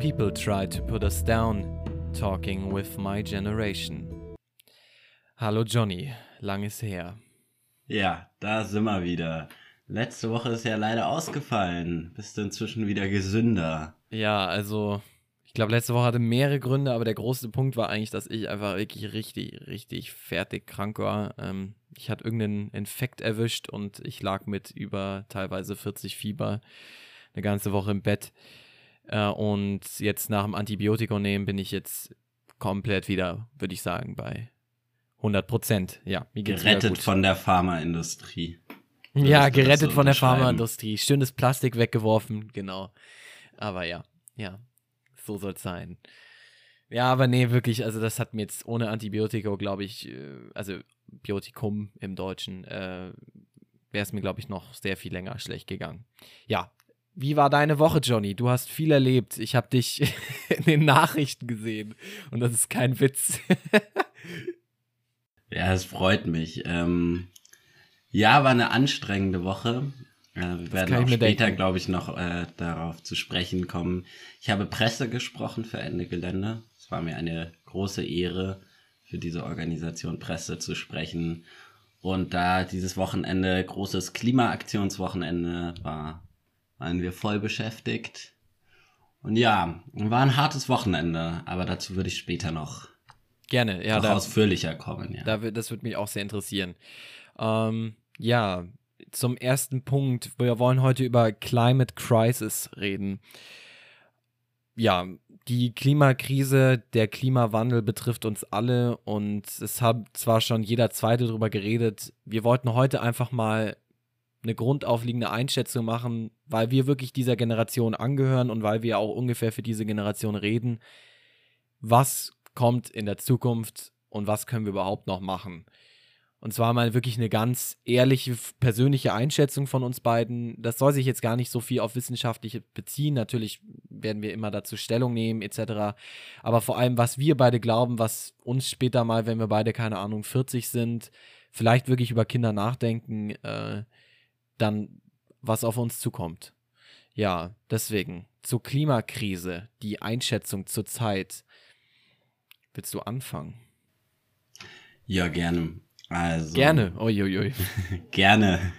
People try to put us down, talking with my generation. Hallo Johnny, lang ist her. Ja, da sind wir wieder. Letzte Woche ist ja leider ausgefallen. Bist du inzwischen wieder gesünder? Ja, also ich glaube, letzte Woche hatte mehrere Gründe, aber der große Punkt war eigentlich, dass ich einfach wirklich richtig, richtig fertig krank war. Ähm, ich hatte irgendeinen Infekt erwischt und ich lag mit über teilweise 40 Fieber eine ganze Woche im Bett. Äh, und jetzt nach dem Antibiotikum nehmen bin ich jetzt komplett wieder, würde ich sagen, bei 100 Prozent. Ja, mir geht's Gerettet von der Pharmaindustrie. Ja, gerettet von der Pharmaindustrie. Schönes Plastik weggeworfen, genau. Aber ja, ja, so soll es sein. Ja, aber nee, wirklich, also das hat mir jetzt ohne Antibiotika, glaube ich, äh, also Biotikum im Deutschen, äh, wäre es mir, glaube ich, noch sehr viel länger schlecht gegangen. Ja, wie war deine Woche, Johnny? Du hast viel erlebt. Ich habe dich in den Nachrichten gesehen und das ist kein Witz. ja, es freut mich. Ähm, ja, war eine anstrengende Woche. Äh, wir werden auch später, glaube ich, noch äh, darauf zu sprechen kommen. Ich habe Presse gesprochen für Ende Gelände. Es war mir eine große Ehre, für diese Organisation Presse zu sprechen. Und da dieses Wochenende großes Klimaaktionswochenende war, waren wir voll beschäftigt. Und ja, war ein hartes Wochenende, aber dazu würde ich später noch gerne ja, noch da, ausführlicher kommen. Ja. Da, das würde mich auch sehr interessieren. Ähm, ja, zum ersten Punkt. Wir wollen heute über Climate Crisis reden. Ja, die Klimakrise, der Klimawandel betrifft uns alle und es hat zwar schon jeder Zweite darüber geredet. Wir wollten heute einfach mal eine grundaufliegende Einschätzung machen, weil wir wirklich dieser Generation angehören und weil wir auch ungefähr für diese Generation reden. Was kommt in der Zukunft und was können wir überhaupt noch machen? Und zwar mal wirklich eine ganz ehrliche, persönliche Einschätzung von uns beiden. Das soll sich jetzt gar nicht so viel auf wissenschaftliche beziehen. Natürlich werden wir immer dazu Stellung nehmen, etc. Aber vor allem, was wir beide glauben, was uns später mal, wenn wir beide, keine Ahnung, 40 sind, vielleicht wirklich über Kinder nachdenken, äh, dann was auf uns zukommt. Ja, deswegen zur Klimakrise, die Einschätzung zur Zeit. Willst du anfangen? Ja, gerne. Also, gerne, uiuiui. gerne.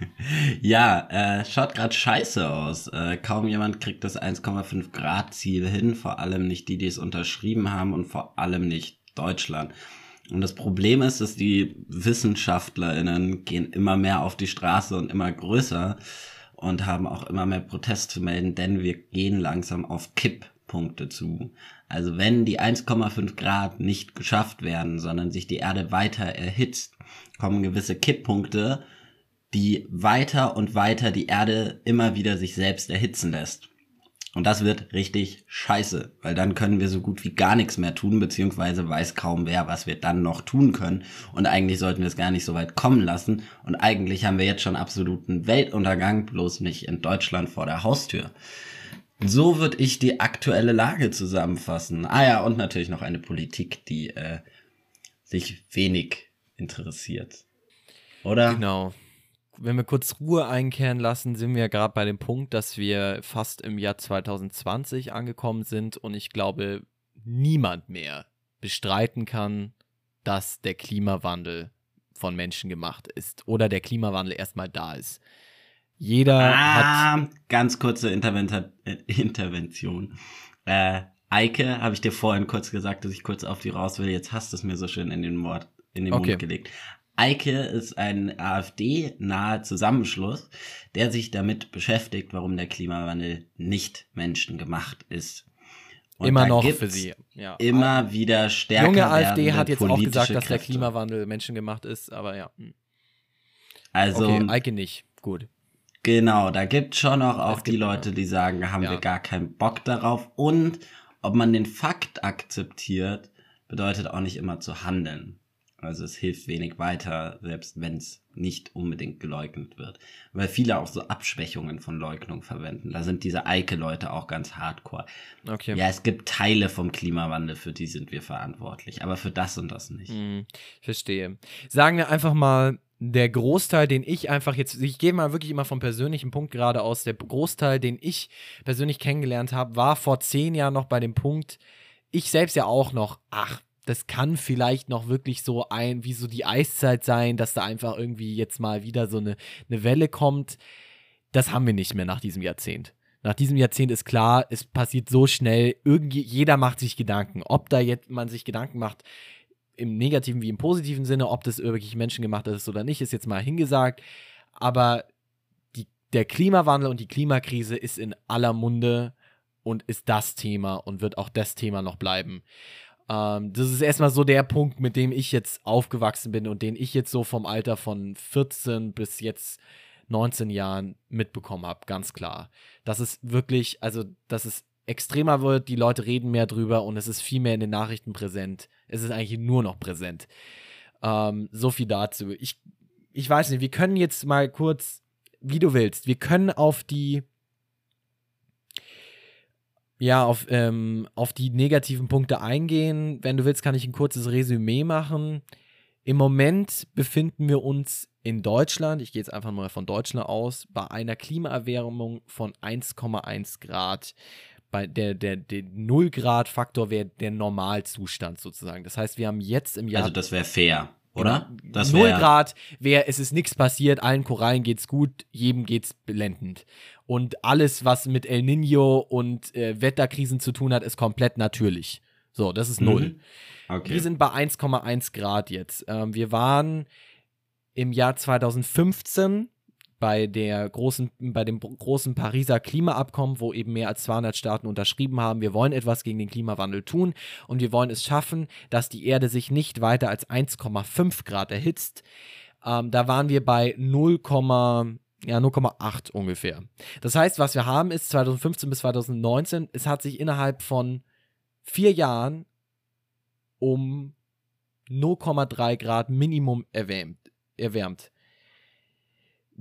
Ja, äh, schaut gerade scheiße aus. Äh, kaum jemand kriegt das 1,5 Grad Ziel hin, vor allem nicht die, die es unterschrieben haben und vor allem nicht Deutschland. Und das Problem ist, dass die WissenschaftlerInnen gehen immer mehr auf die Straße und immer größer und haben auch immer mehr Protest zu melden, denn wir gehen langsam auf Kipppunkte zu. Also wenn die 1,5 Grad nicht geschafft werden, sondern sich die Erde weiter erhitzt, kommen gewisse Kipppunkte, die weiter und weiter die Erde immer wieder sich selbst erhitzen lässt. Und das wird richtig scheiße, weil dann können wir so gut wie gar nichts mehr tun, beziehungsweise weiß kaum wer, was wir dann noch tun können. Und eigentlich sollten wir es gar nicht so weit kommen lassen. Und eigentlich haben wir jetzt schon absoluten Weltuntergang, bloß nicht in Deutschland vor der Haustür. So würde ich die aktuelle Lage zusammenfassen. Ah ja, und natürlich noch eine Politik, die äh, sich wenig interessiert. Oder? Genau. Wenn wir kurz Ruhe einkehren lassen, sind wir gerade bei dem Punkt, dass wir fast im Jahr 2020 angekommen sind und ich glaube, niemand mehr bestreiten kann, dass der Klimawandel von Menschen gemacht ist oder der Klimawandel erstmal da ist. Jeder ah, hat. Ganz kurze Interven Intervention. Äh, Eike, habe ich dir vorhin kurz gesagt, dass ich kurz auf die raus will. Jetzt hast du es mir so schön in den, Wort, in den okay. Mund gelegt. Eike ist ein AfD-naher Zusammenschluss, der sich damit beschäftigt, warum der Klimawandel nicht menschengemacht ist. Und immer noch für sie. Ja. Immer wieder stärker. Junge AfD hat jetzt auch gesagt, dass der Klimawandel menschengemacht ist, aber ja. Hm. Also. Okay, Eike nicht. Gut. Genau, da gibt schon noch auch die Leute, die sagen, haben ja. wir gar keinen Bock darauf. Und ob man den Fakt akzeptiert, bedeutet auch nicht immer zu handeln. Also es hilft wenig weiter, selbst wenn es nicht unbedingt geleugnet wird. Weil viele auch so Abschwächungen von Leugnung verwenden. Da sind diese Eike-Leute auch ganz hardcore. Okay. Ja, es gibt Teile vom Klimawandel, für die sind wir verantwortlich, aber für das und das nicht. Hm, verstehe. Sagen wir einfach mal, der Großteil, den ich einfach jetzt, ich gehe mal wirklich immer vom persönlichen Punkt gerade aus, der Großteil, den ich persönlich kennengelernt habe, war vor zehn Jahren noch bei dem Punkt, ich selbst ja auch noch, ach, das kann vielleicht noch wirklich so ein, wie so die Eiszeit sein, dass da einfach irgendwie jetzt mal wieder so eine, eine Welle kommt. Das haben wir nicht mehr nach diesem Jahrzehnt. Nach diesem Jahrzehnt ist klar, es passiert so schnell, irgendwie, jeder macht sich Gedanken. Ob da jetzt man sich Gedanken macht, im negativen wie im positiven Sinne, ob das wirklich menschengemacht ist oder nicht, ist jetzt mal hingesagt. Aber die, der Klimawandel und die Klimakrise ist in aller Munde und ist das Thema und wird auch das Thema noch bleiben. Ähm, das ist erstmal so der Punkt, mit dem ich jetzt aufgewachsen bin und den ich jetzt so vom Alter von 14 bis jetzt 19 Jahren mitbekommen habe, ganz klar. Dass es wirklich, also, dass es extremer wird, die Leute reden mehr drüber und es ist viel mehr in den Nachrichten präsent. Es ist eigentlich nur noch präsent. Ähm, so viel dazu. Ich, ich weiß nicht, wir können jetzt mal kurz, wie du willst, wir können auf die, ja, auf, ähm, auf die negativen Punkte eingehen. Wenn du willst, kann ich ein kurzes Resümee machen. Im Moment befinden wir uns in Deutschland, ich gehe jetzt einfach mal von Deutschland aus, bei einer Klimaerwärmung von 1,1 Grad bei der, der, der 0-Grad-Faktor wäre der Normalzustand sozusagen. Das heißt, wir haben jetzt im Jahr. Also, das wäre fair, oder? Das 0 Grad wäre, es ist nichts passiert, allen Korallen geht's gut, jedem geht's blendend. Und alles, was mit El Nino und äh, Wetterkrisen zu tun hat, ist komplett natürlich. So, das ist null. Mhm. Okay. Wir sind bei 1,1 Grad jetzt. Ähm, wir waren im Jahr 2015 bei der großen, bei dem großen Pariser Klimaabkommen, wo eben mehr als 200 Staaten unterschrieben haben, wir wollen etwas gegen den Klimawandel tun und wir wollen es schaffen, dass die Erde sich nicht weiter als 1,5 Grad erhitzt. Ähm, da waren wir bei 0, ja, 0,8 ungefähr. Das heißt, was wir haben ist 2015 bis 2019, es hat sich innerhalb von vier Jahren um 0,3 Grad Minimum erwärmt. erwärmt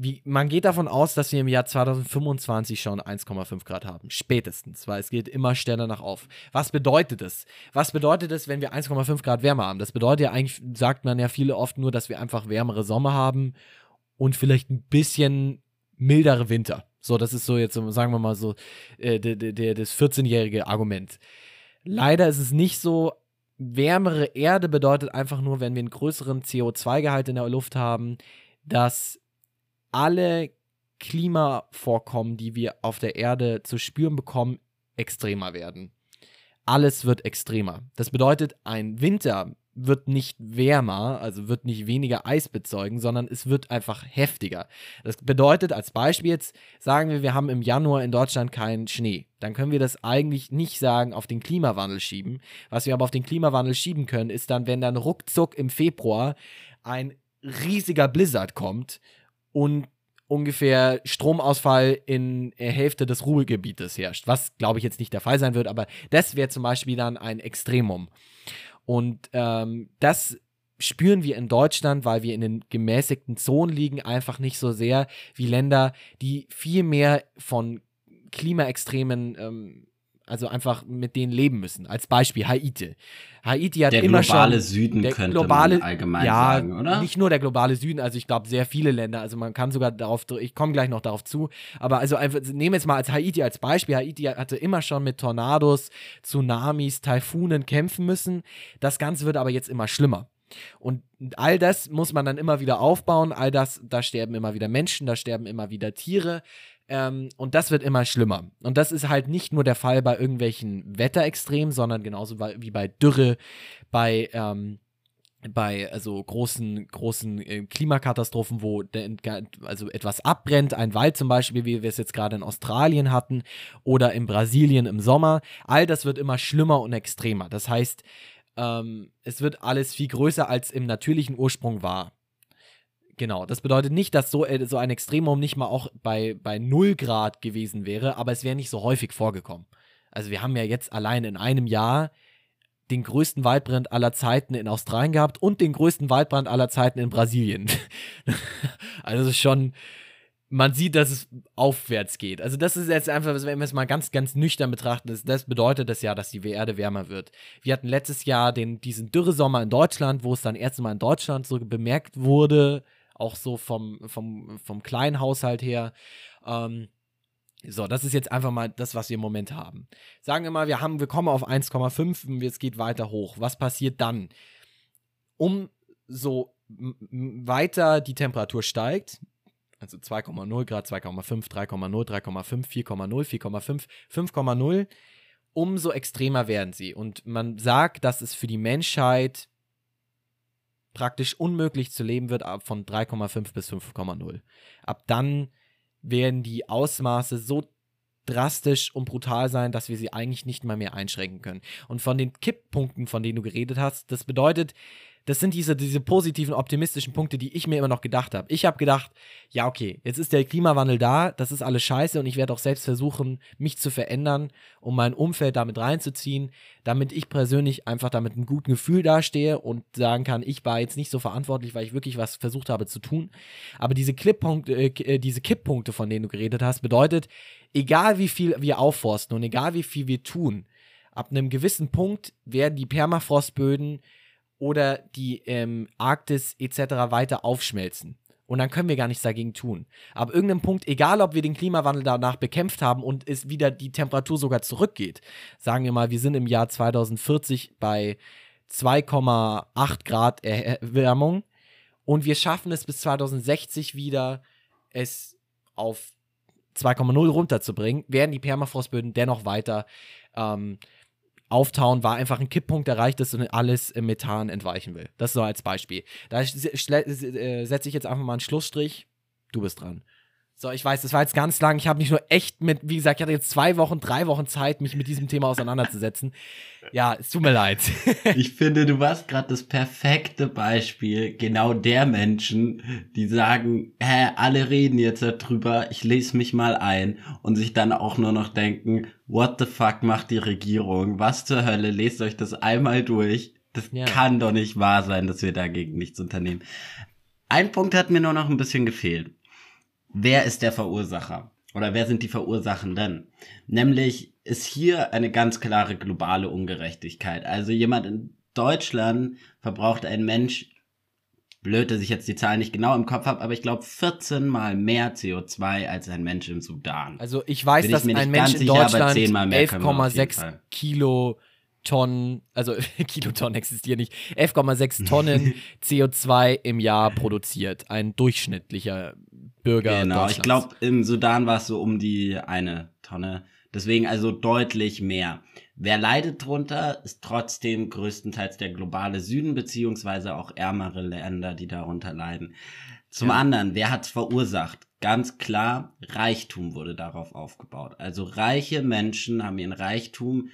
wie, man geht davon aus, dass wir im Jahr 2025 schon 1,5 Grad haben. Spätestens, weil es geht immer schneller nach auf. Was bedeutet das? Was bedeutet es, wenn wir 1,5 Grad Wärme haben? Das bedeutet ja eigentlich, sagt man ja viele oft nur, dass wir einfach wärmere Sommer haben und vielleicht ein bisschen mildere Winter. So, das ist so jetzt, sagen wir mal so, äh, das 14-jährige Argument. Leider ist es nicht so. Wärmere Erde bedeutet einfach nur, wenn wir einen größeren CO2-Gehalt in der Luft haben, dass alle Klimavorkommen, die wir auf der Erde zu spüren bekommen, extremer werden. Alles wird extremer. Das bedeutet, ein Winter wird nicht wärmer, also wird nicht weniger Eis bezeugen, sondern es wird einfach heftiger. Das bedeutet, als Beispiel jetzt, sagen wir, wir haben im Januar in Deutschland keinen Schnee. Dann können wir das eigentlich nicht sagen, auf den Klimawandel schieben. Was wir aber auf den Klimawandel schieben können, ist dann, wenn dann ruckzuck im Februar ein riesiger Blizzard kommt und ungefähr Stromausfall in der Hälfte des Ruhegebietes herrscht. Was, glaube ich, jetzt nicht der Fall sein wird, aber das wäre zum Beispiel dann ein Extremum. Und ähm, das spüren wir in Deutschland, weil wir in den gemäßigten Zonen liegen, einfach nicht so sehr wie Länder, die viel mehr von Klimaextremen ähm, also einfach mit denen leben müssen. Als Beispiel Haiti. Haiti hat der immer schon. Der globale Süden der könnte globale, man allgemein ja, sagen, oder? Nicht nur der globale Süden, also ich glaube sehr viele Länder. Also man kann sogar darauf, ich komme gleich noch darauf zu. Aber also einfach, nehmen wir jetzt mal als Haiti als Beispiel. Haiti hatte immer schon mit Tornados, Tsunamis, Taifunen kämpfen müssen. Das Ganze wird aber jetzt immer schlimmer. Und all das muss man dann immer wieder aufbauen. All das, da sterben immer wieder Menschen, da sterben immer wieder Tiere. Ähm, und das wird immer schlimmer. Und das ist halt nicht nur der Fall bei irgendwelchen Wetterextremen, sondern genauso wie bei Dürre, bei ähm, bei also großen großen äh, Klimakatastrophen, wo also etwas abbrennt, ein Wald zum Beispiel, wie wir es jetzt gerade in Australien hatten oder in Brasilien im Sommer, all das wird immer schlimmer und extremer. Das heißt, ähm, es wird alles viel größer als im natürlichen Ursprung war. Genau, das bedeutet nicht, dass so, äh, so ein Extremum nicht mal auch bei, bei 0 Grad gewesen wäre, aber es wäre nicht so häufig vorgekommen. Also wir haben ja jetzt allein in einem Jahr den größten Waldbrand aller Zeiten in Australien gehabt und den größten Waldbrand aller Zeiten in Brasilien. also schon, man sieht, dass es aufwärts geht. Also das ist jetzt einfach, wenn wir es mal ganz, ganz nüchtern betrachten, das, bedeutet das ja, dass die Erde wärmer wird. Wir hatten letztes Jahr den, diesen Dürresommer in Deutschland, wo es dann erstmal in Deutschland so bemerkt wurde, auch so vom, vom, vom kleinen Haushalt her. Ähm, so, das ist jetzt einfach mal das, was wir im Moment haben. Sagen wir mal, wir haben, wir kommen auf 1,5 und es geht weiter hoch. Was passiert dann? Umso weiter die Temperatur steigt, also 2,0 Grad, 2,5, 3,0, 3,5, 4,0, 4,5, 5,0, umso extremer werden sie. Und man sagt, dass es für die Menschheit praktisch unmöglich zu leben wird ab von 3,5 bis 5,0. Ab dann werden die Ausmaße so drastisch und brutal sein, dass wir sie eigentlich nicht mal mehr einschränken können. Und von den Kipppunkten, von denen du geredet hast, das bedeutet, das sind diese, diese positiven, optimistischen Punkte, die ich mir immer noch gedacht habe. Ich habe gedacht, ja, okay, jetzt ist der Klimawandel da, das ist alles scheiße und ich werde auch selbst versuchen, mich zu verändern, um mein Umfeld damit reinzuziehen, damit ich persönlich einfach damit einem guten Gefühl dastehe und sagen kann, ich war jetzt nicht so verantwortlich, weil ich wirklich was versucht habe zu tun. Aber diese, Klipppunkte, äh, äh diese Kipppunkte, von denen du geredet hast, bedeutet, egal wie viel wir aufforsten und egal wie viel wir tun, ab einem gewissen Punkt werden die Permafrostböden oder die ähm, Arktis etc. weiter aufschmelzen. Und dann können wir gar nichts dagegen tun. Aber irgendeinem Punkt, egal ob wir den Klimawandel danach bekämpft haben und es wieder die Temperatur sogar zurückgeht, sagen wir mal, wir sind im Jahr 2040 bei 2,8 Grad Erwärmung und wir schaffen es bis 2060 wieder, es auf 2,0 runterzubringen, werden die Permafrostböden dennoch weiter ähm, auftauen, war einfach ein Kipppunkt erreicht ist und alles im Methan entweichen will. Das so als Beispiel. Da äh, setze ich jetzt einfach mal einen Schlussstrich. Du bist dran. So, ich weiß, das war jetzt ganz lang. Ich habe mich nur echt mit, wie gesagt, ich hatte jetzt zwei Wochen, drei Wochen Zeit, mich mit diesem Thema auseinanderzusetzen. Ja, es tut mir leid. ich finde, du warst gerade das perfekte Beispiel genau der Menschen, die sagen, hä, alle reden jetzt darüber, ich lese mich mal ein und sich dann auch nur noch denken, what the fuck macht die Regierung? Was zur Hölle? Lest euch das einmal durch. Das ja. kann doch nicht wahr sein, dass wir dagegen nichts unternehmen. Ein Punkt hat mir nur noch ein bisschen gefehlt wer ist der Verursacher? Oder wer sind die Verursachenden? Nämlich ist hier eine ganz klare globale Ungerechtigkeit. Also jemand in Deutschland verbraucht ein Mensch, blöd, dass ich jetzt die Zahlen nicht genau im Kopf habe, aber ich glaube 14 mal mehr CO2 als ein Mensch im Sudan. Also ich weiß, Bin dass ich ein Mensch in Deutschland 11,6 Kilo Tonnen, also Kilotonnen existieren nicht, 11,6 Tonnen CO2 im Jahr produziert. Ein durchschnittlicher Bürger. Genau, ich glaube, im Sudan war es so um die eine Tonne. Deswegen also deutlich mehr. Wer leidet drunter, ist trotzdem größtenteils der globale Süden, beziehungsweise auch ärmere Länder, die darunter leiden. Zum ja. anderen, wer hat's verursacht? Ganz klar, Reichtum wurde darauf aufgebaut. Also reiche Menschen haben ihren Reichtum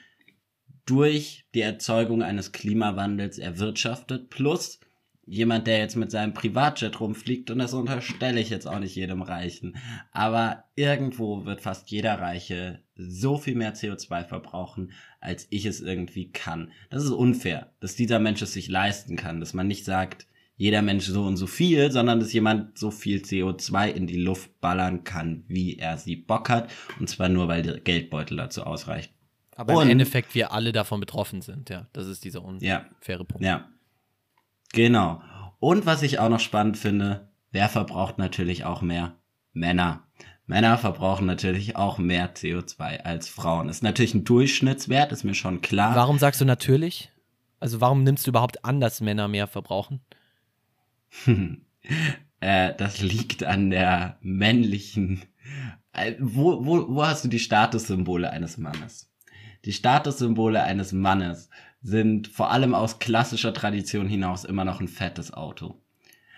durch die Erzeugung eines Klimawandels erwirtschaftet, plus jemand, der jetzt mit seinem Privatjet rumfliegt, und das unterstelle ich jetzt auch nicht jedem Reichen, aber irgendwo wird fast jeder Reiche so viel mehr CO2 verbrauchen, als ich es irgendwie kann. Das ist unfair, dass dieser Mensch es sich leisten kann, dass man nicht sagt, jeder Mensch so und so viel, sondern dass jemand so viel CO2 in die Luft ballern kann, wie er sie Bock hat, und zwar nur, weil der Geldbeutel dazu ausreicht. Aber und, im Endeffekt wir alle davon betroffen sind, ja. Das ist dieser unfaire ja, Punkt. Ja. Genau. Und was ich auch noch spannend finde, wer verbraucht natürlich auch mehr? Männer. Männer verbrauchen natürlich auch mehr CO2 als Frauen. Ist natürlich ein Durchschnittswert, ist mir schon klar. Warum sagst du natürlich? Also warum nimmst du überhaupt an, dass Männer mehr verbrauchen? äh, das liegt an der männlichen. Äh, wo, wo, wo hast du die Statussymbole eines Mannes? Die Statussymbole eines Mannes sind vor allem aus klassischer Tradition hinaus immer noch ein fettes Auto.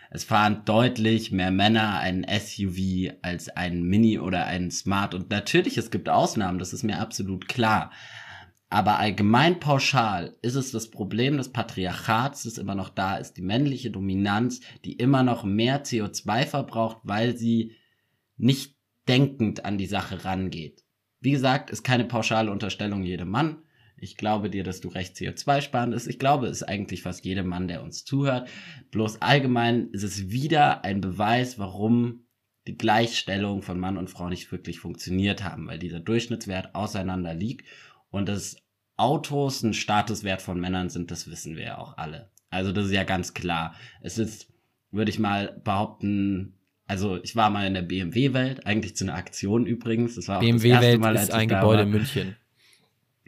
Es fahren deutlich mehr Männer ein SUV als ein Mini oder ein Smart. Und natürlich, es gibt Ausnahmen, das ist mir absolut klar. Aber allgemein pauschal ist es das Problem des Patriarchats, das immer noch da ist, die männliche Dominanz, die immer noch mehr CO2 verbraucht, weil sie nicht denkend an die Sache rangeht. Wie gesagt, ist keine pauschale Unterstellung jedem Mann. Ich glaube dir, dass du recht CO2-sparend ist. Ich glaube, es ist eigentlich fast jedem Mann, der uns zuhört. Bloß allgemein ist es wieder ein Beweis, warum die Gleichstellung von Mann und Frau nicht wirklich funktioniert haben, weil dieser Durchschnittswert auseinander liegt und dass Autos ein Statuswert von Männern sind, das wissen wir ja auch alle. Also das ist ja ganz klar. Es ist würde ich mal behaupten, also ich war mal in der BMW-Welt, eigentlich zu einer Aktion übrigens. Das war BMW-Welt ist ein Gebäude in München.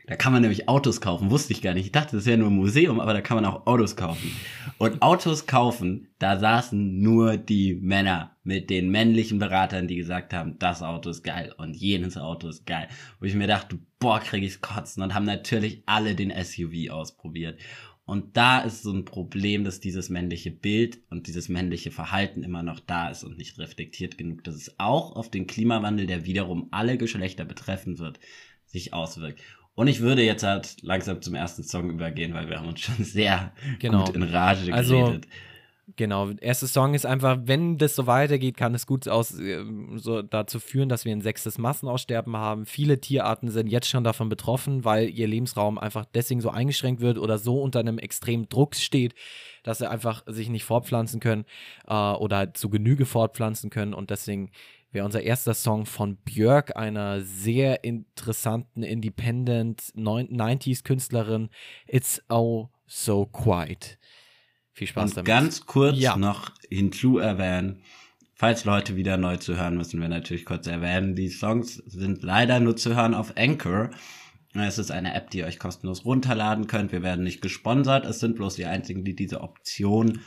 Da kann man nämlich Autos kaufen, wusste ich gar nicht. Ich dachte, das wäre nur ein Museum, aber da kann man auch Autos kaufen. Und Autos kaufen, da saßen nur die Männer mit den männlichen Beratern, die gesagt haben, das Auto ist geil und jenes Auto ist geil. Wo ich mir dachte, boah, krieg ich's kotzen und haben natürlich alle den SUV ausprobiert. Und da ist so ein Problem, dass dieses männliche Bild und dieses männliche Verhalten immer noch da ist und nicht reflektiert genug, dass es auch auf den Klimawandel, der wiederum alle Geschlechter betreffen wird, sich auswirkt. Und ich würde jetzt halt langsam zum ersten Song übergehen, weil wir haben uns schon sehr genau. gut in Rage also, geredet. Genau, erster Song ist einfach, wenn das so weitergeht, kann es gut aus, äh, so dazu führen, dass wir ein sechstes Massenaussterben haben. Viele Tierarten sind jetzt schon davon betroffen, weil ihr Lebensraum einfach deswegen so eingeschränkt wird oder so unter einem extremen Druck steht, dass sie einfach sich nicht fortpflanzen können äh, oder zu Genüge fortpflanzen können und deswegen wäre unser erster Song von Björk, einer sehr interessanten Independent 90s Künstlerin, It's Oh So Quiet. Viel Spaß Und damit. Ganz kurz ja. noch hinzu erwähnen, falls Leute wieder neu zu hören, müssen wir natürlich kurz erwähnen, die Songs sind leider nur zu hören auf Anchor. Es ist eine App, die ihr euch kostenlos runterladen könnt. Wir werden nicht gesponsert. Es sind bloß die einzigen, die diese Option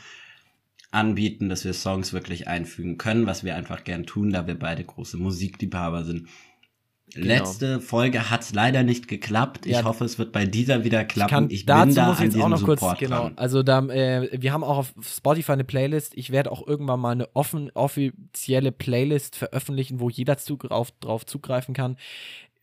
anbieten, dass wir Songs wirklich einfügen können, was wir einfach gern tun, da wir beide große Musikliebhaber sind. Genau. Letzte Folge hat es leider nicht geklappt. Ich ja, hoffe, es wird bei dieser wieder klappen. Ich, kann, ich bin da muss ich jetzt auch noch kurz, genau. Also da, äh, wir haben auch auf Spotify eine Playlist. Ich werde auch irgendwann mal eine offen, offizielle Playlist veröffentlichen, wo jeder Zugriff, drauf zugreifen kann.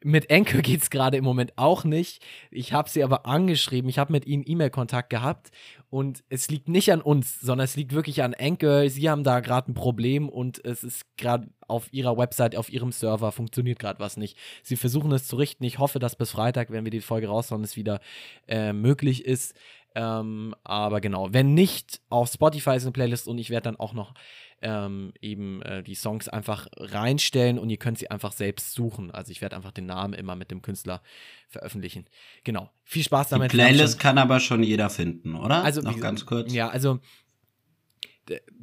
Mit Anchor geht es gerade im Moment auch nicht. Ich habe sie aber angeschrieben. Ich habe mit ihnen E-Mail-Kontakt gehabt. Und es liegt nicht an uns, sondern es liegt wirklich an Anchor. Sie haben da gerade ein Problem und es ist gerade auf ihrer Website, auf ihrem Server funktioniert gerade was nicht. Sie versuchen es zu richten. Ich hoffe, dass bis Freitag, wenn wir die Folge raushauen, es wieder äh, möglich ist. Ähm, aber genau, wenn nicht, auf Spotify ist eine Playlist und ich werde dann auch noch ähm, eben äh, die Songs einfach reinstellen und ihr könnt sie einfach selbst suchen. Also ich werde einfach den Namen immer mit dem Künstler veröffentlichen. Genau. Viel Spaß damit. Die Playlist kann aber schon jeder finden, oder? Also noch ganz kurz. Ja, also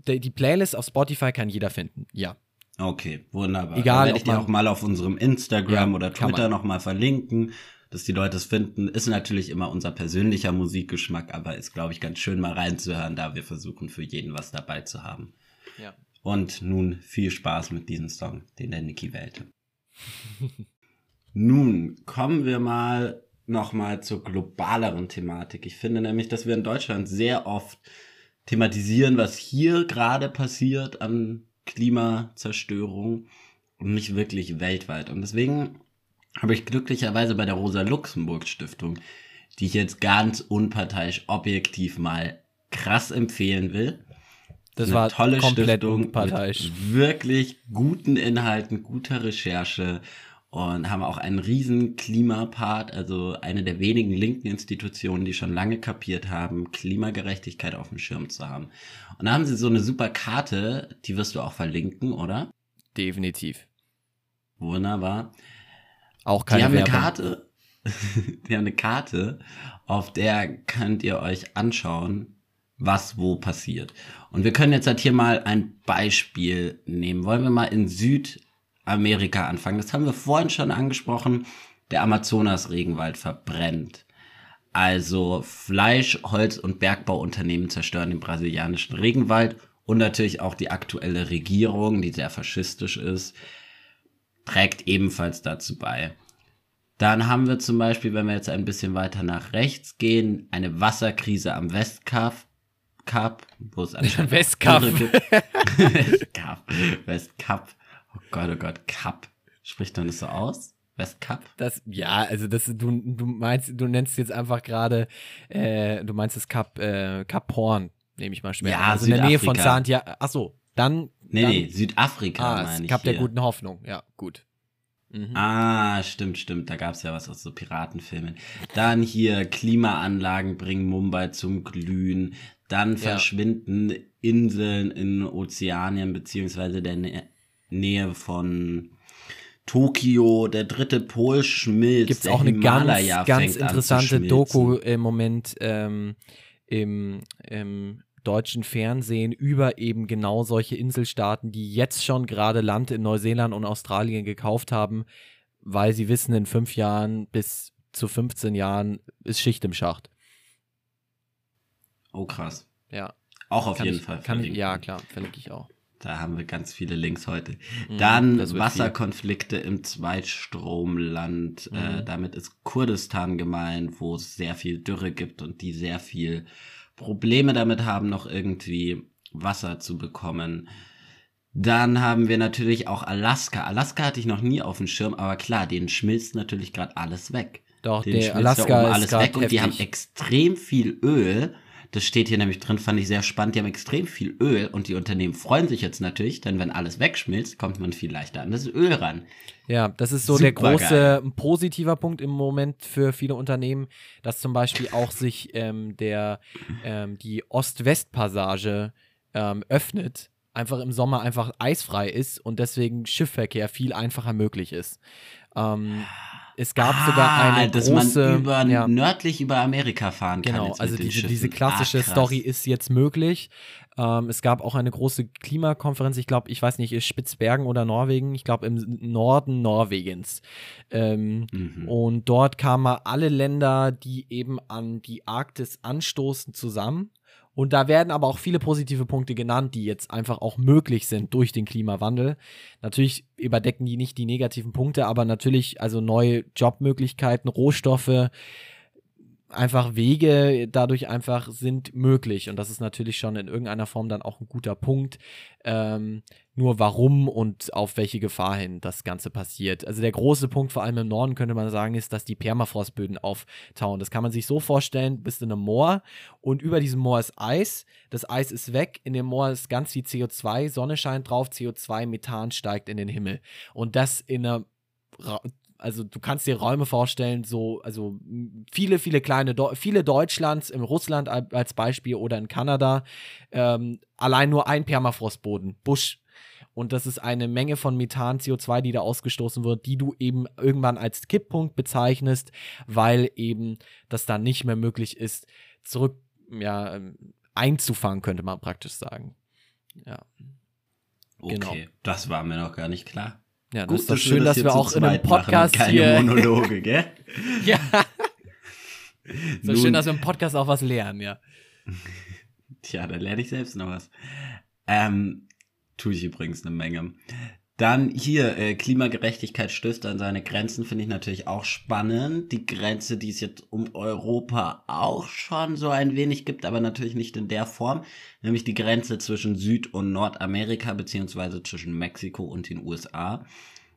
die Playlist auf Spotify kann jeder finden. Ja. Okay, wunderbar. Egal, Dann werde ich die auch mal auf unserem Instagram ja, oder Twitter nochmal verlinken, dass die Leute es finden. Ist natürlich immer unser persönlicher Musikgeschmack, aber ist, glaube ich, ganz schön mal reinzuhören, da wir versuchen, für jeden was dabei zu haben. Ja. Und nun viel Spaß mit diesem Song, den der Niki wählte. nun kommen wir mal nochmal zur globaleren Thematik. Ich finde nämlich, dass wir in Deutschland sehr oft thematisieren, was hier gerade passiert an Klimazerstörung und nicht wirklich weltweit. Und deswegen habe ich glücklicherweise bei der Rosa-Luxemburg-Stiftung, die ich jetzt ganz unparteiisch objektiv mal krass empfehlen will, das eine war tolle Stiftung unparteiisch. Mit wirklich guten Inhalten, guter Recherche und haben auch einen riesen Klimapart, also eine der wenigen linken Institutionen, die schon lange kapiert haben, Klimagerechtigkeit auf dem Schirm zu haben. Und da haben sie so eine super Karte, die wirst du auch verlinken, oder? Definitiv. Wunderbar. Auch keine die haben Werbung. eine Karte, die haben eine Karte, auf der könnt ihr euch anschauen, was wo passiert. Und wir können jetzt halt hier mal ein Beispiel nehmen. Wollen wir mal in Südamerika anfangen? Das haben wir vorhin schon angesprochen. Der Amazonas-Regenwald verbrennt. Also Fleisch, Holz und Bergbauunternehmen zerstören den brasilianischen Regenwald und natürlich auch die aktuelle Regierung, die sehr faschistisch ist, trägt ebenfalls dazu bei. Dann haben wir zum Beispiel, wenn wir jetzt ein bisschen weiter nach rechts gehen, eine Wasserkrise am Westkap, Cup, wo es anscheinend Westcup. Westcup. Westcup. Oh Gott, oh Gott, Cup. Spricht man das so aus? Westcup? Das, ja, also das, du, du meinst, du nennst jetzt einfach gerade, äh, du meinst das Cup, äh, Cup Horn, nehme ich mal schwer. Ja, also in der Nähe von Santiago. Achso, dann. Nee, dann, nee, Südafrika ah, meine ich. Hier. der guten Hoffnung, ja, gut. Mhm. Ah, stimmt, stimmt. Da gab es ja was aus so Piratenfilmen. Dann hier Klimaanlagen bringen Mumbai zum Glühen. Dann verschwinden Inseln in Ozeanien beziehungsweise der Nä Nähe von Tokio, der dritte Pol schmilzt. Gibt es auch eine ganz, ganz interessante Doku im Moment ähm, im, im deutschen Fernsehen über eben genau solche Inselstaaten, die jetzt schon gerade Land in Neuseeland und Australien gekauft haben, weil sie wissen, in fünf Jahren bis zu 15 Jahren ist Schicht im Schacht. Oh, krass. Ja. Auch auf Kann jeden ich, Fall. Ich, ja, klar, verlinke ich auch. Da haben wir ganz viele Links heute. Mhm, Dann Wasserkonflikte im Zweitstromland. Äh, Mhm. damit ist Kurdistan gemeint, wo es sehr viel Dürre gibt und die sehr viel Probleme damit haben, noch irgendwie Wasser zu bekommen. Dann haben wir natürlich auch Alaska. Alaska hatte ich noch nie auf dem Schirm, aber klar, denen schmilzt natürlich gerade alles weg. Doch, Den der Alaska oben ist alles grad weg und die haben heftig. extrem viel Öl. Das steht hier nämlich drin, fand ich sehr spannend. Die haben extrem viel Öl und die Unternehmen freuen sich jetzt natürlich, denn wenn alles wegschmilzt, kommt man viel leichter an das Öl ran. Ja, das ist so der Supergeil. große ein positiver Punkt im Moment für viele Unternehmen, dass zum Beispiel auch sich ähm, der ähm, die Ost-West-Passage ähm, öffnet, einfach im Sommer einfach eisfrei ist und deswegen Schiffverkehr viel einfacher möglich ist. Ähm, es gab sogar Ah, eine dass große man über, ja, nördlich über Amerika fahren kann. Genau, also diese, diese klassische ah. Story ist jetzt möglich. Ähm, es gab auch eine große Klimakonferenz, ich glaube, ich weiß nicht, ist Spitzbergen oder Norwegen, ich glaube im Norden Norwegens. Ähm, Mhm. Und dort kamen mal alle Länder, die eben an die Arktis anstoßen, zusammen. Und da werden aber auch viele positive Punkte genannt, die jetzt einfach auch möglich sind durch den Klimawandel. Natürlich überdecken die nicht die negativen Punkte, aber natürlich also neue Jobmöglichkeiten, Rohstoffe, einfach Wege dadurch einfach sind möglich. Und das ist natürlich schon in irgendeiner Form dann auch ein guter Punkt. Ähm, nur warum und auf welche Gefahr hin das Ganze passiert. Also der große Punkt, vor allem im Norden, könnte man sagen, ist, dass die Permafrostböden auftauen. Das kann man sich so vorstellen, bist in einem Moor und über diesem Moor ist Eis. Das Eis ist weg, in dem Moor ist ganz viel CO2, Sonne scheint drauf, CO2, Methan steigt in den Himmel. Und das in einer also du kannst dir Räume vorstellen, so, also viele, viele kleine, Deu viele Deutschlands, in Russland al- als Beispiel oder in Kanada, ähm, allein nur ein Permafrostboden, Busch. Und das ist eine Menge von Methan, CO2, die da ausgestoßen wird, die du eben irgendwann als Kipppunkt bezeichnest, weil eben das dann nicht mehr möglich ist, zurück, ja, ähm, einzufangen, könnte man praktisch sagen. Ja, Okay, genau. das war mir noch gar nicht klar. Ja das Gut, ist doch schön, das dass wir auch in einem zweit machen Podcast keine hier. Monologe, gell? Ja. So schön, dass wir im Podcast auch was lernen, ja. Tja, da lerne ich selbst noch was. Ähm, tue ich übrigens eine Menge. Dann hier, äh, Klimagerechtigkeit stößt an seine Grenzen, finde ich natürlich auch spannend. Die Grenze, die es jetzt um Europa auch schon so ein wenig gibt, aber natürlich nicht in der Form, nämlich die Grenze zwischen Süd- und Nordamerika, beziehungsweise zwischen Mexiko und den USA,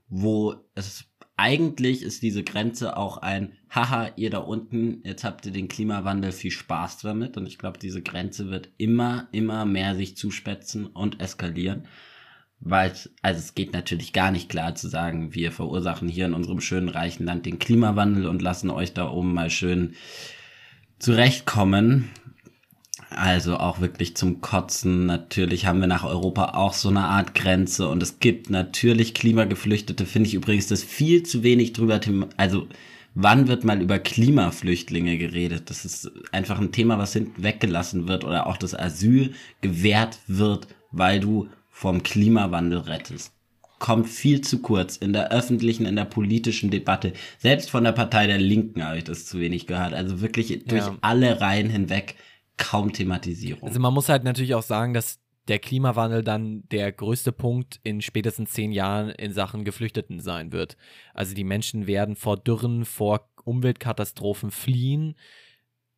wo es eigentlich ist diese Grenze auch ein, haha, ihr da unten, jetzt habt ihr den Klimawandel, viel Spaß damit. Und ich glaube, diese Grenze wird immer, immer mehr sich zuspitzen und eskalieren. Weil, also es geht natürlich gar nicht klar zu sagen, wir verursachen hier in unserem schönen reichen Land den Klimawandel und lassen euch da oben mal schön zurechtkommen. Also auch wirklich zum Kotzen. Natürlich haben wir nach Europa auch so eine Art Grenze und es gibt natürlich Klimageflüchtete, finde ich übrigens, dass viel zu wenig drüber, also wann wird mal über Klimaflüchtlinge geredet? Das ist einfach ein Thema, was hinten weggelassen wird oder auch das Asyl gewährt wird, weil du vom Klimawandel rettest. Kommt viel zu kurz in der öffentlichen, in der politischen Debatte. Selbst von der Partei der Linken habe ich das zu wenig gehört. Also wirklich durch Ja. alle Reihen hinweg kaum Thematisierung. Also man muss halt natürlich auch sagen, dass der Klimawandel dann der größte Punkt in spätestens zehn Jahren in Sachen Geflüchteten sein wird. Also die Menschen werden vor Dürren, vor Umweltkatastrophen fliehen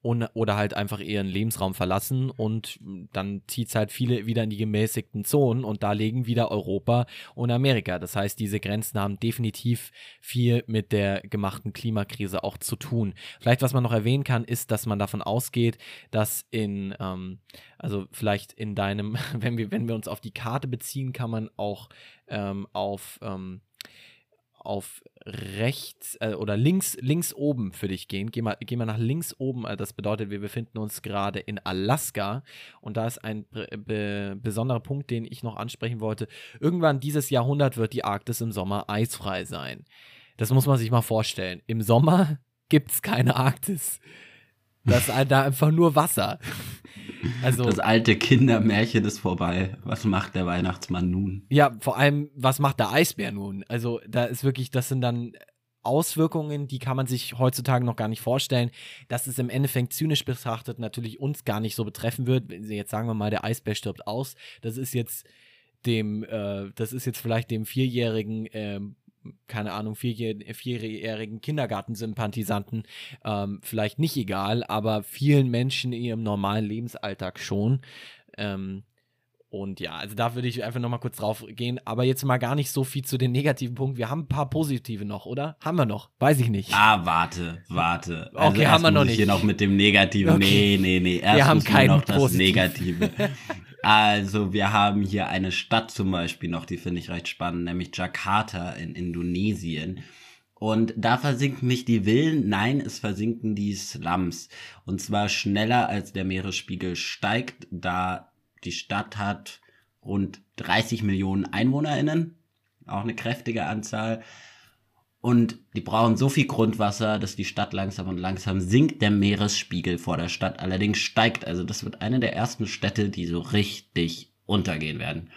und, oder halt einfach ihren Lebensraum verlassen und dann zieht es halt viele wieder in die gemäßigten Zonen und da legen wieder Europa und Amerika. Das heißt, diese Grenzen haben definitiv viel mit der gemachten Klimakrise auch zu tun. Vielleicht, was man noch erwähnen kann, ist, dass man davon ausgeht, dass in, ähm, also vielleicht in deinem, wenn wir, wenn wir uns auf die Karte beziehen, kann man auch ähm, auf, ähm, auf rechts äh, oder links, links oben für dich gehen. Geh mal, geh mal nach links oben. äh, Das bedeutet, wir befinden uns gerade in Alaska und da ist ein be be besonderer Punkt, den ich noch ansprechen wollte. Irgendwann dieses Jahrhundert wird die Arktis im Sommer eisfrei sein. Das muss man sich mal vorstellen. Im Sommer gibt es keine Arktis. Das ist da einfach nur Wasser. Also, das alte Kindermärchen ist vorbei. Was macht der Weihnachtsmann nun? Ja, vor allem, was macht der Eisbär nun? Also, da ist wirklich, das sind dann Auswirkungen, die kann man sich heutzutage noch gar nicht vorstellen, dass es im Endeffekt zynisch betrachtet natürlich uns gar nicht so betreffen wird. Jetzt sagen wir mal, der Eisbär stirbt aus. Das ist jetzt dem, äh, das ist jetzt vielleicht dem vierjährigen, äh, keine Ahnung, vierjähr vierjährigen Kindergartensympathisanten ähm, vielleicht nicht egal, aber vielen Menschen in ihrem normalen Lebensalltag schon. Ähm, und ja, also da würde ich einfach nochmal kurz drauf gehen. Aber jetzt mal gar nicht so viel zu den negativen Punkten. Wir haben ein paar positive noch, oder? Haben wir noch? Weiß ich nicht. Ah, warte, warte. Also okay, haben wir noch nicht. Hier noch mit dem Negativen. Okay. Nee, nee, nee. Erst wir haben kein noch das Negative. also, wir haben hier eine Stadt zum Beispiel noch, die finde ich recht spannend, nämlich Jakarta in Indonesien. Und da versinken nicht die Villen, nein, es versinken die Slums. Und zwar schneller als der Meeresspiegel steigt, da die Stadt hat rund 30 Millionen EinwohnerInnen, auch eine kräftige Anzahl. Und die brauchen so viel Grundwasser, dass die Stadt langsam und langsam sinkt. Der Meeresspiegel vor der Stadt allerdings steigt. Also das wird eine der ersten Städte, die so richtig untergehen werden.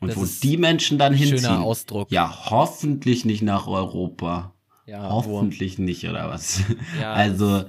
Und das wo die Menschen dann hinziehen. Schöner Ausdruck. Ja, hoffentlich nicht nach Europa. Ja, hoffentlich wo? nicht, oder was? Ja. Also,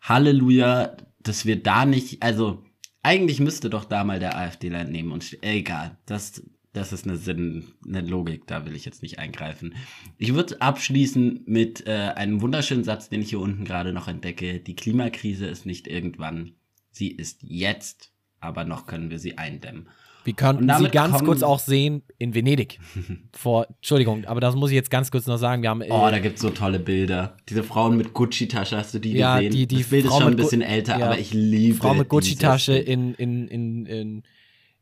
Halleluja, dass wir da nicht, also eigentlich müsste doch da mal der AfD-Land nehmen und egal, das, das ist eine Sinn, eine Logik, da will ich jetzt nicht eingreifen. Ich würde abschließen mit äh, einem wunderschönen Satz, den ich hier unten gerade noch entdecke. Die Klimakrise ist nicht irgendwann, sie ist jetzt, aber noch können wir sie eindämmen. Wir könnten sie ganz kurz auch sehen in Venedig. Vor, Entschuldigung, aber das muss ich jetzt ganz kurz noch sagen. Wir haben, äh, oh, da gibt es so tolle Bilder. Diese Frauen mit Gucci-Tasche, hast du die ja, gesehen? Die, die das Bild Frau ist schon ein bisschen älter, ja, aber ich liebe Frau mit Gucci-Tasche in, in, in, in,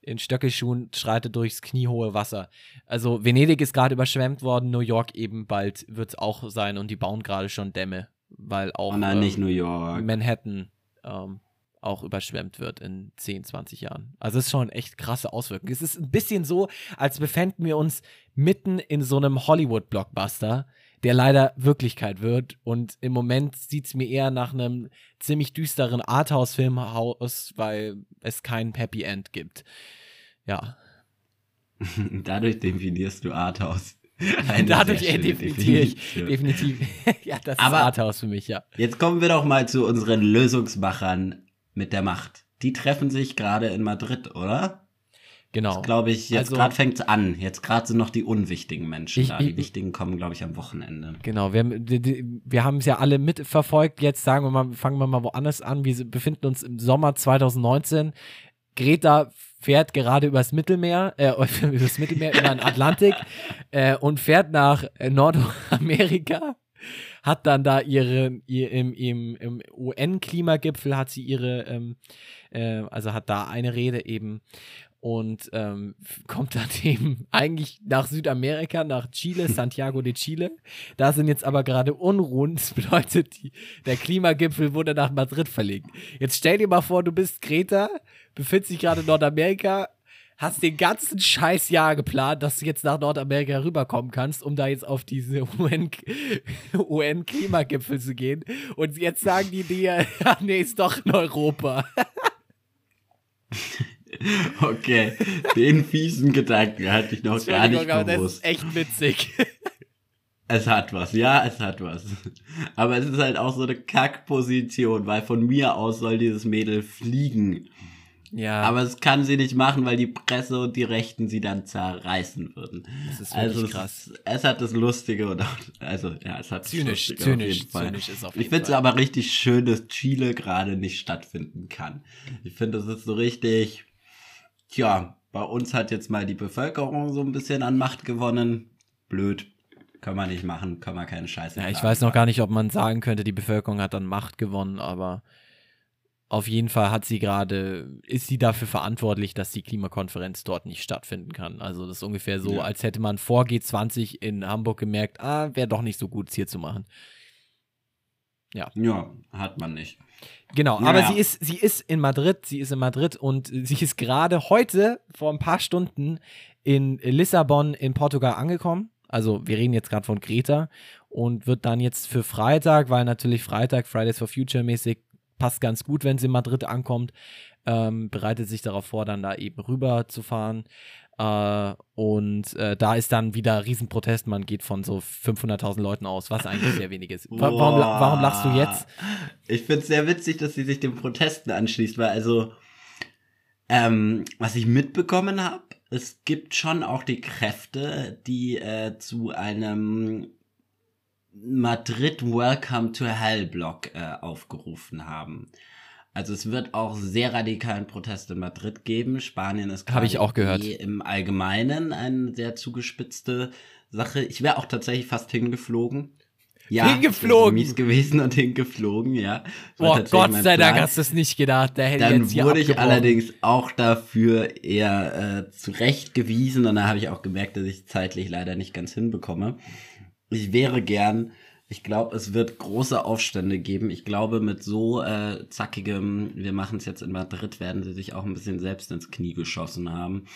in Stöckelschuhen schreitet durchs kniehohe Wasser. Also Venedig ist gerade überschwemmt worden, New York eben bald wird es auch sein und die bauen gerade schon Dämme, weil auch oh nein, ähm, nicht New York. Manhattan ähm, auch überschwemmt wird in 10, 20 Jahren. Also es ist schon echt krasse Auswirkungen. Es ist ein bisschen so, als befänden wir uns mitten in so einem Hollywood-Blockbuster, der leider Wirklichkeit wird. Und im Moment sieht es mir eher nach einem ziemlich düsteren Arthouse-Film aus, weil es kein Happy End gibt. Ja. Dadurch definierst du Arthouse. Dadurch äh, definiere ich definitiv. ja, das Aber ist Arthouse für mich, ja. Jetzt kommen wir doch mal zu unseren Lösungsmachern mit der Macht. Die treffen sich gerade in Madrid, oder? Genau. Glaube ich, jetzt also, gerade fängt es an. Jetzt gerade sind noch die unwichtigen Menschen ich, da. Die ich, wichtigen kommen, glaube ich, am Wochenende. Genau, wir, wir haben es ja alle mitverfolgt. Jetzt sagen wir mal, fangen wir mal woanders an. Wir befinden uns im Sommer 2019. Greta fährt gerade übers Mittelmeer, äh, übers Mittelmeer, über den Atlantik äh, und fährt nach Nordamerika hat dann da ihre, ihr, im, im, im UN-Klimagipfel hat sie ihre, ähm, äh, also hat da eine Rede eben und ähm, kommt dann eben eigentlich nach Südamerika, nach Chile, Santiago de Chile. Da sind jetzt aber gerade Unruhen. Das bedeutet, die, der Klimagipfel wurde nach Madrid verlegt. Jetzt stell dir mal vor, du bist Greta, befindest dich gerade in Nordamerika, hast den ganzen scheiß Jahr geplant, dass du jetzt nach Nordamerika rüberkommen kannst, um da jetzt auf diese UN-Klimagipfel UN zu gehen. Und jetzt sagen die dir, ja, nee, ist doch in Europa. okay, den fiesen Gedanken hatte ich noch gar nicht gewusst. Das ist echt witzig. Es hat was, ja, es hat was. Aber es ist halt auch so eine Kackposition, weil von mir aus soll dieses Mädel fliegen. Ja. Aber es kann sie nicht machen, weil die Presse und die Rechten sie dann zerreißen würden. Das ist wirklich also krass. Es, es, hat das Lustige und auch, also ja, es hat zynisch, das zynisch, auf jeden Fall. zynisch ist auf jeden Ich finde es aber richtig schön, dass Chile gerade nicht stattfinden kann. Ich finde, das ist so richtig, tja, bei uns hat jetzt mal die Bevölkerung so ein bisschen an Macht gewonnen. Blöd. Kann man nicht machen, kann man keine Scheiße Ja, ich weiß noch gar nicht, ob man sagen könnte, die Bevölkerung hat an Macht gewonnen, aber auf jeden Fall hat sie gerade, ist sie dafür verantwortlich, dass die Klimakonferenz dort nicht stattfinden kann. Also das ist ungefähr so, ja. als hätte man vor G20 in Hamburg gemerkt, ah, wäre doch nicht so gut, es hier zu machen. Ja. Ja, hat man nicht. Genau, ja. aber sie ist, sie ist in Madrid, sie ist in Madrid und sie ist gerade heute, vor ein paar Stunden, in Lissabon in Portugal angekommen. Also wir reden jetzt gerade von Greta und wird dann jetzt für Freitag, weil natürlich Freitag, Fridays for Future mäßig passt ganz gut, wenn sie in Madrid ankommt. Ähm, bereitet sich darauf vor, dann da eben rüber zu fahren. Äh, und äh, da ist dann wieder Riesenprotest. Man geht von so 500.000 Leuten aus, was eigentlich sehr wenig ist. Wa warum, warum lachst du jetzt? Ich finde es sehr witzig, dass sie sich den Protesten anschließt, weil also, ähm, was ich mitbekommen habe, es gibt schon auch die Kräfte, die äh, zu einem Madrid Welcome to Hell Block äh, aufgerufen haben. Also es wird auch sehr radikalen Protest in Madrid geben. Spanien ist habe ich auch gehört eh im Allgemeinen eine sehr zugespitzte Sache. Ich wäre auch tatsächlich fast hingeflogen. Ja, hingeflogen. mies gewesen und hingeflogen, ja. Oh Gott sei Dank hast du es nicht gedacht. Der hätte Dann jetzt wurde ich allerdings auch dafür eher äh, zurechtgewiesen und da habe ich auch gemerkt, dass ich zeitlich leider nicht ganz hinbekomme. Ich wäre gern ich glaube, es wird große Aufstände geben. Ich glaube, mit so äh, zackigem, wir machen es jetzt in Madrid, werden sie sich auch ein bisschen selbst ins Knie geschossen haben.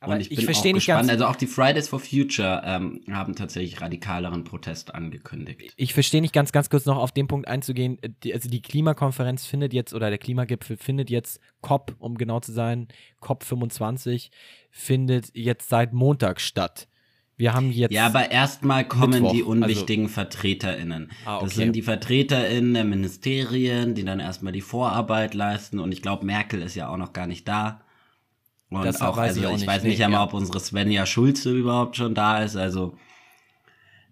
Aber und ich, ich bin auch gespannt. Also auch die Fridays for Future ähm, haben tatsächlich radikaleren Protest angekündigt. Ich verstehe nicht ganz, ganz kurz noch auf den Punkt einzugehen. Die, also die Klimakonferenz findet jetzt oder der Klimagipfel findet jetzt COP, um genau zu sein, COP 25 findet jetzt seit Montag statt. Wir haben jetzt. Ja, aber erstmal kommen Mittwoch, die unwichtigen also, VertreterInnen. Ah, okay. Das sind die VertreterInnen der Ministerien, die dann erstmal die Vorarbeit leisten. Und ich glaube, Merkel ist ja auch noch gar nicht da. Und das auch, weiß also ich, auch ich nicht. weiß nicht nee, einmal, ja. ob unsere Svenja Schulze überhaupt schon da ist. Also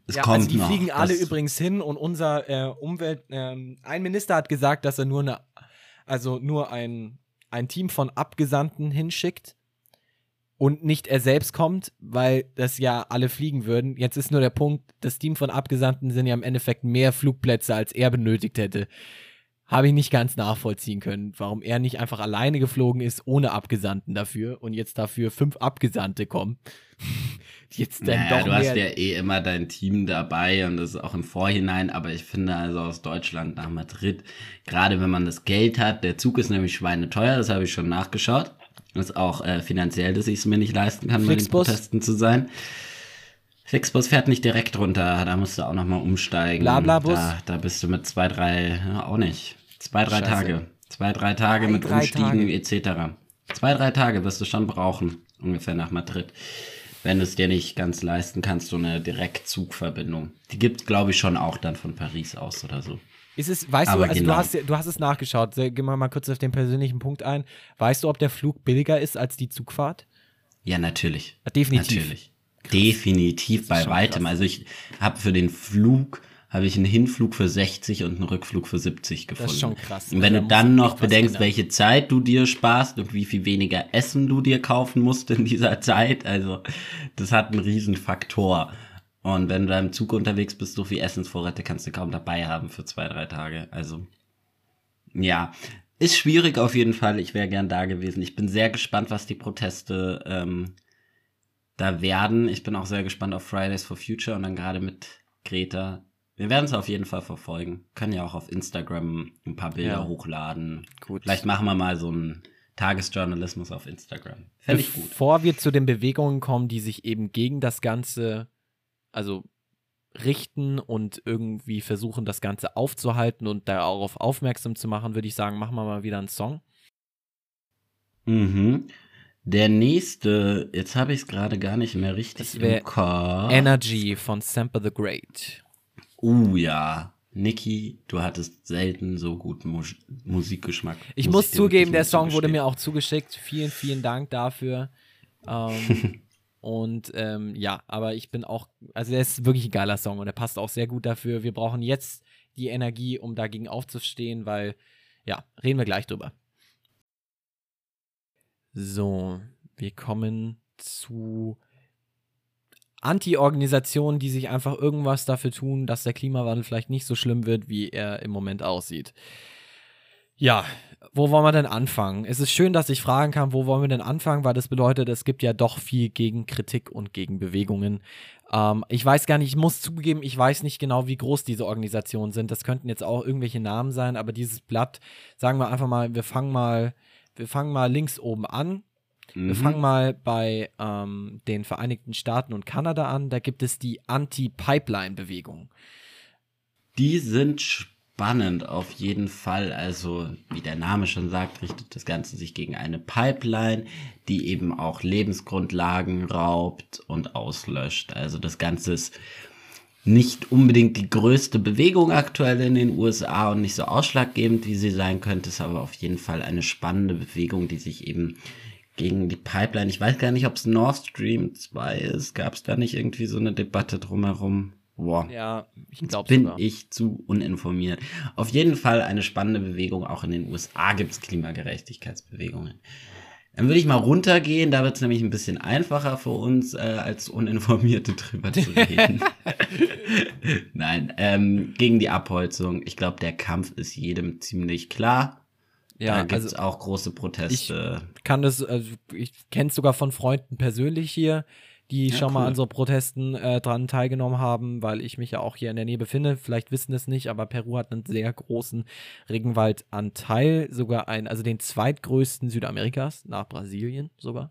es ja, kommt also die noch. fliegen alle das übrigens hin und unser äh, Umwelt, ähm, ein Minister hat gesagt, dass er nur eine, also nur ein, ein Team von Abgesandten hinschickt und nicht er selbst kommt, weil das ja alle fliegen würden. Jetzt ist nur der Punkt, das Team von Abgesandten sind ja im Endeffekt mehr Flugplätze, als er benötigt hätte. Habe ich nicht ganz nachvollziehen können, warum er nicht einfach alleine geflogen ist, ohne Abgesandten dafür und jetzt dafür fünf Abgesandte kommen. jetzt dann naja, doch du hast ja eh immer dein Team dabei und das ist auch im Vorhinein, aber ich finde also aus Deutschland nach Madrid, gerade wenn man das Geld hat, der Zug ist nämlich schweineteuer, das habe ich schon nachgeschaut ist auch äh, finanziell, dass ich es mir nicht leisten kann, bei den Protesten zu sein. Flixbus fährt nicht direkt runter, da musst du auch nochmal umsteigen. Blablabus? Da, da bist du mit zwei, drei, ja, auch nicht. Zwei, drei Scheiße. Tage. Zwei, drei Tage drei, mit drei Umstiegen etc. Zwei, drei Tage wirst du schon brauchen, ungefähr nach Madrid. Wenn du es dir nicht ganz leisten kannst, so eine Direktzugverbindung. Die gibt, glaube ich, schon auch dann von Paris aus oder so. Ist es, weißt Aber du, also genau. du, hast, du hast es nachgeschaut. Gehen wir mal kurz auf den persönlichen Punkt ein. Weißt du, ob der Flug billiger ist als die Zugfahrt? Ja, natürlich. Definitiv. Natürlich. Krass. Definitiv bei weitem. Krass. Also ich habe für den Flug habe ich einen Hinflug für 60 und einen Rückflug für 70 gefunden. Das ist schon krass. Und wenn da du dann noch bedenkst, welche Zeit du dir sparst und wie viel weniger Essen du dir kaufen musst in dieser Zeit, also das hat einen riesen Faktor. Und wenn du da im Zug unterwegs bist, so viel Essensvorräte kannst du kaum dabei haben für zwei, drei Tage. Also, ja. Ist schwierig auf jeden Fall. Ich wäre gern da gewesen. Ich bin sehr gespannt, was die Proteste ähm, da werden. Ich bin auch sehr gespannt auf Fridays for Future und dann gerade mit Greta. Wir werden es auf jeden Fall verfolgen. Können ja auch auf Instagram ein paar Bilder ja. hochladen. Gut. Vielleicht machen wir mal so einen Tagesjournalismus auf Instagram. Fände ich gut. Bevor wir zu den Bewegungen kommen, die sich eben gegen das Ganze also richten und irgendwie versuchen, das Ganze aufzuhalten und darauf aufmerksam zu machen, würde ich sagen, machen wir mal wieder einen Song. Mhm. Der nächste, jetzt habe ich es gerade gar nicht mehr richtig das im Kopf. Energy von Sample the Great. Uh ja. Niki, du hattest selten so guten Mu Musikgeschmack. Ich muss, muss zugeben, der Song wurde mir auch zugeschickt. Vielen, vielen Dank dafür. Ähm, Und ähm, ja, aber ich bin auch, also der ist wirklich ein geiler Song und er passt auch sehr gut dafür. Wir brauchen jetzt die Energie, um dagegen aufzustehen, weil, ja, reden wir gleich drüber. So, wir kommen zu Anti-Organisationen, die sich einfach irgendwas dafür tun, dass der Klimawandel vielleicht nicht so schlimm wird, wie er im Moment aussieht. Ja, wo wollen wir denn anfangen? Es ist schön, dass ich fragen kann, wo wollen wir denn anfangen, weil das bedeutet, es gibt ja doch viel Gegenkritik und Gegenbewegungen. Ähm, ich weiß gar nicht, ich muss zugeben, ich weiß nicht genau, wie groß diese Organisationen sind. Das könnten jetzt auch irgendwelche Namen sein, aber dieses Blatt, sagen wir einfach mal, wir fangen mal, wir fangen mal links oben an. Mhm. Wir fangen mal bei ähm, den Vereinigten Staaten und Kanada an. Da gibt es die Anti-Pipeline-Bewegung. Die sind spannend auf jeden Fall. Also, wie der Name schon sagt, richtet das Ganze sich gegen eine Pipeline, die eben auch Lebensgrundlagen raubt und auslöscht. Also das Ganze ist nicht unbedingt die größte Bewegung aktuell in den USA und nicht so ausschlaggebend, wie sie sein könnte, ist aber auf jeden Fall eine spannende Bewegung, die sich eben gegen die Pipeline, ich weiß gar nicht, ob es Nord Stream 2 ist, gab es da nicht irgendwie so eine Debatte drumherum? Boah. Ja, ich glaube Bin sogar. ich zu uninformiert. Auf jeden Fall eine spannende Bewegung. Auch in den USA gibt es Klimagerechtigkeitsbewegungen. Dann würde ich mal runtergehen, da wird es nämlich ein bisschen einfacher für uns, äh, als Uninformierte drüber zu reden. Nein, ähm, gegen die Abholzung. Ich glaube, der Kampf ist jedem ziemlich klar. Ja, da gibt es also, auch große Proteste. Ich kann das, also ich kenne es sogar von Freunden persönlich hier die ja, schon mal an so Protesten äh, dran teilgenommen haben, weil ich mich ja auch hier in der Nähe befinde. Vielleicht wissen es nicht, aber Peru hat einen sehr großen Regenwaldanteil, sogar ein, also den zweitgrößten Südamerikas, nach Brasilien sogar.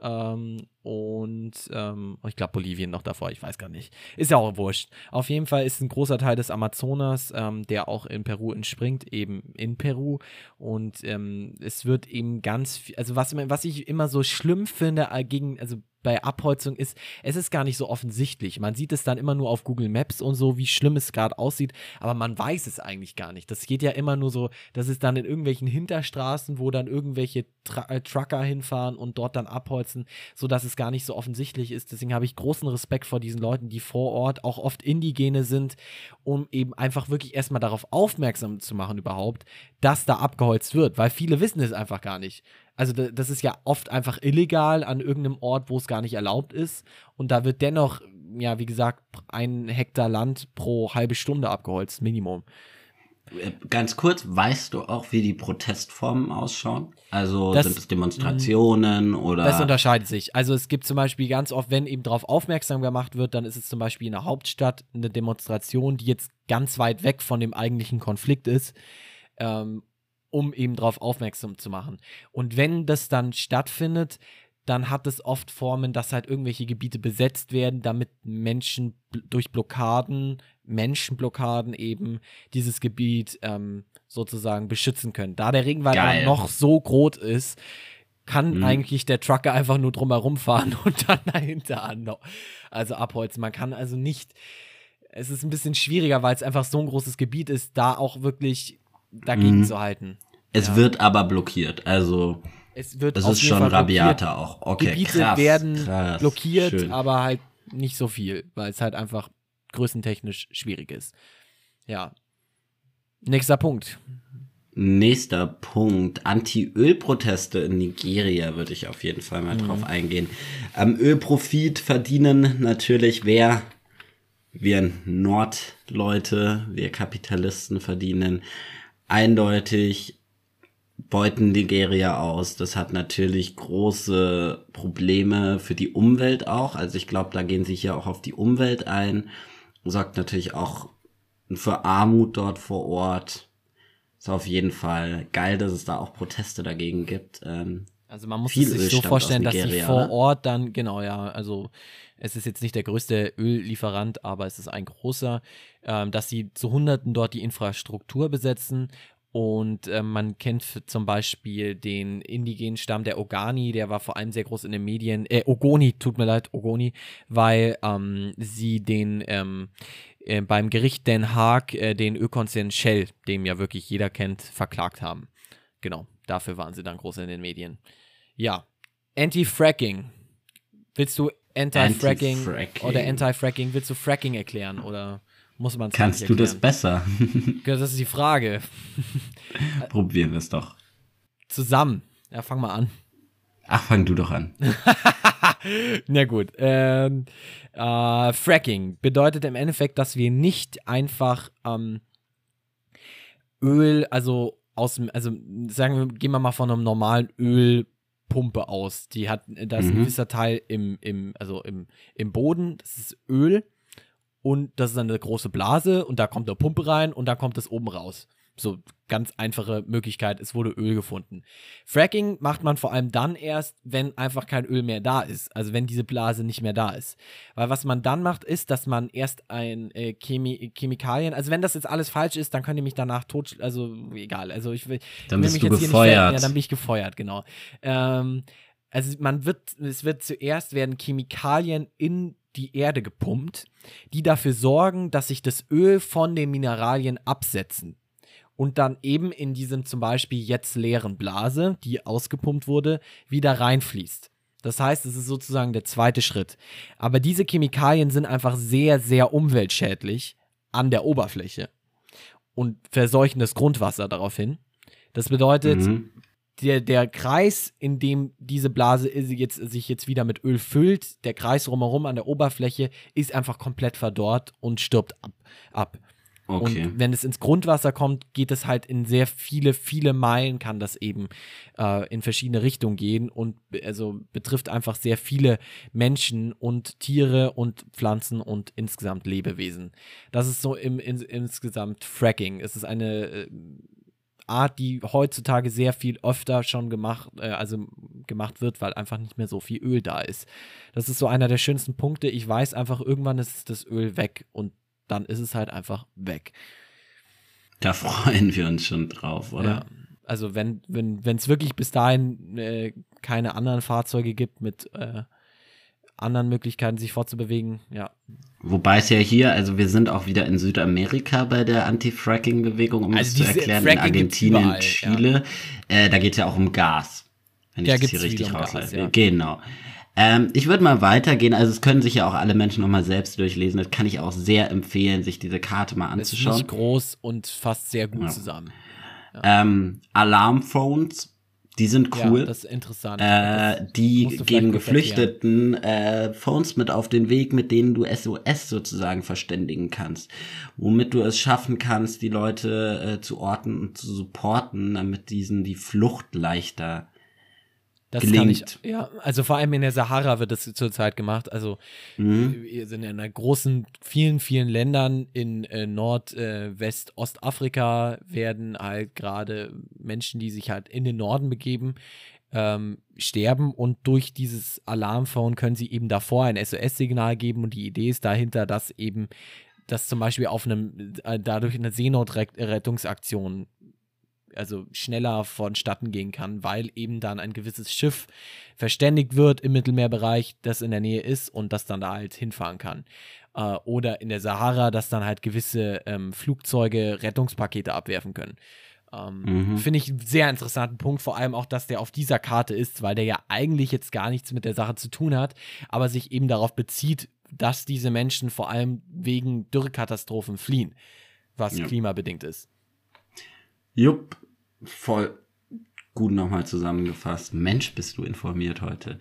Ähm, und ähm, ich glaube Bolivien noch davor, ich weiß gar nicht. Ist ja auch wurscht. Auf jeden Fall ist ein großer Teil des Amazonas, ähm, der auch in Peru entspringt, eben in Peru. Und ähm, es wird eben ganz viel, also was, was ich immer so schlimm finde, äh, gegen, also bei Abholzung ist, es ist gar nicht so offensichtlich. Man sieht es dann immer nur auf Google Maps und so, wie schlimm es gerade aussieht, aber man weiß es eigentlich gar nicht. Das geht ja immer nur so, das ist dann in irgendwelchen Hinterstraßen, wo dann irgendwelche Tra äh, Trucker hinfahren und dort dann abholzen, sodass es gar nicht so offensichtlich ist. Deswegen habe ich großen Respekt vor diesen Leuten, die vor Ort auch oft Indigene sind, um eben einfach wirklich erstmal darauf aufmerksam zu machen überhaupt, dass da abgeholzt wird, weil viele wissen es einfach gar nicht. Also das ist ja oft einfach illegal an irgendeinem Ort, wo es gar nicht erlaubt ist. Und da wird dennoch, ja, wie gesagt, ein Hektar Land pro halbe Stunde abgeholzt, Minimum. Ganz kurz, weißt du auch, wie die Protestformen ausschauen? Also das, sind es Demonstrationen mh, oder? Das unterscheidet sich. Also es gibt zum Beispiel ganz oft, wenn eben darauf aufmerksam gemacht wird, dann ist es zum Beispiel in der Hauptstadt eine Demonstration, die jetzt ganz weit weg von dem eigentlichen Konflikt ist. Ähm, um eben darauf aufmerksam zu machen. Und wenn das dann stattfindet, dann hat es oft Formen, dass halt irgendwelche Gebiete besetzt werden, damit Menschen durch Blockaden, Menschenblockaden eben dieses Gebiet ähm, sozusagen beschützen können. Da der Regenwald noch so groß ist, kann mhm. eigentlich der Trucker einfach nur drumherum fahren und dann dahinter an. Also abholzen. Man kann also nicht. Es ist ein bisschen schwieriger, weil es einfach so ein großes Gebiet ist, da auch wirklich dagegen mhm. zu halten. Es ja. wird aber blockiert, also es wird das ist schon rabiater auch. Okay, Gebiete krass, werden krass, blockiert, schön. aber halt nicht so viel, weil es halt einfach größentechnisch schwierig ist. Ja. Nächster Punkt. Nächster Punkt. Anti-Öl-Proteste in Nigeria würde ich auf jeden Fall mal mhm. drauf eingehen. Am Ölprofit verdienen natürlich wer? Wir Nordleute, wir Kapitalisten verdienen eindeutig beuten Nigeria aus. Das hat natürlich große Probleme für die Umwelt auch. Also ich glaube, da gehen sie hier auch auf die Umwelt ein. Sorgt natürlich auch für Armut dort vor Ort. Ist auf jeden Fall geil, dass es da auch Proteste dagegen gibt. Ähm, also man muss es sich so vorstellen, dass sie vor Ort dann, genau, ja, also es ist jetzt nicht der größte Öllieferant, aber es ist ein großer, ähm, dass sie zu Hunderten dort die Infrastruktur besetzen und äh, man kennt zum Beispiel den indigenen Stamm der Ogani, der war vor allem sehr groß in den Medien, äh, Ogoni, tut mir leid, Ogoni, weil ähm, sie den ähm, äh, beim Gericht Den Haag äh, den Ölkonzern Shell, den ja wirklich jeder kennt, verklagt haben. Genau, dafür waren sie dann groß in den Medien. Ja, Anti-Fracking. Willst du Anti-Fracking Anti oder Anti-Fracking, willst du Fracking erklären oder? Muss man Kannst du das besser? das ist die Frage. Probieren wir es doch. Zusammen. Ja, fang mal an. Ach, fang du doch an. Na gut. Ähm, äh, Fracking bedeutet im Endeffekt, dass wir nicht einfach ähm, Öl, also aus dem, also sagen wir, gehen wir mal von einem normalen Ölpumpe aus. Die hat, da ist mhm. ein gewisser Teil im, im, also im, im Boden, das ist Öl und das ist dann eine große Blase und da kommt eine Pumpe rein und da kommt es oben raus. So ganz einfache Möglichkeit, es wurde Öl gefunden. Fracking macht man vor allem dann erst, wenn einfach kein Öl mehr da ist, also wenn diese Blase nicht mehr da ist. Weil was man dann macht, ist, dass man erst ein äh, Chemi Chemikalien, also wenn das jetzt alles falsch ist, dann könnt ihr mich danach tot, also egal, also ich will, dann will bist mich du jetzt hier gefeuert. Nicht fällen, ja, dann bin ich gefeuert, genau. Ähm, also man wird, es wird zuerst werden Chemikalien in die Erde gepumpt, die dafür sorgen, dass sich das Öl von den Mineralien absetzen und dann eben in diesem zum Beispiel jetzt leeren Blase, die ausgepumpt wurde, wieder reinfließt. Das heißt, es ist sozusagen der zweite Schritt. Aber diese Chemikalien sind einfach sehr, sehr umweltschädlich an der Oberfläche und verseuchen das Grundwasser daraufhin. Das bedeutet, Mhm. Der, der Kreis, in dem diese Blase jetzt, sich jetzt wieder mit Öl füllt, der Kreis drumherum an der Oberfläche, ist einfach komplett verdorrt und stirbt ab. ab. Okay. Und wenn es ins Grundwasser kommt, geht es halt in sehr viele, viele Meilen, kann das eben äh, in verschiedene Richtungen gehen und also betrifft einfach sehr viele Menschen und Tiere und Pflanzen und insgesamt Lebewesen. Das ist so im, in, insgesamt Fracking. Es ist eine äh, Art, die heutzutage sehr viel öfter schon gemacht, äh, also gemacht wird, weil einfach nicht mehr so viel Öl da ist. Das ist so einer der schönsten Punkte. Ich weiß einfach, irgendwann ist das Öl weg und dann ist es halt einfach weg. Da freuen wir uns schon drauf, oder? Ja. Also wenn wenn wenn es wirklich bis dahin äh, keine anderen Fahrzeuge gibt mit äh, anderen Möglichkeiten, sich fortzubewegen, ja. Wobei es ja hier, also wir sind auch wieder in Südamerika bei der Anti-Fracking-Bewegung, um Also es zu erklären, Fracking in Argentinien, überall, Chile. Äh, da geht es ja auch um Gas. Wenn Da ich das hier richtig um rausleite. ja. Genau. Ähm, ich würde mal weitergehen, also es können sich ja auch alle Menschen nochmal selbst durchlesen. Das kann ich auch sehr empfehlen, sich diese Karte mal Ist anzuschauen. nicht groß und fasst sehr gut Ja. zusammen. Ähm, Alarmphones, die sind cool. Ja, das ist interessant. Äh, Das die geben Geflüchteten äh, Phones mit auf den Weg, mit denen du SOS sozusagen verständigen kannst. Womit du es schaffen kannst, die Leute äh, zu orten und zu supporten, damit diesen die Flucht leichter. Das gelingt. kann ich, ja, also vor allem in der Sahara wird das zurzeit gemacht. Also Mhm. wir sind in einer großen, vielen, vielen Ländern in äh, Nord-, äh, West-, Ostafrika werden halt gerade Menschen, die sich halt in den Norden begeben, ähm, sterben und durch dieses Alarmphone können sie eben davor ein SOS-Signal geben und die Idee ist dahinter, dass eben dass zum Beispiel auf einem, äh, dadurch eine Seenotrettungsaktion also schneller vonstatten gehen kann, weil eben dann ein gewisses Schiff verständigt wird im Mittelmeerbereich, das in der Nähe ist und das dann da halt hinfahren kann. Äh, oder in der Sahara, dass dann halt gewisse ähm, Flugzeuge Rettungspakete abwerfen können. Ähm, Mhm. Finde ich einen sehr interessanten Punkt, vor allem auch, dass der auf dieser Karte ist, weil der ja eigentlich jetzt gar nichts mit der Sache zu tun hat, aber sich eben darauf bezieht, dass diese Menschen vor allem wegen Dürrekatastrophen fliehen, was Ja. klimabedingt ist. Jupp, voll gut nochmal zusammengefasst. Mensch, bist du informiert heute.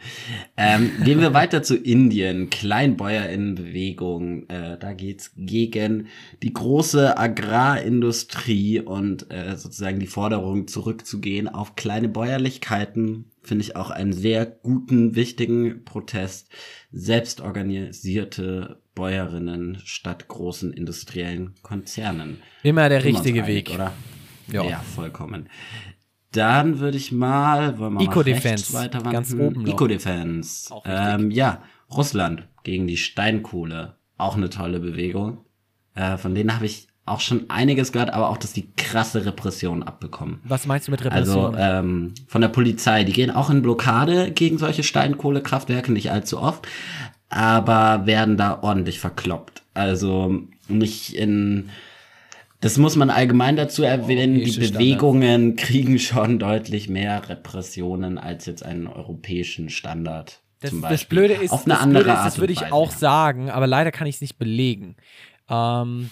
Ähm, gehen wir weiter zu Indien. Kleinbäuer in Bewegung. Äh, da geht's gegen die große Agrarindustrie und äh, sozusagen die Forderung zurückzugehen auf kleine Bäuerlichkeiten. Finde ich auch einen sehr guten, wichtigen Protest. Selbstorganisierte Bäuerinnen statt großen industriellen Konzernen. Immer der richtige einig, Weg. oder? Ja. Ja, vollkommen. Dann würde ich mal, wollen wir mal Eco-Defense, rechts weiterwandern? ganz oben noch. Eco-Defense. Auch wichtig. Ähm, ja, Russland gegen die Steinkohle. Auch eine tolle Bewegung. Äh, von denen habe ich auch schon einiges gehört, aber auch, dass die krasse Repression abbekommen. Was meinst du mit Also Repression? ähm, von der Polizei, die gehen auch in Blockade gegen solche Steinkohlekraftwerke, nicht allzu oft, aber werden da ordentlich verkloppt. Also nicht in das muss man allgemein dazu erwähnen, die. Bewegungen kriegen schon deutlich mehr Repressionen als jetzt einen europäischen Standard. das, zum das Beispiel. Blöde ist, Auf eine das andere Blöde ist, das würde ich auch sagen, aber leider kann ich es nicht belegen. Ähm,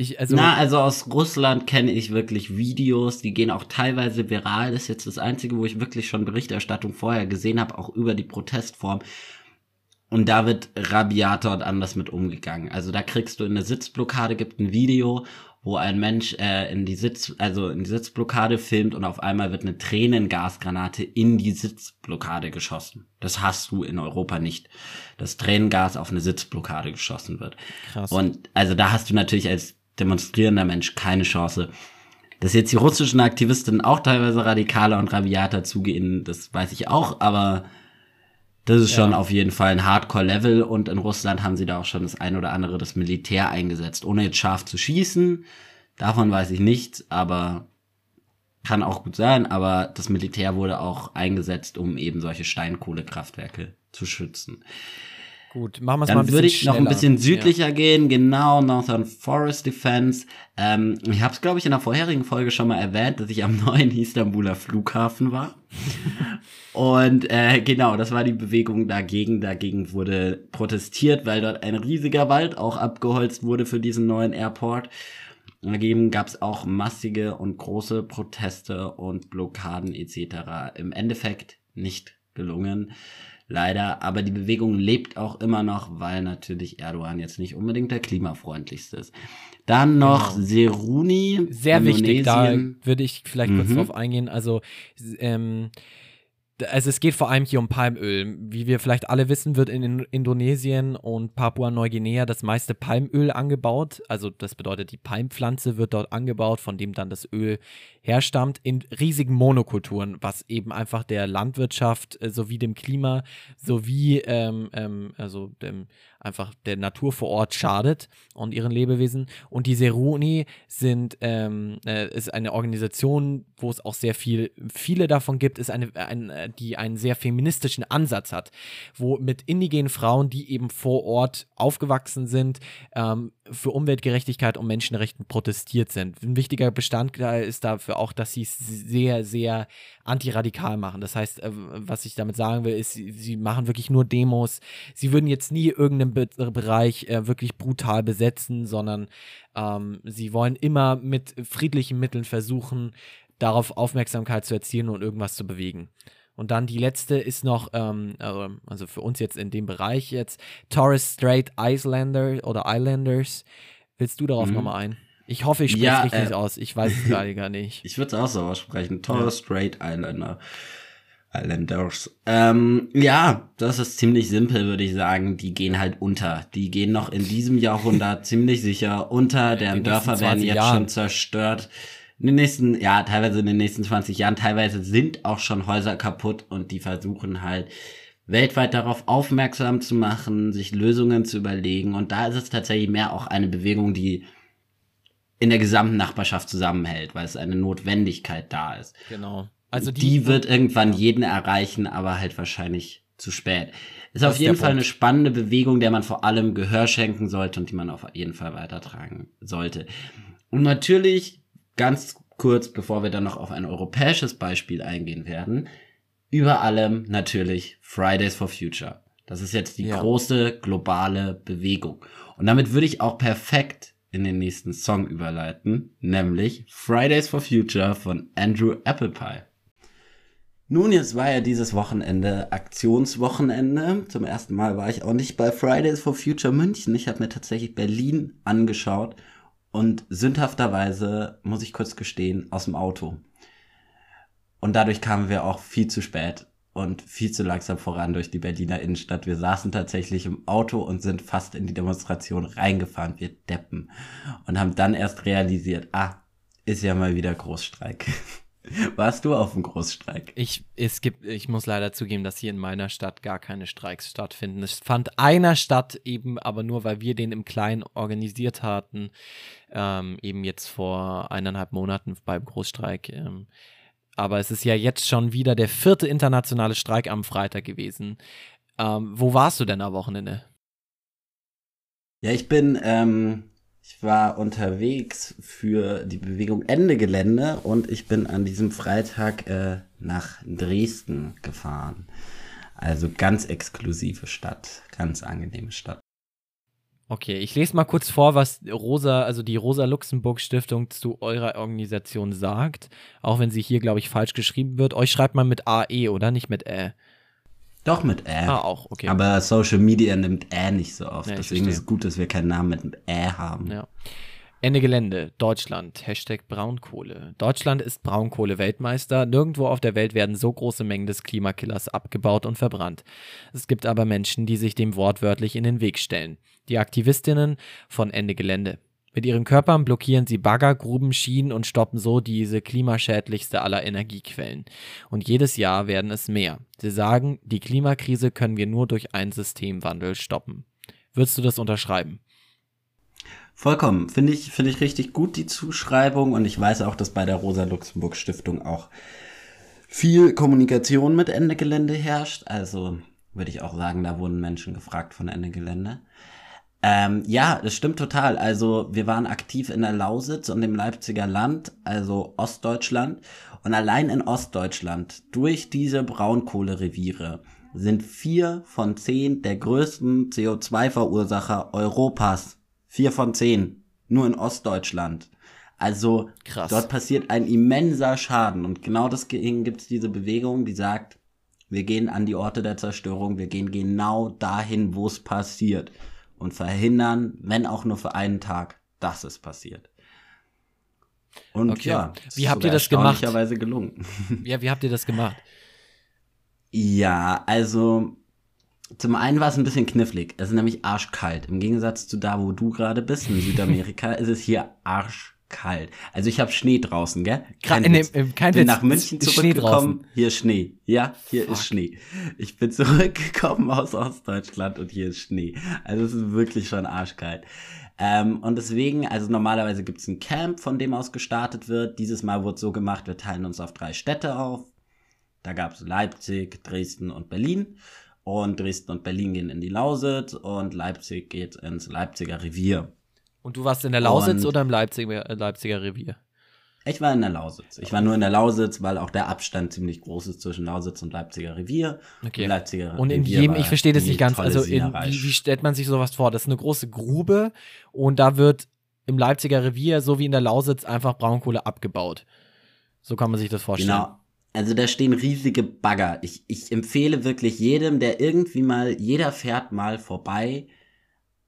ich, also, Na, also aus Russland kenne ich wirklich Videos, die gehen auch teilweise viral. Das ist jetzt das Einzige, wo ich wirklich schon Berichterstattung vorher gesehen habe, auch über die Protestform. Und da wird rabiater und anders mit umgegangen. Also da kriegst du in eine Sitzblockade, gibt ein Video, wo ein Mensch äh, in die Sitz, also in die Sitzblockade filmt und auf einmal wird eine Tränengasgranate in die Sitzblockade geschossen. Das hast du in Europa nicht. Dass Tränengas auf eine Sitzblockade geschossen wird. krass. Und also da hast du natürlich als demonstrierender Mensch keine Chance. Dass jetzt die russischen Aktivistinnen auch teilweise radikaler und rabiater zugehen, das weiß ich auch, aber das ist schon auf jeden Fall ein Hardcore-Level und in Russland haben sie da auch schon das ein oder andere das Militär eingesetzt, ohne jetzt scharf zu schießen. Davon weiß ich nichts, aber kann auch gut sein, aber das Militär wurde auch eingesetzt, um eben solche Steinkohlekraftwerke zu schützen. Gut, machen wir es mal ein bisschen würde ich schneller. noch ein bisschen südlicher ja. gehen, genau, Northern Forest Defense. Ähm, ich habe es, glaube ich, in der vorherigen Folge schon mal erwähnt, dass ich am neuen Istanbuler Flughafen war. Und äh, genau, das war die Bewegung dagegen. Dagegen wurde protestiert, weil dort ein riesiger Wald auch abgeholzt wurde für diesen neuen Airport. Dagegen gab es auch massige und große Proteste und Blockaden etc. Im Endeffekt nicht gelungen leider. Aber die Bewegung lebt auch immer noch, weil natürlich Erdogan jetzt nicht unbedingt der klimafreundlichste ist. Dann noch genau. Seruni. Sehr wichtig, da würde ich vielleicht kurz mhm. drauf eingehen. Also, ähm, also es geht vor allem hier um Palmöl. Wie wir vielleicht alle wissen, wird in Indonesien und Papua-Neuguinea das meiste Palmöl angebaut. Also das bedeutet, die Palmpflanze wird dort angebaut, von dem dann das Öl herstammt, in riesigen Monokulturen, was eben einfach der Landwirtschaft äh, sowie dem Klima sowie ähm, ähm, also dem einfach der Natur vor Ort schadet und ihren Lebewesen. Und die Seruni sind ähm, äh, ist eine Organisation, wo es auch sehr viel, viele davon gibt, ist eine, ein, äh, die einen sehr feministischen Ansatz hat, wo mit indigenen Frauen, die eben vor Ort aufgewachsen sind, ähm, für Umweltgerechtigkeit und Menschenrechten protestiert sind. Ein wichtiger Bestandteil ist dafür auch, dass sie es sehr, sehr antiradikal machen. Das heißt, äh, was ich damit sagen will, ist, sie, machen wirklich nur Demos. Sie würden jetzt nie irgendeinen Be Bereich äh, wirklich brutal besetzen, sondern ähm, sie wollen immer mit friedlichen Mitteln versuchen, darauf Aufmerksamkeit zu erzielen und irgendwas zu bewegen. Und dann die letzte ist noch, ähm, also, also für uns jetzt in dem Bereich jetzt, Torres Strait Islander oder Islanders. Willst du darauf mhm. nochmal ein? Ich hoffe, ich spreche ja, es richtig äh, aus. Ich weiß es gerade gar nicht. Ich würde es auch so aussprechen. Torres ja. Strait Islander. Islanders. Ähm, ja, das ist ziemlich simpel, würde ich sagen. Die gehen halt unter. Die gehen noch in diesem Jahrhundert ziemlich sicher unter. Deren Dörfer werden jetzt Jahren. schon zerstört in den nächsten, ja, teilweise in den nächsten 20 Jahren, teilweise sind auch schon Häuser kaputt und die versuchen halt weltweit darauf aufmerksam zu machen, sich Lösungen zu überlegen. Und da ist es tatsächlich mehr auch eine Bewegung, die in der gesamten Nachbarschaft zusammenhält, weil es eine Notwendigkeit da ist. Genau. Also die, die wird irgendwann jeden erreichen, aber halt wahrscheinlich zu spät. Ist auf jeden Fall Punkt. eine spannende Bewegung, der man vor allem Gehör schenken sollte und die man auf jeden Fall weitertragen sollte. Und natürlich ganz kurz, bevor wir dann noch auf ein europäisches Beispiel eingehen werden, über allem natürlich Fridays for Future. Das ist jetzt die ja. große globale Bewegung. Und damit würde ich auch perfekt in den nächsten Song überleiten, nämlich Fridays for Future von Andrew Applepie. Nun, jetzt war ja dieses Wochenende Aktionswochenende. Zum ersten Mal war ich auch nicht bei Fridays for Future München. Ich habe mir tatsächlich Berlin angeschaut und sündhafterweise, muss ich kurz gestehen, aus dem Auto. Und dadurch kamen wir auch viel zu spät und viel zu langsam voran durch die Berliner Innenstadt. Wir saßen tatsächlich im Auto und sind fast in die Demonstration reingefahren, wir Deppen. Und haben dann erst realisiert, ah, ist ja mal wieder Großstreik. Warst du auf dem Großstreik? Ich, es gibt, ich muss leider zugeben, dass hier in meiner Stadt gar keine Streiks stattfinden. Es fand einer statt, eben aber nur, weil wir den im Kleinen organisiert hatten, ähm, eben jetzt vor eineinhalb Monaten beim Großstreik. Ähm, aber es ist ja jetzt schon wieder der vierte internationale Streik am Freitag gewesen. Ähm, wo warst du denn am Wochenende? Ja, ich bin ähm, ich war unterwegs für die Bewegung Ende Gelände und ich bin an diesem Freitag äh, nach Dresden gefahren. Also ganz exklusive Stadt, ganz angenehme Stadt. Okay, ich lese mal kurz vor, was Rosa, also die Rosa Luxemburg Stiftung zu eurer Organisation sagt. Auch wenn sie hier, glaube ich, falsch geschrieben wird. Euch schreibt man mit AE, oder? Nicht mit Ä. Doch mit Ä. Ah, auch, okay. Aber Social Media nimmt Ä nicht so oft. Ja, Deswegen verstehe. ist es gut, dass wir keinen Namen mit Ä haben. Ja. Ende Gelände, Deutschland, Hashtag Braunkohle. Deutschland ist Braunkohle-Weltmeister. Nirgendwo auf der Welt werden so große Mengen des Klimakillers abgebaut und verbrannt. Es gibt aber Menschen, die sich dem wortwörtlich in den Weg stellen. Die Aktivistinnen von Ende Gelände. Mit ihren Körpern blockieren sie Bagger, Gruben, Schienen und stoppen so diese klimaschädlichste aller Energiequellen. Und jedes Jahr werden es mehr. Sie sagen, die Klimakrise können wir nur durch einen Systemwandel stoppen. Würdest du das unterschreiben? Vollkommen. Finde ich, finde ich richtig gut, die Zuschreibung. Und ich weiß auch, dass bei der Rosa-Luxemburg-Stiftung auch viel Kommunikation mit Ende Gelände herrscht. Also würde ich auch sagen, da wurden Menschen gefragt von Ende Gelände. Ähm, ja, das stimmt total. Also wir waren aktiv in der Lausitz und im Leipziger Land, also Ostdeutschland. Und allein in Ostdeutschland, durch diese Braunkohlereviere, sind vier von zehn der größten CO2-Verursacher Europas. Vier von zehn. Nur in Ostdeutschland. Also Krass. dort passiert ein immenser Schaden. Und genau deswegen gibt es diese Bewegung, die sagt, wir gehen an die Orte der Zerstörung, wir gehen genau dahin, wo es passiert und verhindern, wenn auch nur für einen Tag, dass es passiert. Und okay. ja, wie habt ihr das gemacht? gelungen. Ja, wie habt ihr das gemacht? Ja, also zum einen war es ein bisschen knifflig. Es ist nämlich arschkalt. Im Gegensatz zu da, wo du gerade bist, in Südamerika, ist es hier arschkalt kalt. Also ich habe Schnee draußen, gell? Kein, in dem, kein bin nach München zurückgekommen. Hier ist Schnee. Ja, hier Fuck. ist Schnee. Ich bin zurückgekommen aus Ostdeutschland und hier ist Schnee. Also es ist wirklich schon arschkalt. Ähm, und deswegen, also normalerweise gibt's ein Camp, von dem aus gestartet wird. Dieses Mal wurde so gemacht, wir teilen uns auf drei Städte auf. Da gab's Leipzig, Dresden und Berlin. Und Dresden und Berlin gehen in die Lausitz und Leipzig geht ins Leipziger Revier. Und du warst in der Lausitz und oder im Leipziger, äh, Leipziger Revier? Ich war in der Lausitz. Ich war nur in der Lausitz, weil auch der Abstand ziemlich groß ist zwischen Lausitz und Leipziger Revier. Okay. Und, Leipziger und in Revier jedem, ich verstehe das nicht ganz, also in, wie, wie stellt man sich sowas vor? Das ist eine große Grube und da wird im Leipziger Revier, so wie in der Lausitz, einfach Braunkohle abgebaut. So kann man sich das vorstellen. Genau. Also da stehen riesige Bagger. Ich, ich empfehle wirklich jedem, der irgendwie mal, jeder fährt mal vorbei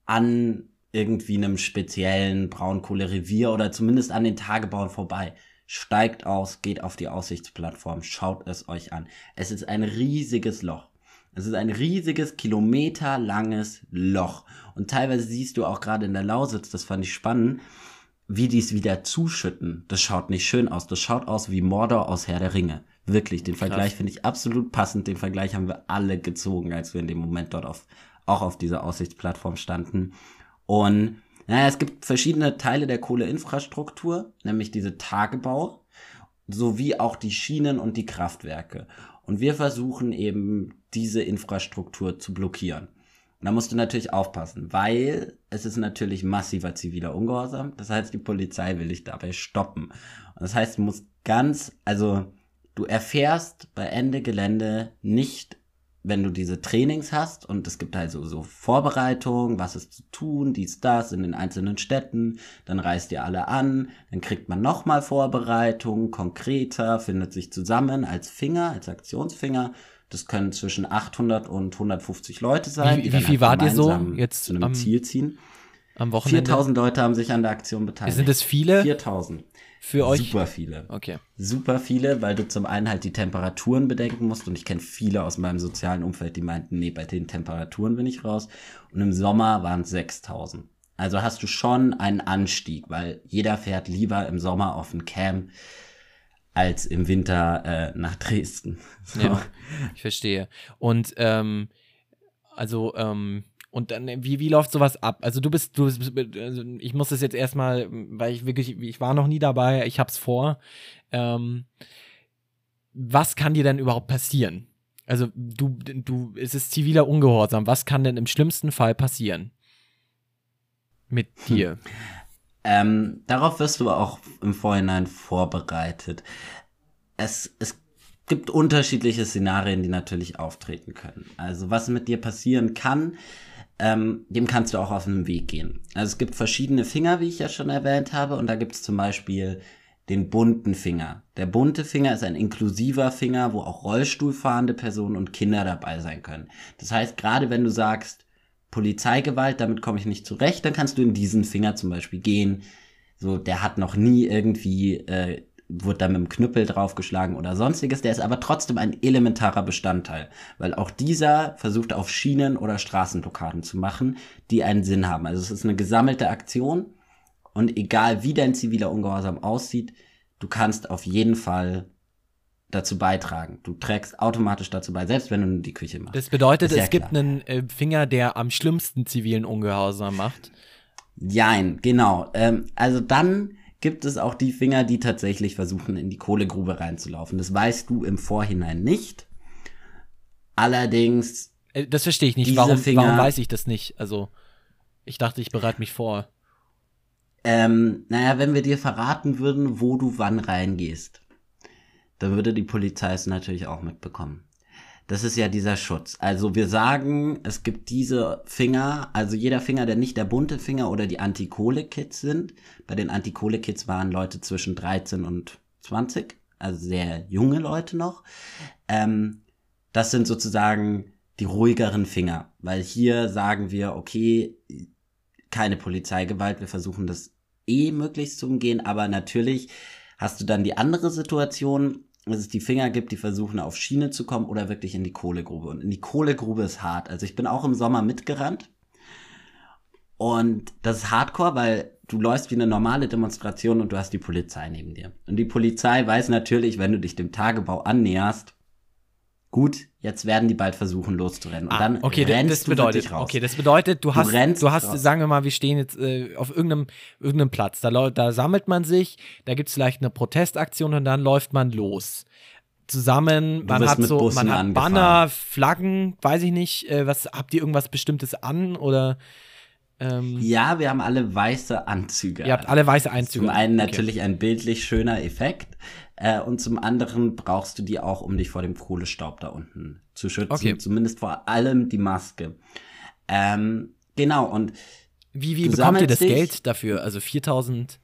an irgendwie einem speziellen Braunkohlerevier oder zumindest an den Tagebauen vorbei. Steigt aus, geht auf die Aussichtsplattform, schaut es euch an. Es ist ein riesiges Loch. Es ist ein riesiges, kilometerlanges Loch. Und teilweise siehst du auch gerade in der Lausitz, das fand ich spannend, wie die es wieder zuschütten. Das schaut nicht schön aus. Das schaut aus wie Mordor aus Herr der Ringe. Wirklich, den Krass. Vergleich finde ich absolut passend. Den Vergleich haben wir alle gezogen, als wir in dem Moment dort auf, auch auf dieser Aussichtsplattform standen. Und naja, es gibt verschiedene Teile der Kohleinfrastruktur, nämlich diese Tagebau, sowie auch die Schienen und die Kraftwerke. Und wir versuchen eben diese Infrastruktur zu blockieren. Und da musst du natürlich aufpassen, weil es ist natürlich massiver ziviler Ungehorsam. Das heißt, die Polizei will dich dabei stoppen. Und das heißt, du musst ganz, also du erfährst bei Ende Gelände nicht wenn du diese Trainings hast und es gibt also so Vorbereitungen, was ist zu tun, dies, das in den einzelnen Städten, dann reist ihr alle an, dann kriegt man nochmal Vorbereitungen, konkreter, findet sich zusammen als Finger, als Aktionsfinger. Das können zwischen 800 und 150 Leute sein. Wie, wie viel halt wart ihr so jetzt zu einem am, Ziel ziehen? Am Wochenende? 4000 Leute haben sich an der Aktion beteiligt. Sind es viele? 4000 für euch? Super viele. Okay. Super viele, weil du zum einen halt die Temperaturen bedenken musst und ich kenne viele aus meinem sozialen Umfeld, die meinten, nee, bei den Temperaturen bin ich raus. Und im Sommer waren es 6000. Also hast du schon einen Anstieg, weil jeder fährt lieber im Sommer auf ein Camp als im Winter äh, nach Dresden. So. Ja, ich verstehe. Und ähm, also ähm, und dann, wie, wie läuft sowas ab? Also du bist, du bist, also ich muss das jetzt erstmal, weil ich wirklich, ich war noch nie dabei, ich hab's vor. Ähm, was kann dir denn überhaupt passieren? Also du, du, es ist ziviler Ungehorsam. Was kann denn im schlimmsten Fall passieren? Mit hm. dir? Hm. Ähm, darauf wirst du auch im Vorhinein vorbereitet. Es, es gibt unterschiedliche Szenarien, die natürlich auftreten können. Also was mit dir passieren kann, ähm, dem kannst du auch auf einen Weg gehen. Also es gibt verschiedene Finger, wie ich ja schon erwähnt habe, und da gibt es zum Beispiel den bunten Finger. Der bunte Finger ist ein inklusiver Finger, wo auch Rollstuhlfahrende Personen und Kinder dabei sein können. Das heißt, gerade wenn du sagst, Polizeigewalt, damit komme ich nicht zurecht, dann kannst du in diesen Finger zum Beispiel gehen. So, der hat noch nie irgendwie äh, wurde da mit dem Knüppel draufgeschlagen oder sonstiges. Der ist aber trotzdem ein elementarer Bestandteil, weil auch dieser versucht auf Schienen oder Straßenblockaden zu machen, die einen Sinn haben. Also es ist eine gesammelte Aktion Und egal wie dein ziviler Ungehorsam aussieht, du kannst auf jeden Fall dazu beitragen. Du trägst automatisch dazu bei, selbst wenn du die Küche machst. Das bedeutet, es gibt einen äh, Finger, der am schlimmsten zivilen Ungehorsam macht. Jein, genau. Ähm, also dann gibt es auch die Finger, die tatsächlich versuchen, in die Kohlegrube reinzulaufen. Das weißt du im Vorhinein nicht. Allerdings. Äh, das verstehe ich nicht. Warum, Finger, warum weiß ich das nicht? Also, ich dachte, ich bereite mich vor. Ähm, naja, wenn wir dir verraten würden, wo du wann reingehst, dann würde die Polizei es natürlich auch mitbekommen. Das ist ja dieser Schutz. Also wir sagen, es gibt diese Finger, also jeder Finger, der nicht der bunte Finger oder die Anti-Kohle-Kids sind. Bei den Anti-Kohle-Kids waren Leute zwischen 13 und 20, also sehr junge Leute noch. Ähm, das sind sozusagen die ruhigeren Finger, weil hier sagen wir, okay, keine Polizeigewalt, wir versuchen das eh möglichst zu umgehen, aber natürlich hast du dann die andere Situation, dass es die Finger gibt, die versuchen auf Schiene zu kommen oder wirklich in die Kohlegrube. Und in die Kohlegrube ist hart. Also ich bin auch im Sommer mitgerannt. Und das ist hardcore, weil du läufst wie eine normale Demonstration und du hast die Polizei neben dir. Und die Polizei weiß natürlich, wenn du dich dem Tagebau annäherst, gut, jetzt werden die bald versuchen loszurennen. Und ah, dann okay, rennst das bedeutet, du raus. Okay, das bedeutet, du hast, du, du hast, raus. sagen wir mal, wir stehen jetzt äh, auf irgendeinem, irgendeinem Platz. Da, da sammelt man sich, da gibt es vielleicht eine Protestaktion und dann läuft man los. Zusammen, man hat so, Bussen man hat angefahren. Banner, Flaggen, weiß ich nicht, äh, was, habt ihr irgendwas Bestimmtes an oder ähm, ja, wir haben alle weiße Anzüge. Ihr habt alle weiße Anzüge. Zum einen okay. natürlich ein bildlich schöner Effekt. Äh, und zum anderen brauchst du die auch, um dich vor dem Kohlestaub da unten zu schützen. Okay. Zumindest vor allem die Maske. Ähm, genau, und wie, wie bekommt ihr das Geld dafür? Also 4000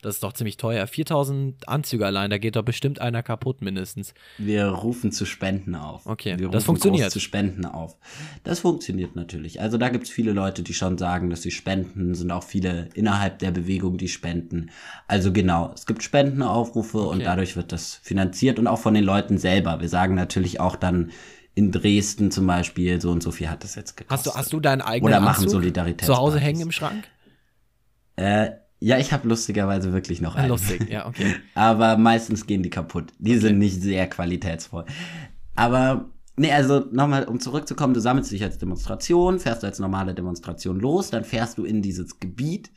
das ist doch ziemlich teuer. 4000 Anzüge allein, da geht doch bestimmt einer kaputt mindestens. Wir rufen zu Spenden auf. Okay, Wir das funktioniert. zu Spenden auf. Das funktioniert natürlich. Also da gibt es viele Leute, die schon sagen, dass sie spenden. Sind auch viele innerhalb der Bewegung, die spenden. Also genau, es gibt Spendenaufrufe okay. und dadurch wird das finanziert und auch von den Leuten selber. Wir sagen natürlich auch dann, in Dresden zum Beispiel, so und so viel hat das jetzt gekostet. Hast du, hast du deinen eigenen Oder machen Solidarität zu Hause hängen im Schrank? Äh, ja, ich habe lustigerweise wirklich noch einen. Lustig, ja, okay. Aber meistens gehen die kaputt. Die okay. sind nicht sehr qualitätsvoll. Aber, nee, also nochmal, um zurückzukommen, du sammelst dich als Demonstration, fährst als normale Demonstration los, dann fährst du in dieses Gebiet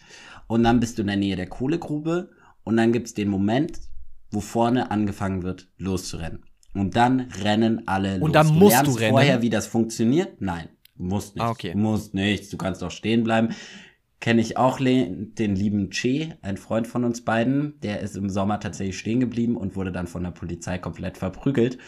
und dann bist du in der Nähe der Kohlegrube und dann gibt's den Moment, wo vorne angefangen wird, loszurennen. Und dann rennen alle los. Und dann musst du, lernst du rennen. vorher, wie das funktioniert? Nein, musst nicht. Ah, okay. Musst nichts. Du kannst auch stehen bleiben kenne ich auch den lieben Che, ein Freund von uns beiden. Der ist im Sommer tatsächlich stehen geblieben und wurde dann von der Polizei komplett verprügelt.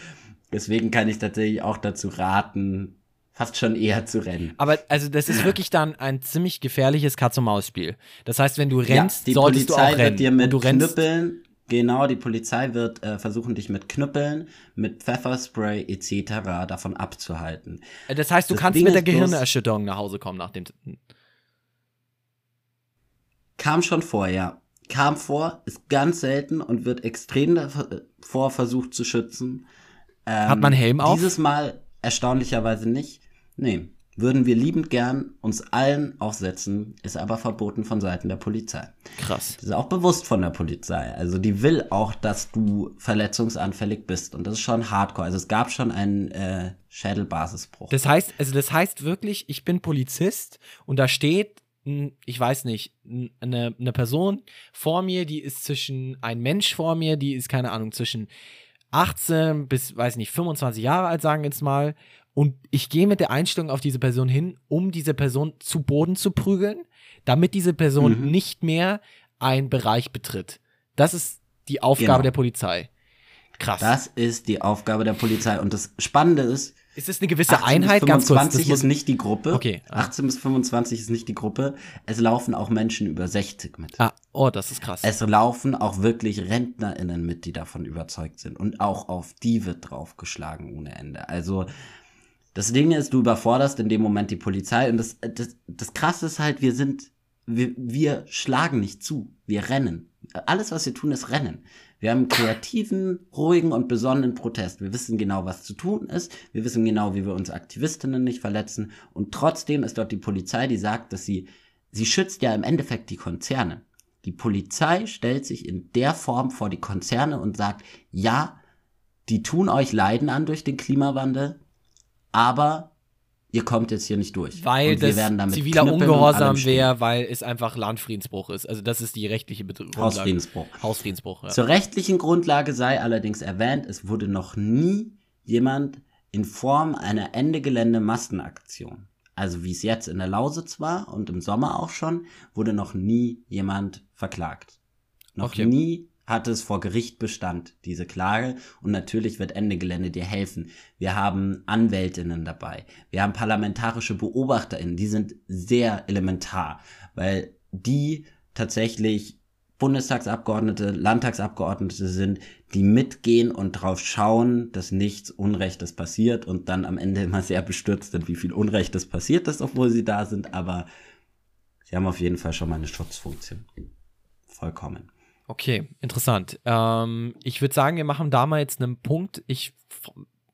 Deswegen kann ich tatsächlich auch dazu raten, fast schon eher zu rennen. Aber also das ist wirklich dann ein ziemlich gefährliches Katz-und-Maus-Spiel. Das heißt, wenn du rennst, ja, solltest Polizei du auch rennen. Wird dir mit du Knüppeln, genau, die Polizei wird äh, versuchen, dich mit Knüppeln, mit Pfefferspray etc. davon abzuhalten. Das heißt, du das kannst Ding mit der Gehirnerschütterung nach Hause kommen nach dem Kam schon vor, ja. Kam vor, ist ganz selten und wird extrem davor versucht zu schützen. Ähm, Hat man Helm auf? Dieses Mal erstaunlicherweise nicht. Nee, würden wir liebend gern uns allen aufsetzen, ist aber verboten von Seiten der Polizei. Krass. Das ist auch bewusst von der Polizei. Also die will auch, dass du verletzungsanfällig bist. Und das ist schon hardcore. Also es gab schon einen äh, Schädelbasisbruch. Das heißt, also das heißt wirklich, ich bin Polizist und da steht ich weiß nicht, eine, eine Person vor mir, die ist zwischen, ein Mensch vor mir, die ist, keine Ahnung, zwischen 18 bis, weiß nicht, 25 Jahre alt, sagen wir jetzt mal. Und ich gehe mit der Einstellung auf diese Person hin, um diese Person zu Boden zu prügeln, damit diese Person mhm. nicht mehr einen Bereich betritt. Das ist die Aufgabe genau. der Polizei. Krass. Das ist die Aufgabe der Polizei. Und das Spannende ist, ist es eine gewisse Einheit? Ganz kurz. 25 ist nicht die Gruppe. Okay. 18 bis 25 ist nicht die Gruppe. Es laufen auch Menschen über 60 mit. Ah, oh, das ist krass. Es laufen auch wirklich RentnerInnen mit, die davon überzeugt sind. Und auch auf die wird draufgeschlagen ohne Ende. Also, das Ding ist, du überforderst in dem Moment die Polizei. Und das, das, das Krasse ist halt, wir sind, wir, wir schlagen nicht zu. Wir rennen. Alles, was wir tun, ist rennen. Wir haben kreativen, ruhigen und besonnenen Protest. Wir wissen genau, was zu tun ist. Wir wissen genau, wie wir uns Aktivistinnen nicht verletzen. Und trotzdem ist dort die Polizei, die sagt, dass sie, sie schützt ja im Endeffekt die Konzerne. Die Polizei stellt sich in der Form vor die Konzerne und sagt, ja, die tun euch Leiden an durch den Klimawandel, aber ihr kommt jetzt hier nicht durch. Weil das ziviler Ungehorsam wäre, weil es einfach Landfriedensbruch ist. Also das ist die rechtliche Grundlage. Hausfriedensbruch. Hausfriedensbruch, ja. Zur rechtlichen Grundlage sei allerdings erwähnt, es wurde noch nie jemand in Form einer Ende-Gelände-Massenaktion, also wie es jetzt in der Lausitz war und im Sommer auch schon, wurde noch nie jemand verklagt. Noch okay. nie hat es vor Gericht Bestand, diese Klage. Und natürlich wird Ende Gelände dir helfen. Wir haben Anwältinnen dabei. Wir haben parlamentarische BeobachterInnen. Die sind sehr elementar, weil die tatsächlich Bundestagsabgeordnete, Landtagsabgeordnete sind, die mitgehen und drauf schauen, dass nichts Unrechtes passiert und dann am Ende immer sehr bestürzt sind, wie viel Unrechtes passiert ist, obwohl sie da sind. Aber sie haben auf jeden Fall schon mal eine Schutzfunktion. Vollkommen. Okay, interessant. Ähm, ich würde sagen, wir machen da mal jetzt einen Punkt. Ich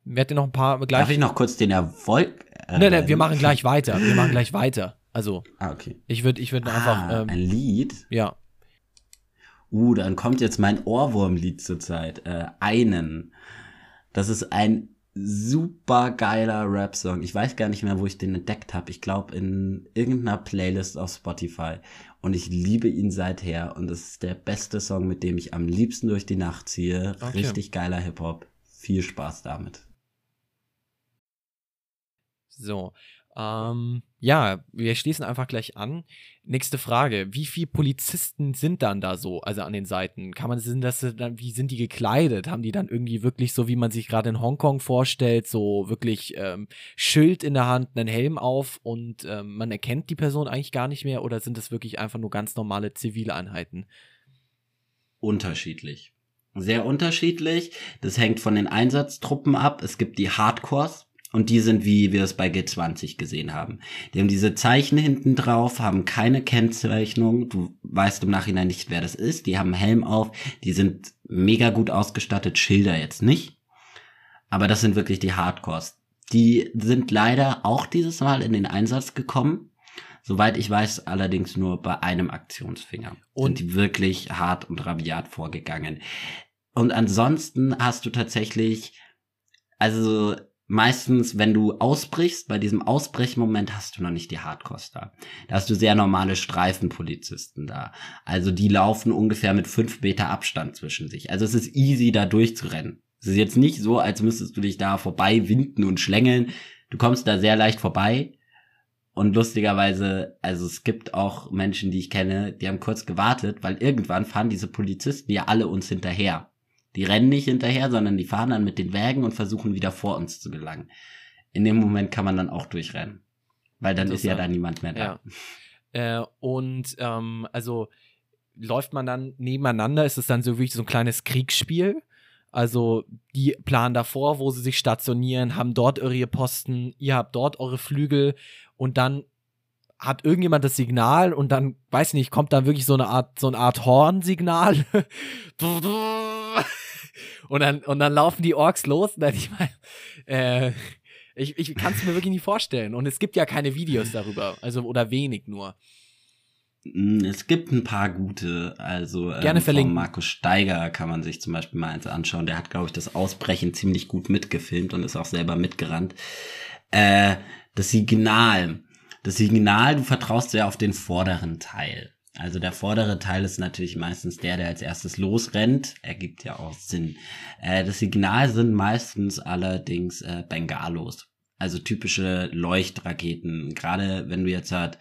werde dir noch ein paar gleich. Darf ich noch kurz den Erfolg? Äh, nein, nein, wir machen gleich weiter. Wir machen gleich weiter. Also, ah, okay. Ich würde ich würd ah, einfach. Ähm, ein Lied? Ja. Uh, dann kommt jetzt mein Ohrwurmlied zurzeit. Äh, einen. Das ist ein super geiler Rap-Song. Ich weiß gar nicht mehr, wo ich den entdeckt habe. Ich glaube in irgendeiner Playlist auf Spotify. Und ich liebe ihn seither. Und das ist der beste Song, mit dem ich am liebsten durch die Nacht ziehe. Okay. Richtig geiler Hip-Hop. Viel Spaß damit. So. Ähm, ja, wir schließen einfach gleich an. Nächste Frage. Wie viele Polizisten sind dann da so, also an den Seiten? Kann man, sind das dann, wie sind die gekleidet? Haben die dann irgendwie wirklich so, wie man sich gerade in Hongkong vorstellt, so wirklich ähm, Schild in der Hand, einen Helm auf und ähm, man erkennt die Person eigentlich gar nicht mehr oder sind das wirklich einfach nur ganz normale zivile Einheiten? Unterschiedlich. Sehr unterschiedlich. Das hängt von den Einsatztruppen ab. Es gibt die Hardcores, und die sind, wie wir es bei G20 gesehen haben. Die haben diese Zeichen hinten drauf, haben keine Kennzeichnung. Du weißt im Nachhinein nicht, wer das ist. Die haben Helm auf. Die sind mega gut ausgestattet. Schilder jetzt nicht. Aber das sind wirklich die Hardcores. Die sind leider auch dieses Mal in den Einsatz gekommen. Soweit ich weiß, allerdings nur bei einem Aktionsfinger. Und sind die wirklich hart und rabiat vorgegangen. Und ansonsten hast du tatsächlich, also meistens, wenn du ausbrichst, bei diesem Ausbrechmoment hast du noch nicht die Hardcost da. Da hast du sehr normale Streifenpolizisten da. Also die laufen ungefähr mit fünf Meter Abstand zwischen sich. Also es ist easy, da durchzurennen. Es ist jetzt nicht so, als müsstest du dich da vorbei winden und schlängeln. Du kommst da sehr leicht vorbei. Und lustigerweise, also es gibt auch Menschen, die ich kenne, die haben kurz gewartet, weil irgendwann fahren diese Polizisten ja alle uns hinterher. Die rennen nicht hinterher, sondern die fahren dann mit den Wägen und versuchen wieder vor uns zu gelangen. In dem Moment kann man dann auch durchrennen. Weil dann ist ja da niemand mehr da. Ja. Äh, und ähm, also läuft man dann nebeneinander, ist es dann so wie so ein kleines Kriegsspiel. Also die planen davor, wo sie sich stationieren, haben dort eure Posten, ihr habt dort eure Flügel und dann hat irgendjemand das Signal und dann, weiß nicht, kommt dann wirklich so eine Art, so eine Art Hornsignal. und dann, und dann laufen die Orks los. Dann, ich meine, äh, ich, ich kann es mir wirklich nicht vorstellen. Und es gibt ja keine Videos darüber. Also, oder wenig nur. Mm, es gibt ein paar gute, also ähm, Gerne verlinken. Markus Steiger kann man sich zum Beispiel mal eins anschauen. Der hat, glaube ich, das Ausbrechen ziemlich gut mitgefilmt und ist auch selber mitgerannt. Äh, das Signal das Signal, du vertraust ja auf den vorderen Teil. Also der vordere Teil ist natürlich meistens der, der als erstes losrennt. Ergibt ja auch Sinn. Äh, das Signal sind meistens allerdings äh, Bengalos. Also typische Leuchtraketen. Gerade wenn du jetzt halt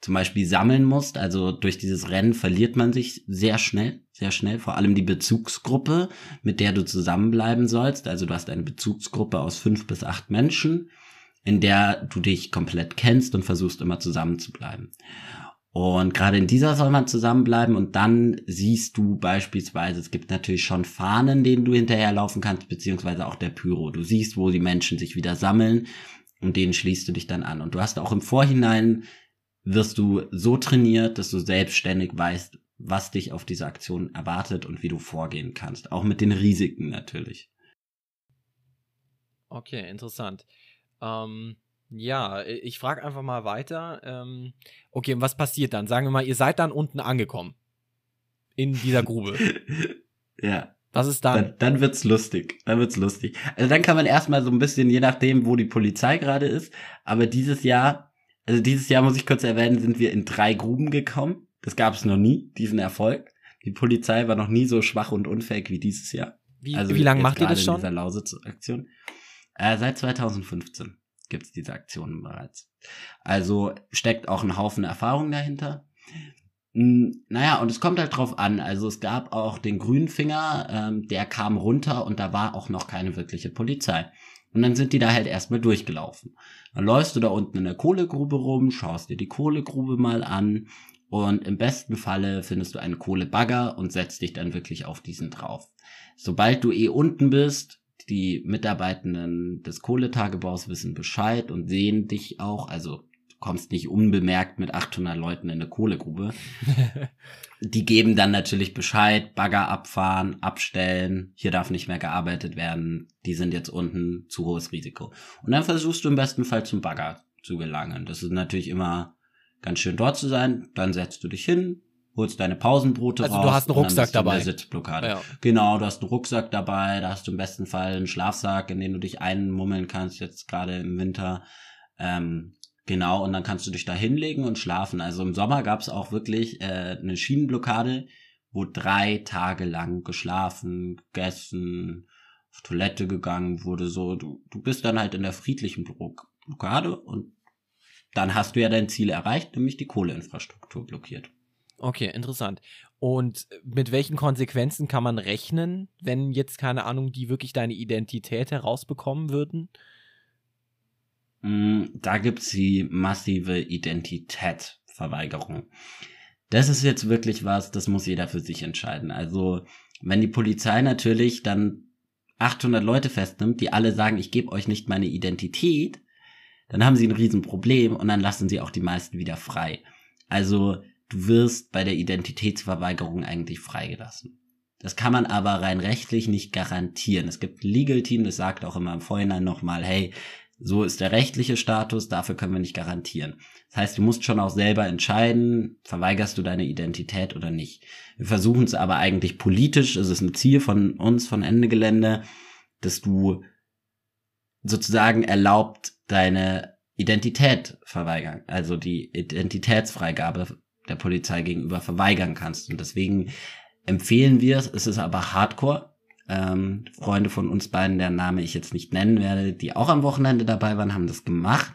zum Beispiel sammeln musst, also durch dieses Rennen verliert man sich sehr schnell, sehr schnell. Vor allem die Bezugsgruppe, mit der du zusammenbleiben sollst. Also du hast eine Bezugsgruppe aus fünf bis acht Menschen in der du dich komplett kennst und versuchst immer zusammen zu bleiben. Und gerade in dieser soll man zusammenbleiben und dann siehst du beispielsweise, es gibt natürlich schon Fahnen, denen du hinterherlaufen kannst, beziehungsweise auch der Pyro. Du siehst, wo die Menschen sich wieder sammeln und denen schließt du dich dann an. Und du hast auch im Vorhinein, wirst du so trainiert, dass du selbstständig weißt, was dich auf diese Aktion erwartet und wie du vorgehen kannst. Auch mit den Risiken natürlich. Okay, interessant. Ähm, ja, ich frage einfach mal weiter. Ähm, okay, und was passiert dann? Sagen wir mal, ihr seid dann unten angekommen. in dieser Grube. ja. Was ist dann? dann? Dann wird's lustig. Dann wird's lustig. Also dann kann man erstmal so ein bisschen, je nachdem, wo die Polizei gerade ist. Aber dieses Jahr, also dieses Jahr muss ich kurz erwähnen, sind wir in drei Gruben gekommen. Das gab es noch nie, diesen Erfolg. Die Polizei war noch nie so schwach und unfähig wie dieses Jahr. Wie, also wie lange macht ihr das schon? In dieser Lausitz-Aktion. Äh, seit 2015 gibt's diese Aktionen bereits. Also steckt auch ein Haufen Erfahrung dahinter. Hm, naja, und es kommt halt drauf an. Also es gab auch den Grünfinger, ähm, der kam runter und da war auch noch keine wirkliche Polizei. Und dann sind die da halt erstmal durchgelaufen. Dann läufst du da unten in der Kohlegrube rum, schaust dir die Kohlegrube mal an und im besten Falle findest du einen Kohlebagger und setzt dich dann wirklich auf diesen drauf. Sobald du eh unten bist, die Mitarbeitenden des Kohletagebaus wissen Bescheid und sehen dich auch, also kommst nicht unbemerkt mit 800 Leuten in eine Kohlegrube. die geben dann natürlich Bescheid, Bagger abfahren, abstellen, hier darf nicht mehr gearbeitet werden, die sind jetzt unten, zu hohes Risiko. Und dann versuchst du im besten Fall zum Bagger zu gelangen. Das ist natürlich immer ganz schön dort zu sein, dann setzt du dich hin, holst deine Pausenbrote also raus. Also du hast einen Rucksack dabei. Sitzblockade. Ja. Genau, du hast einen Rucksack dabei, da hast du im besten Fall einen Schlafsack, in den du dich einmummeln kannst, jetzt gerade im Winter. Ähm, Genau, und dann kannst du dich da hinlegen und schlafen. Also im Sommer gab es auch wirklich äh, eine Schienenblockade, wo drei Tage lang geschlafen, gegessen, auf Toilette gegangen wurde. So, du, du bist dann halt in der friedlichen Blockade und dann hast du ja dein Ziel erreicht, nämlich die Kohleinfrastruktur blockiert. Okay, interessant. Und mit welchen Konsequenzen kann man rechnen, wenn jetzt, keine Ahnung, die wirklich deine Identität herausbekommen würden? Mm, da gibt's die massive Identitätsverweigerung. Das ist jetzt wirklich was, das muss jeder für sich entscheiden. Also, wenn die Polizei natürlich dann 800 Leute festnimmt, die alle sagen, ich gebe euch nicht meine Identität, dann haben sie ein Riesenproblem und dann lassen sie auch die meisten wieder frei. Also, du wirst bei der Identitätsverweigerung eigentlich freigelassen. Das kann man aber rein rechtlich nicht garantieren. Es gibt ein Legal Team, das sagt auch immer im Vorhinein nochmal, hey, so ist der rechtliche Status, dafür können wir nicht garantieren. Das heißt, du musst schon auch selber entscheiden, verweigerst du deine Identität oder nicht. Wir versuchen es aber eigentlich politisch, es ist ein Ziel von uns, von Ende Gelände, dass du sozusagen erlaubt deine Identität verweigern, also die Identitätsfreigabe der Polizei gegenüber verweigern kannst. Und deswegen empfehlen wir es, es ist aber hardcore, ähm, Freunde von uns beiden, deren Name ich jetzt nicht nennen werde, die auch am Wochenende dabei waren, haben das gemacht.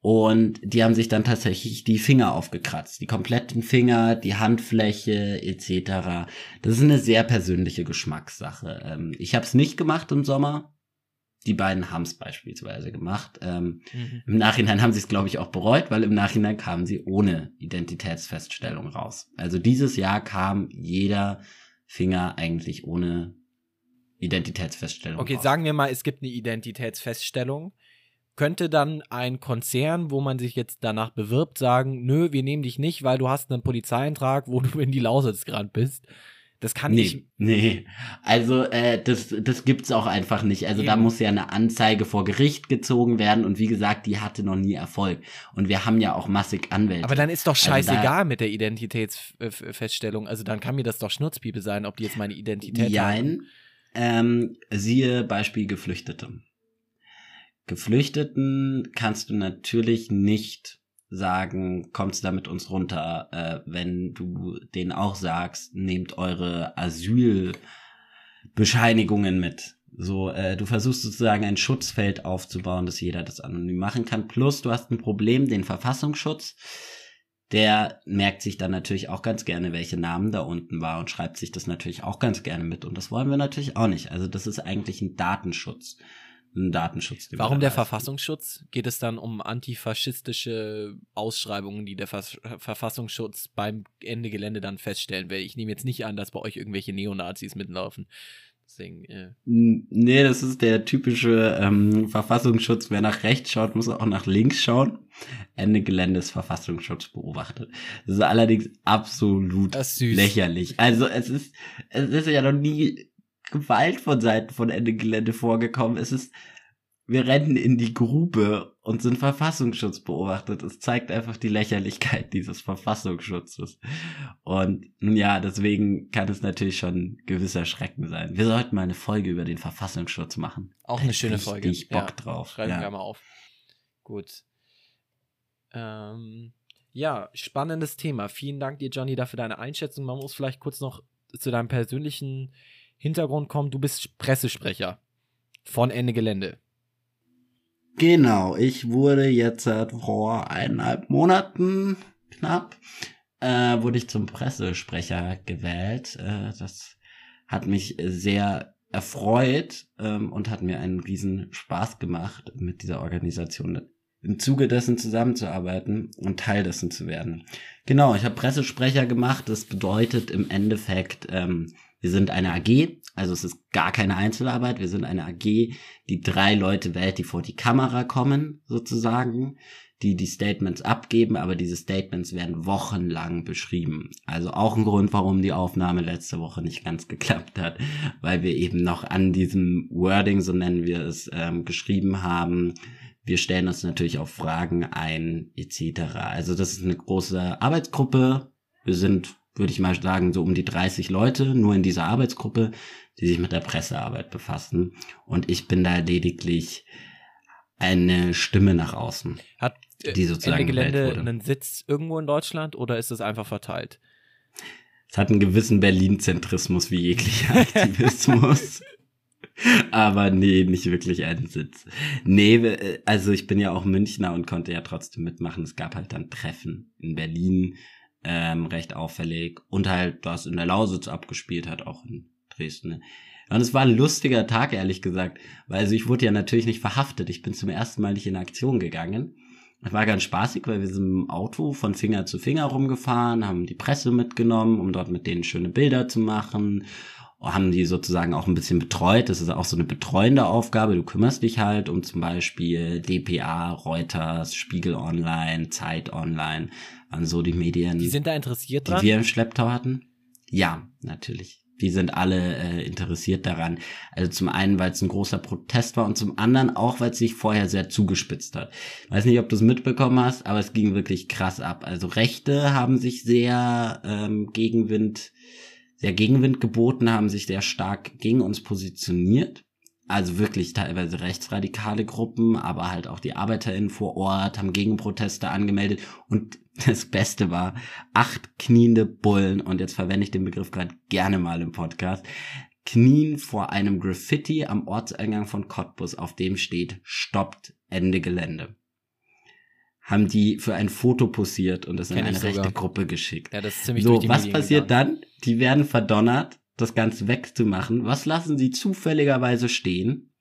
Und die haben sich dann tatsächlich die Finger aufgekratzt, die kompletten Finger, die Handfläche etc. Das ist eine sehr persönliche Geschmackssache. Ähm, ich habe es nicht gemacht im Sommer. Die beiden haben es beispielsweise gemacht. Ähm, mhm. Im Nachhinein haben sie es, glaube ich, auch bereut, weil im Nachhinein kamen sie ohne Identitätsfeststellung raus. Also dieses Jahr kam jeder Finger eigentlich ohne Identitätsfeststellung. Okay, raus. sagen wir mal, es gibt eine Identitätsfeststellung. Könnte dann ein Konzern, wo man sich jetzt danach bewirbt, sagen, nö, wir nehmen dich nicht, weil du hast einen Polizeieintrag, wo du in die Lausitz gerade bist. Das kann nee, ich. Nee, also äh, das, das gibt's auch einfach nicht. Also Eben. da muss ja eine Anzeige vor Gericht gezogen werden und wie gesagt, die hatte noch nie Erfolg. Und wir haben ja auch massig Anwälte. Aber dann ist doch scheißegal also mit der Identitätsfeststellung. Also dann kann mir das doch Schnurzpiepe sein, ob die jetzt meine Identität haben. Ähm, siehe Beispiel Geflüchtete. Geflüchteten kannst du natürlich nicht sagen, kommst da mit uns runter, äh, wenn du denen auch sagst, nehmt eure Asylbescheinigungen mit. So, äh, du versuchst sozusagen ein Schutzfeld aufzubauen, dass jeder das anonym machen kann. Plus, du hast ein Problem, den Verfassungsschutz der merkt sich dann natürlich auch ganz gerne, welche Namen da unten war und schreibt sich das natürlich auch ganz gerne mit. Und das wollen wir natürlich auch nicht. Also das ist eigentlich ein Datenschutz. Ein Datenschutz. Warum der Verfassungsschutz? Geht es dann um antifaschistische Ausschreibungen, die der Ver Verfassungsschutz beim Ende Gelände dann feststellen will? Ich nehme jetzt nicht an, dass bei euch irgendwelche Neonazis mitlaufen. Deswegen, äh. Nee, das ist der typische ähm, Verfassungsschutz. Wer nach rechts schaut, muss auch nach links schauen. Ende Geländes Verfassungsschutz beobachtet. Das ist allerdings absolut lächerlich. Also es ist, es ist ja noch nie Gewalt von Seiten von Ende Gelände vorgekommen. Es ist wir rennen in die Grube und sind Verfassungsschutzbeobachtet. Es zeigt einfach die Lächerlichkeit dieses Verfassungsschutzes. Und ja, deswegen kann es natürlich schon gewisser Schrecken sein. Wir sollten mal eine Folge über den Verfassungsschutz machen. Auch eine schöne Folge. Ich Bock ja, drauf. Schreiben ja. wir mal auf. Gut. Ähm, ja, spannendes Thema. Vielen Dank dir, Johnny, dafür deine Einschätzung. Man muss vielleicht kurz noch zu deinem persönlichen Hintergrund kommen. Du bist Pressesprecher von Ende Gelände. Genau, ich wurde jetzt vor eineinhalb Monaten knapp, äh, wurde ich zum Pressesprecher gewählt. Äh, das hat mich sehr erfreut ähm, und hat mir einen riesen Spaß gemacht, mit dieser Organisation im Zuge dessen zusammenzuarbeiten und Teil dessen zu werden. Genau, ich habe Pressesprecher gemacht. Das bedeutet im Endeffekt, ähm, wir sind eine AG, also es ist gar keine Einzelarbeit. Wir sind eine AG, die drei Leute wählt, die vor die Kamera kommen, sozusagen, die die Statements abgeben, aber diese Statements werden wochenlang beschrieben. Also auch ein Grund, warum die Aufnahme letzte Woche nicht ganz geklappt hat, weil wir eben noch an diesem Wording, so nennen wir es, ähm, geschrieben haben. Wir stellen uns natürlich auch Fragen ein, etc. Also das ist eine große Arbeitsgruppe. Wir sind würde ich mal sagen, so um die 30 Leute nur in dieser Arbeitsgruppe, die sich mit der Pressearbeit befassen. Und ich bin da lediglich eine Stimme nach außen. Hat äh, die sozusagen Ende Gelände einen Sitz irgendwo in Deutschland oder ist es einfach verteilt? Es hat einen gewissen Berlin-Zentrismus wie jeglicher Aktivismus. Aber nee, nicht wirklich einen Sitz. Nee, äh, also ich bin ja auch Münchner und konnte ja trotzdem mitmachen. Es gab halt dann Treffen in Berlin ähm, recht auffällig. Und halt, was in der Lausitz abgespielt hat, auch in Dresden. Ne? Und es war ein lustiger Tag, ehrlich gesagt. Weil also ich wurde ja natürlich nicht verhaftet. Ich bin zum ersten Mal nicht in Aktion gegangen. Es war ganz spaßig, weil wir sind im Auto von Finger zu Finger rumgefahren, haben die Presse mitgenommen, um dort mit denen schöne Bilder zu machen haben die sozusagen auch ein bisschen betreut. Das ist auch so eine betreuende Aufgabe. Du kümmerst dich halt um zum Beispiel DPA, Reuters, Spiegel Online, Zeit Online, an so die Medien. Die sind da interessiert dran? Die wir im Schlepptau hatten. Ja, natürlich. Die sind alle äh, interessiert daran. Also zum einen, weil es ein großer Protest war und zum anderen auch, weil es sich vorher sehr zugespitzt hat. Ich weiß nicht, ob du es mitbekommen hast, aber es ging wirklich krass ab. Also Rechte haben sich sehr ähm, Gegenwind sehr Gegenwind geboten, haben sich sehr stark gegen uns positioniert. Also wirklich teilweise rechtsradikale Gruppen, aber halt auch die ArbeiterInnen vor Ort haben Gegenproteste angemeldet. Und das Beste war, acht kniende Bullen, und jetzt verwende ich den Begriff gerade gerne mal im Podcast, knien vor einem Graffiti am Ortseingang von Cottbus, auf dem steht, stoppt Ende Gelände haben die für ein Foto posiert und das in eine rechte Gruppe geschickt. Ja, das ist ziemlich So, was passiert dann? Die werden verdonnert, das Ganze wegzumachen. Was lassen sie zufälligerweise stehen?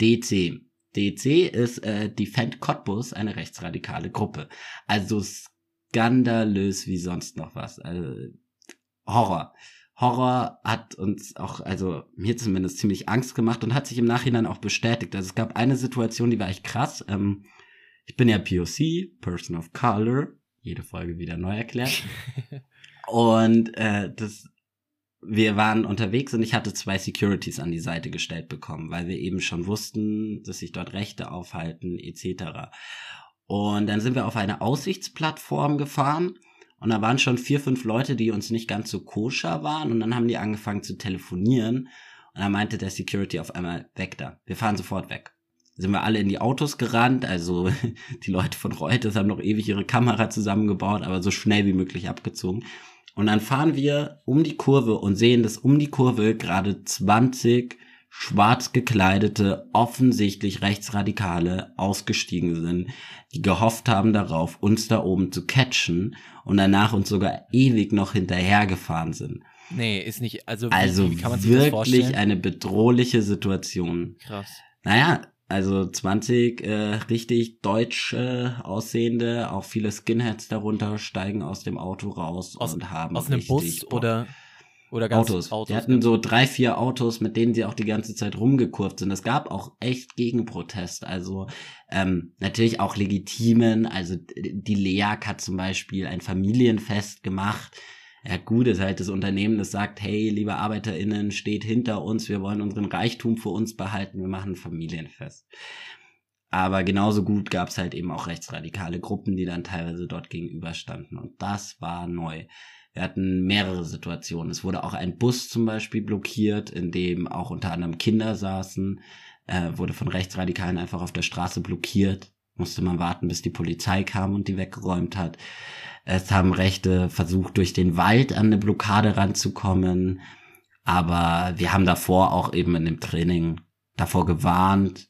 DC. DC ist äh, Defend Cottbus, eine rechtsradikale Gruppe. Also skandalös wie sonst noch was. Also, Horror. Horror hat uns auch, also mir zumindest ziemlich Angst gemacht und hat sich im Nachhinein auch bestätigt. Also es gab eine Situation, die war echt krass. Ähm, ich bin ja POC, Person of Color, jede Folge wieder neu erklärt. und äh, das, wir waren unterwegs und ich hatte zwei Securities an die Seite gestellt bekommen, weil wir eben schon wussten, dass sich dort Rechte aufhalten etc. Und dann sind wir auf eine Aussichtsplattform gefahren und da waren schon vier, fünf Leute, die uns nicht ganz so koscher waren und dann haben die angefangen zu telefonieren und dann meinte der Security auf einmal weg da. Wir fahren sofort weg sind wir alle in die Autos gerannt. Also die Leute von Reuters haben noch ewig ihre Kamera zusammengebaut, aber so schnell wie möglich abgezogen. Und dann fahren wir um die Kurve und sehen, dass um die Kurve gerade 20 schwarz gekleidete, offensichtlich Rechtsradikale ausgestiegen sind, die gehofft haben darauf, uns da oben zu catchen und danach uns sogar ewig noch hinterhergefahren sind. Nee, ist nicht, also, also wie kann man sich wirklich eine bedrohliche Situation. Krass. Naja, also 20 äh, richtig deutsch äh, aussehende, auch viele Skinheads darunter steigen aus dem Auto raus aus, und haben aus einem Bus Bock. oder oder ganz Autos. Autos. Die hatten so drei, vier Autos, mit denen sie auch die ganze Zeit rumgekurvt sind. Es gab auch echt Gegenprotest. Also ähm, natürlich auch legitimen. Also die LEAG hat zum Beispiel ein Familienfest gemacht ja gut, ist halt das Unternehmen, das sagt, hey, liebe ArbeiterInnen, steht hinter uns, wir wollen unseren Reichtum für uns behalten, wir machen Familienfest. Aber genauso gut gab es halt eben auch rechtsradikale Gruppen, die dann teilweise dort gegenüberstanden. Und das war neu. Wir hatten mehrere Situationen. Es wurde auch ein Bus zum Beispiel blockiert, in dem auch unter anderem Kinder saßen, äh, wurde von Rechtsradikalen einfach auf der Straße blockiert. Musste man warten, bis die Polizei kam und die weggeräumt hat. Es haben Rechte versucht, durch den Wald an eine Blockade ranzukommen. Aber wir haben davor auch eben in dem Training davor gewarnt,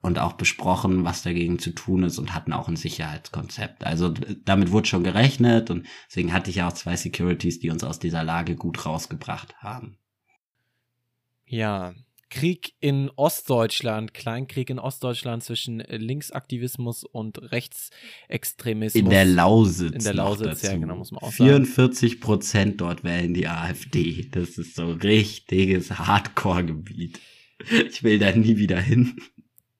und auch besprochen, was dagegen zu tun ist und hatten auch ein Sicherheitskonzept. Also damit wurde schon gerechnet und deswegen hatte ich ja auch zwei Securities, die uns aus dieser Lage gut rausgebracht haben. Ja, Krieg in Ostdeutschland, Kleinkrieg in Ostdeutschland zwischen Linksaktivismus und Rechtsextremismus. In der Lausitz. In der Lausitz, ja, genau, muss man auch sagen. 44 Prozent dort wählen die AfD. Das ist so richtiges Hardcore-Gebiet. Ich will da nie wieder hin.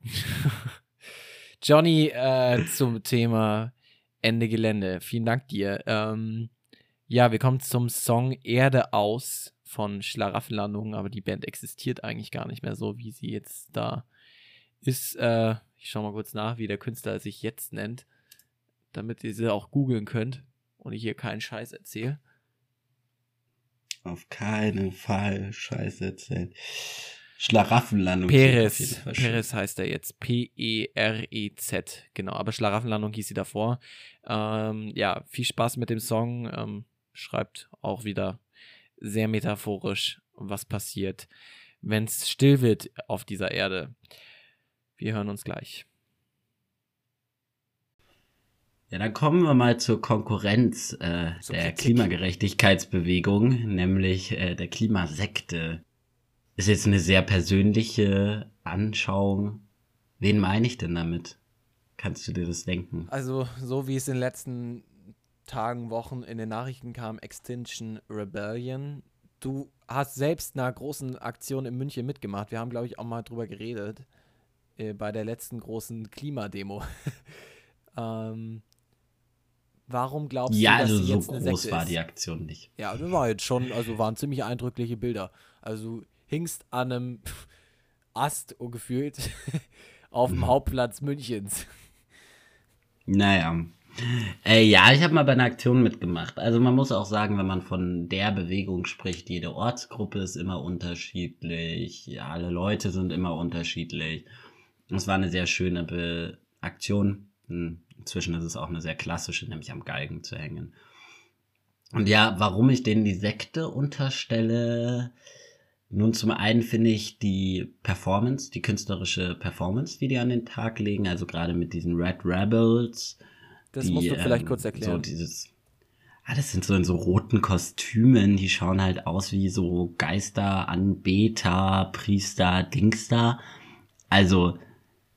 Johnny, äh, zum Thema Ende Gelände. Vielen Dank dir. Ähm, ja, wir kommen zum Song Erde aus von Schlaraffenlandung, aber die Band existiert eigentlich gar nicht mehr so, wie sie jetzt da ist. Äh, ich schau mal kurz nach, wie der Künstler sich jetzt nennt, damit ihr sie auch googeln könnt und ich hier keinen Scheiß erzähle. Auf keinen Fall Scheiß erzählen. Schlaraffenlandung. Perez. Perez heißt er jetzt. P-E-R-E-Z. Genau, aber Schlaraffenlandung hieß sie davor. Ähm, ja, viel Spaß mit dem Song. Ähm, schreibt auch wieder sehr metaphorisch, was passiert, wenn es still wird auf dieser Erde. Wir hören uns gleich. Ja, dann kommen wir mal zur Konkurrenz äh, so der Klimagerechtigkeitsbewegung, nämlich äh, der Klimasekte ist jetzt eine sehr persönliche Anschauung. Wen meine ich denn damit? Kannst du dir das denken? Also, so wie es in den letzten Tagen, Wochen in den Nachrichten kam, Extinction Rebellion. Du hast selbst einer großen Aktion in München mitgemacht. Wir haben, glaube ich, auch mal drüber geredet. Äh, bei der letzten großen Klimademo. ähm, warum glaubst ja, du, dass also sie so jetzt eine groß Sekte war ist? die Aktion nicht. Ja, das war jetzt schon, also waren ziemlich eindrückliche Bilder. Also hingst an einem Ast oh, gefühlt auf dem mhm. Hauptplatz Münchens. Naja. Äh, ja, ich habe mal bei einer Aktion mitgemacht. Also man muss auch sagen, wenn man von der Bewegung spricht, jede Ortsgruppe ist immer unterschiedlich, ja, alle Leute sind immer unterschiedlich. Es war eine sehr schöne Be Aktion. Hm, inzwischen ist es auch eine sehr klassische, nämlich am Galgen zu hängen. Und ja, warum ich denen die Sekte unterstelle, nun, zum einen finde ich die Performance, die künstlerische Performance, die die an den Tag legen, also gerade mit diesen Red Rebels. Das die, musst du vielleicht ähm, kurz erklären. So dieses, ah, das sind so in so roten Kostümen, die schauen halt aus wie so Geister, Anbeter, Priester, Dingster. Also,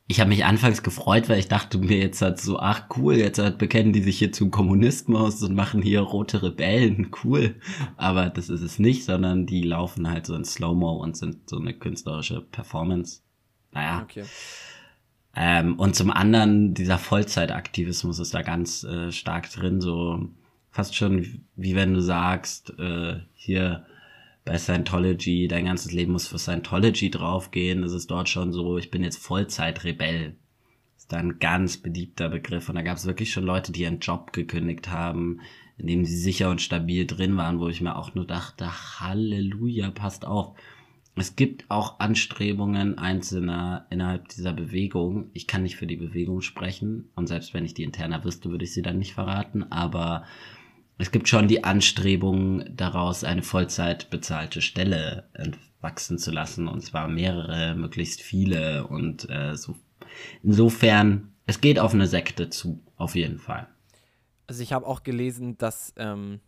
ich habe mich anfangs gefreut, weil ich dachte mir jetzt halt so, ach cool, jetzt halt bekennen die sich hier zum Kommunismus und machen hier rote Rebellen, cool. Aber das ist es nicht, sondern die laufen halt so in Slow-Mo und sind so eine künstlerische Performance. Naja. Okay. Ähm, und zum anderen, dieser Vollzeitaktivismus ist da ganz äh, stark drin, so fast schon wie wenn du sagst, äh, hier, bei Scientology, dein ganzes Leben muss für Scientology draufgehen. Das ist dort schon so, ich bin jetzt Vollzeitrebell. Ist da ein ganz beliebter Begriff. Und da gab es wirklich schon Leute, die ihren Job gekündigt haben, in dem sie sicher und stabil drin waren, wo ich mir auch nur dachte, Halleluja, passt auf. Es gibt auch Anstrebungen Einzelner innerhalb dieser Bewegung. Ich kann nicht für die Bewegung sprechen und selbst wenn ich die interner wüsste, würde ich sie dann nicht verraten, aber es gibt schon die Anstrebung daraus, eine Vollzeit bezahlte Stelle wachsen zu lassen, und zwar mehrere, möglichst viele. Und äh, so insofern, es geht auf eine Sekte zu, auf jeden Fall. Also ich habe auch gelesen, dass ähm,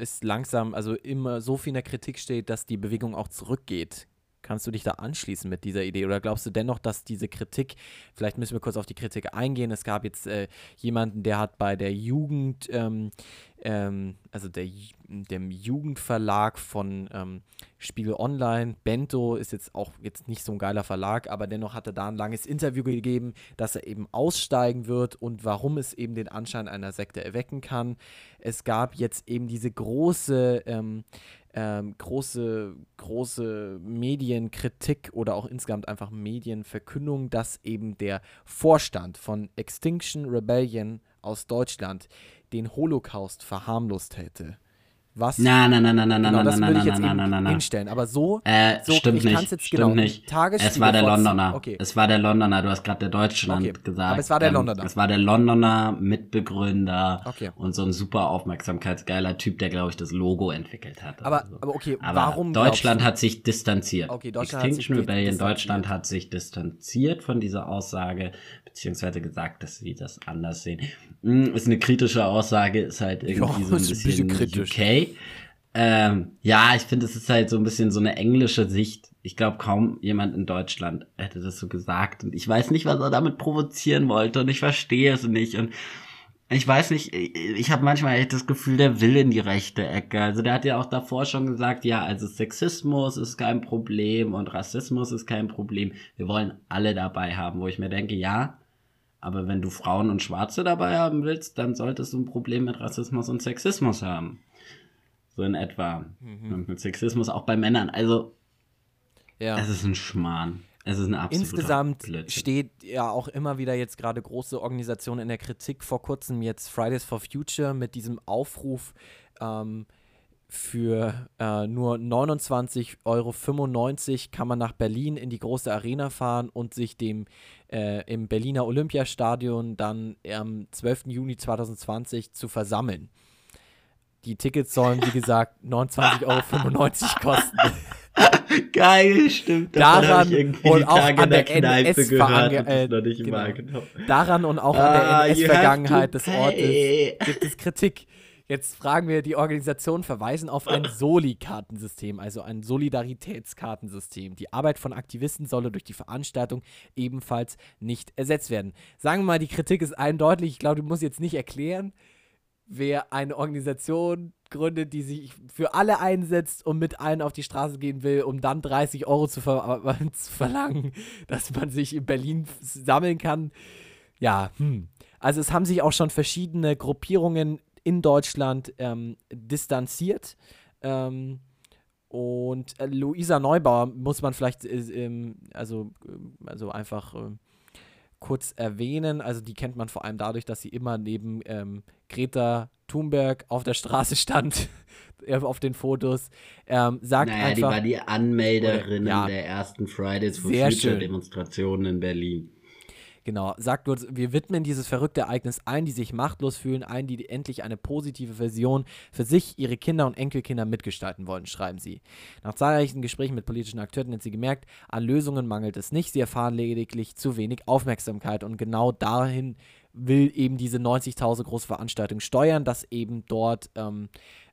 es langsam, also immer so viel in der Kritik steht, dass die Bewegung auch zurückgeht Kannst du dich da anschließen mit dieser Idee oder glaubst du dennoch, dass diese Kritik, vielleicht müssen wir kurz auf die Kritik eingehen, es gab jetzt äh, jemanden, der hat bei der Jugend, ähm, ähm, also der, dem Jugendverlag von ähm, Spiegel Online, Bento ist jetzt auch jetzt nicht so ein geiler Verlag, aber dennoch hat er da ein langes Interview gegeben, dass er eben aussteigen wird und warum es eben den Anschein einer Sekte erwecken kann. Es gab jetzt eben diese große ähm, große, große Medienkritik oder auch insgesamt einfach Medienverkündung, dass eben der Vorstand von Extinction Rebellion aus Deutschland den Holocaust verharmlost hätte. Was? Nein, nein, nein, nein, nein, genau, nein, das nein, würde nein, ich jetzt nein, eben nein, nein, nein. hinstellen. Aber so, Äh, so stimmt ich nicht. jetzt stimmt genau. nicht. Tagesspiegel Es war der Londoner. Okay. Es war der Londoner. Du hast gerade der Deutschland Okay, gesagt. aber es war der Ähm, Londoner. Es war der Londoner Mitbegründer Okay. und so ein super aufmerksamkeitsgeiler Typ, der glaube ich das Logo entwickelt hat. Aber, so. aber okay, Aber warum Deutschland hat sich distanziert. Okay, Deutschland hat sich Extinction Rebellion. Deutschland hat sich distanziert von dieser Aussage, beziehungsweise gesagt, dass sie das anders sehen. Hm, ist eine kritische Aussage, ist halt irgendwie Ja, so ein bisschen kritisch. UK. Ähm, ja, ich finde, es ist halt so ein bisschen so eine englische Sicht. Ich glaube, kaum jemand in Deutschland hätte das so gesagt. Und ich weiß nicht, was er damit provozieren wollte. Und ich verstehe es nicht. Und ich weiß nicht, ich habe manchmal echt das Gefühl, der will in die rechte Ecke. Also der hat ja auch davor schon gesagt, ja, also Sexismus ist kein Problem und Rassismus ist kein Problem. Wir wollen alle dabei haben, wo ich mir denke, ja, aber wenn du Frauen und Schwarze dabei haben willst, dann solltest du ein Problem mit Rassismus und Sexismus haben. So in etwa. Mhm. Und mit Sexismus auch bei Männern. Also, Ja. es ist ein Schmarrn. Es ist ein absoluter Insgesamt Blödsinn. steht ja auch immer wieder jetzt gerade große Organisationen in der Kritik. Vor kurzem jetzt Fridays for Future mit diesem Aufruf ähm, für äh, nur 29,95 Euro kann man nach Berlin in die große Arena fahren und sich dem äh, im Berliner Olympiastadion dann am 12. Juni 2020 zu versammeln. Die Tickets sollen, wie gesagt, 29,95 Euro kosten. Geil, stimmt. Daran und auch an der der Kneipe NS das äh, genau. Daran und auch an Ah, der you have NS-Vergangenheit des Ortes gibt es Kritik. Jetzt fragen wir, die Organisationen verweisen auf ein Soli-Kartensystem, also ein Solidaritätskartensystem. Die Arbeit von Aktivisten solle durch die Veranstaltung ebenfalls nicht ersetzt werden. Sagen wir mal, die Kritik ist eindeutig. Ich glaube, du musst jetzt nicht erklären, wer eine Organisation gründet, die sich für alle einsetzt und mit allen auf die Straße gehen will, um dann 30 Euro zu, ver zu verlangen, dass man sich in Berlin sammeln kann. Ja, hm. Also es haben sich auch schon verschiedene Gruppierungen in Deutschland ähm, distanziert. Ähm, und äh, Luisa Neubauer muss man vielleicht, äh, ähm, also, äh, also einfach äh, kurz erwähnen. Also die kennt man vor allem dadurch, dass sie immer neben ähm, Greta Thunberg auf der Straße stand, äh, auf den Fotos. Ähm, sagt Naja, die einfach, war die Anmelderin Oder- ja. der ersten Fridays for Sehr Future schön. Demonstrationen in Berlin. Genau, sagt uns, wir widmen dieses verrückte Ereignis allen, die sich machtlos fühlen, allen, die endlich eine positive Version für sich, ihre Kinder und Enkelkinder mitgestalten wollen, schreiben sie. Nach zahlreichen Gesprächen mit politischen Akteuren hat sie gemerkt, an Lösungen mangelt es nicht, sie erfahren lediglich zu wenig Aufmerksamkeit. Und genau dahin will eben diese 90.000 große Veranstaltung steuern, dass eben dort ähm,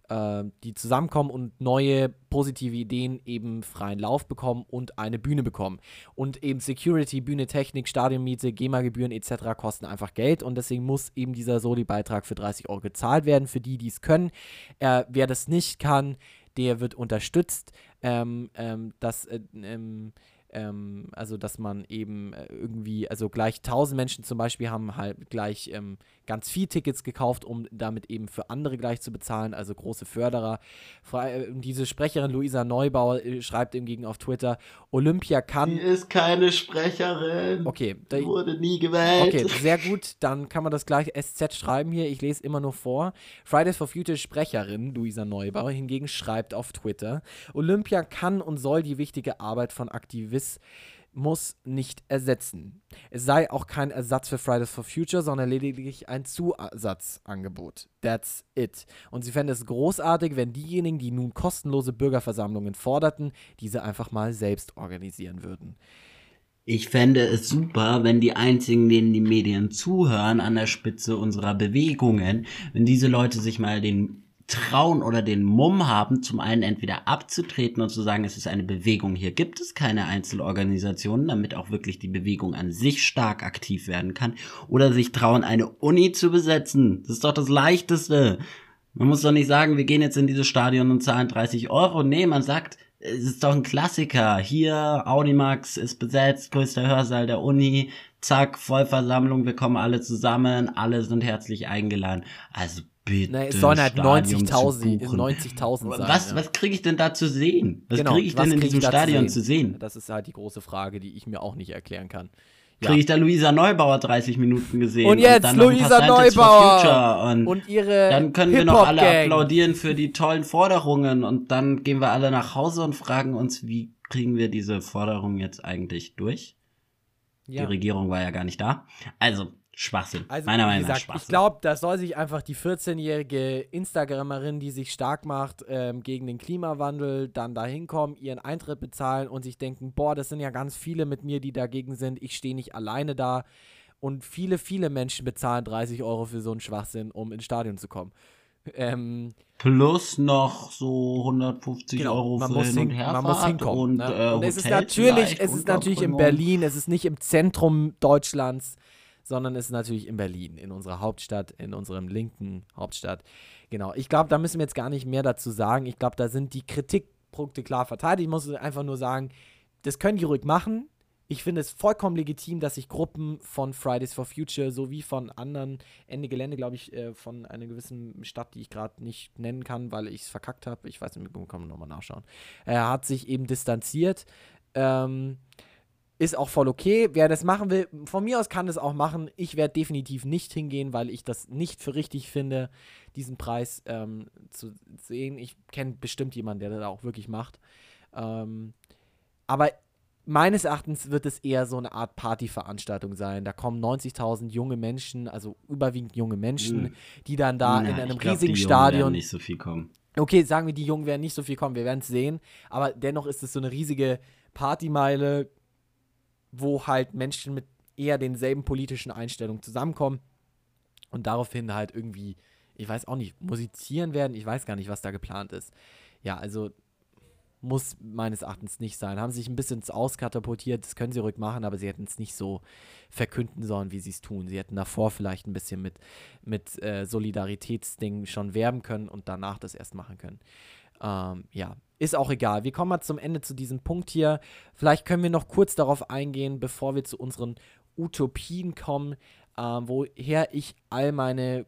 äh, die zusammenkommen und neue positive Ideen eben freien Lauf bekommen und eine Bühne bekommen. Und eben Security, Bühne, Technik, Stadionmiete, GEMA-Gebühren etc. kosten einfach Geld und deswegen muss eben dieser Soli-Beitrag für 30 Euro gezahlt werden für die, die es können. Äh, wer das nicht kann, der wird unterstützt, ähm, ähm, dass äh, ähm, ähm, also dass man eben äh, irgendwie, also gleich 1000 Menschen zum Beispiel haben halt gleich ähm, ganz viel Tickets gekauft, um damit eben für andere gleich zu bezahlen, also große Förderer. Äh, diese Sprecherin Luisa Neubauer äh, schreibt im Gegen auf Twitter, Olympia Die kann. ist keine Sprecherin. Okay, da, Wurde nie gewählt. Okay, sehr gut. Dann kann man das gleich SZ schreiben hier. Ich lese immer nur vor. Fridays for Future Sprecherin Luisa Neubauer hingegen schreibt auf Twitter: Olympia kann und soll die wichtige Arbeit von Aktivismus nicht ersetzen. Es sei auch kein Ersatz für Fridays for Future, sondern lediglich ein Zusatzangebot. That's it. Und sie fände es großartig, wenn diejenigen, die nun kostenlose Bürgerversammlungen forderten, diese einfach mal selbst organisieren würden. Ich fände es super, wenn die einzigen, denen die Medien zuhören, an der Spitze unserer Bewegungen, wenn diese Leute sich mal den Trauen oder den Mumm haben, zum einen entweder abzutreten und zu sagen, es ist eine Bewegung, hier gibt es keine Einzelorganisationen, damit auch wirklich die Bewegung an sich stark aktiv werden kann, oder sich trauen, eine Uni zu besetzen. Das ist doch das Leichteste. Man muss doch nicht sagen, wir gehen jetzt in dieses Stadion und zahlen 30 Euro. Nee, man sagt, es ist doch ein Klassiker. Hier, Audimax ist besetzt, größter Hörsaal der Uni. Zack, Vollversammlung, wir kommen alle zusammen, alle sind herzlich eingeladen. Also bitte. Nee, es sollen halt Stadion 90.000 zu buchen. 90.000 sein. Was, ja. was kriege ich denn da zu sehen? Was Genau, kriege ich denn in diesem zu Stadion sehen? zu sehen? Das ist halt die große Frage, die ich mir auch nicht erklären kann. Ja. Kriege ich da Luisa Neubauer 30 Minuten gesehen? Und jetzt ein Luisa Neubauer Und, Und ihre dann können wir noch alle applaudieren für die tollen Forderungen und dann gehen wir alle nach Hause und fragen uns, wie kriegen wir diese Forderungen jetzt eigentlich durch? Die Ja. Regierung war ja gar nicht da. Also, Schwachsinn. Also, Meiner wie Meinung nach gesagt, Schwachsinn. ich glaube, da soll sich einfach die 14-jährige Instagramerin, die sich stark macht ähm, gegen den Klimawandel, dann da hinkommen, ihren Eintritt bezahlen und sich denken, boah, das sind ja ganz viele mit mir, die dagegen sind, ich stehe nicht alleine da. Und viele, viele Menschen bezahlen 30 Euro für so einen Schwachsinn, um ins Stadion zu kommen. Ähm, Plus noch so 150 Genau, Euro man für muss, hin und hin, Herfahrt man muss hinkommen. und, ne? äh, und es ist natürlich, es ist natürlich in. Berlin, es ist nicht im Zentrum Deutschlands, sondern es ist natürlich in Berlin, in unserer Hauptstadt, in unserem linken Hauptstadt. Genau. Ich glaube, da müssen wir jetzt gar nicht mehr dazu sagen. Ich glaube, da sind die Kritikpunkte klar verteilt. Ich muss einfach nur sagen, das können die ruhig machen. Ich finde es vollkommen legitim, dass sich Gruppen von Fridays for Future sowie von anderen Ende Gelände, glaube ich, äh, von einer gewissen Stadt, die ich gerade nicht nennen kann, weil ich es verkackt habe. Ich weiß nicht, wir können nochmal nachschauen. Er hat sich eben distanziert. Ähm, ist auch voll okay. Wer das machen will, von mir aus kann das auch machen. Ich werde definitiv nicht hingehen, weil ich das nicht für richtig finde, diesen Preis ähm, zu sehen. Ich kenne bestimmt jemanden, der das auch wirklich macht. Ähm, aber meines Erachtens wird es eher so eine Art Partyveranstaltung sein. Da kommen 90.000 junge Menschen, also überwiegend junge Menschen, Mhm. die dann da Ja, in einem glaub, riesigen die Jungen werden Stadion nicht so viel kommen. Okay, sagen wir, die Jungen werden nicht so viel kommen, wir werden es sehen. Aber dennoch ist es so eine riesige Partymeile, wo halt Menschen mit eher denselben politischen Einstellungen zusammenkommen und daraufhin halt irgendwie, ich weiß auch nicht, musizieren werden. Ich weiß gar nicht, was da geplant ist. Ja, also muss meines Erachtens nicht sein. Haben sich ein bisschen auskatapultiert, das können sie ruhig machen, aber sie hätten es nicht so verkünden sollen, wie sie es tun. Sie hätten davor vielleicht ein bisschen mit, mit äh, Solidaritätsdingen schon werben können und danach das erst machen können. Ähm, ja, ist auch egal. Wir kommen mal zum Ende zu diesem Punkt hier. Vielleicht können wir noch kurz darauf eingehen, bevor wir zu unseren Utopien kommen, ähm, woher ich all meine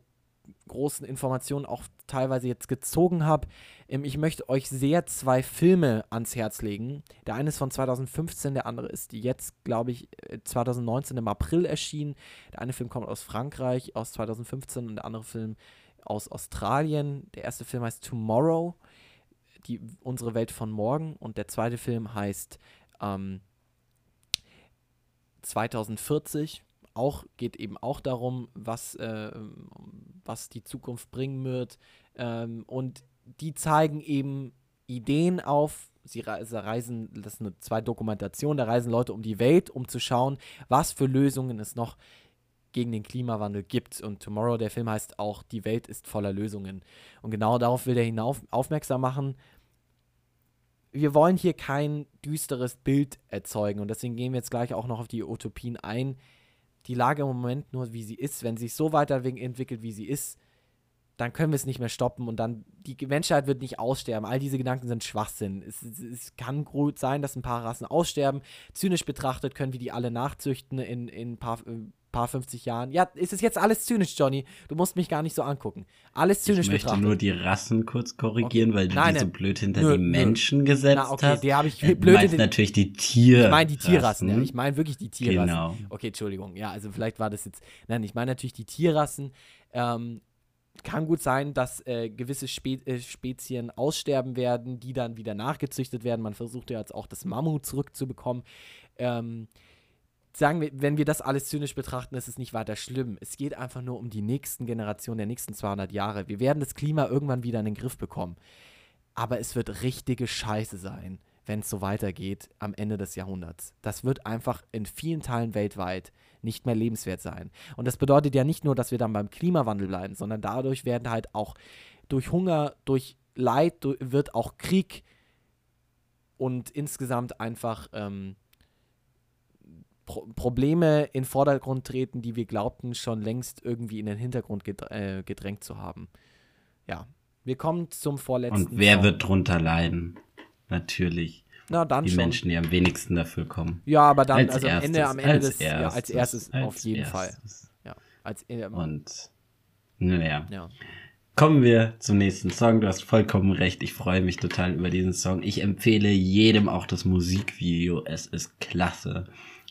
großen Informationen auch teilweise jetzt gezogen habe. Ähm, ich möchte euch sehr zwei Filme ans Herz legen. Der eine ist von 2015, der andere ist jetzt, glaube ich, äh, 2019 im April erschienen. Der eine Film kommt aus Frankreich aus 2015 und der andere Film aus Australien. Der erste Film heißt Tomorrow, die, unsere Welt von morgen. Und der zweite Film heißt ähm, 2040 auch, geht eben auch darum, was, äh, was die Zukunft bringen wird. Ähm, und die zeigen eben Ideen auf. Sie reisen, das sind zwei Dokumentationen, da reisen Leute um die Welt, um zu schauen, was für Lösungen es noch gegen den Klimawandel gibt. Und Tomorrow, der Film heißt auch, die Welt ist voller Lösungen. Und genau darauf will er hinauf aufmerksam machen. Wir wollen hier kein düsteres Bild erzeugen und deswegen gehen wir jetzt gleich auch noch auf die Utopien ein die Lage im Moment nur, wie sie ist, wenn sie sich so weiterentwickelt, wie sie ist, dann können wir es nicht mehr stoppen und dann, die Menschheit wird nicht aussterben. All diese Gedanken sind Schwachsinn. Es, es, es kann gut sein, dass ein paar Rassen aussterben. Zynisch betrachtet können wir die alle nachzüchten in, in ein paar, äh, paar 50 Jahren. Ja, ist es jetzt alles zynisch, Johnny? Du musst mich gar nicht so angucken. Alles zynisch Ich möchte betrachtet. nur die Rassen kurz korrigieren, Okay. weil du Nein, die so blöd hinter Nö, die nö. Menschen gesetzt Na, okay, hast. die habe ich Äh, blöd Du meinst natürlich die Tiere. Ich meine die Tierrassen, ja. Ich meine wirklich die Tierrassen. Genau. Okay, Entschuldigung. Ja, also vielleicht war das jetzt. Nein, ich meine natürlich die Tierrassen. Ähm, kann gut sein, dass äh, gewisse Spe äh, Spezien aussterben werden, die dann wieder nachgezüchtet werden. Man versucht ja jetzt auch das Mammut zurückzubekommen. Ähm, sagen wir, wenn wir das alles zynisch betrachten, ist es nicht weiter schlimm. Es geht einfach nur um die nächsten Generationen der nächsten 200 Jahre. Wir werden das Klima irgendwann wieder in den Griff bekommen. Aber es wird richtige Scheiße sein, wenn es so weitergeht am Ende des Jahrhunderts. Das wird einfach in vielen Teilen weltweit nicht mehr lebenswert sein. Und das bedeutet ja nicht nur, dass wir dann beim Klimawandel bleiben, sondern dadurch werden halt auch durch Hunger, durch Leid du- wird auch Krieg und insgesamt einfach ähm, Pro Probleme in den Vordergrund treten, die wir glaubten schon längst irgendwie in den Hintergrund gedr äh, gedrängt zu haben. Ja, wir kommen zum vorletzten. Und wer Song. wird drunter leiden? Natürlich. Na dann Die schon. Menschen, die am wenigsten dafür kommen. Ja, aber dann, Als also am Ende, erstes, am Ende als des, ja, als erstes auf als jeden Fall. erstes. Ja, als, ähm, Und naja. ja. Kommen wir zum nächsten Song. Du hast vollkommen recht. Ich freue mich total über diesen Song. Ich empfehle jedem auch das Musikvideo. Es ist klasse.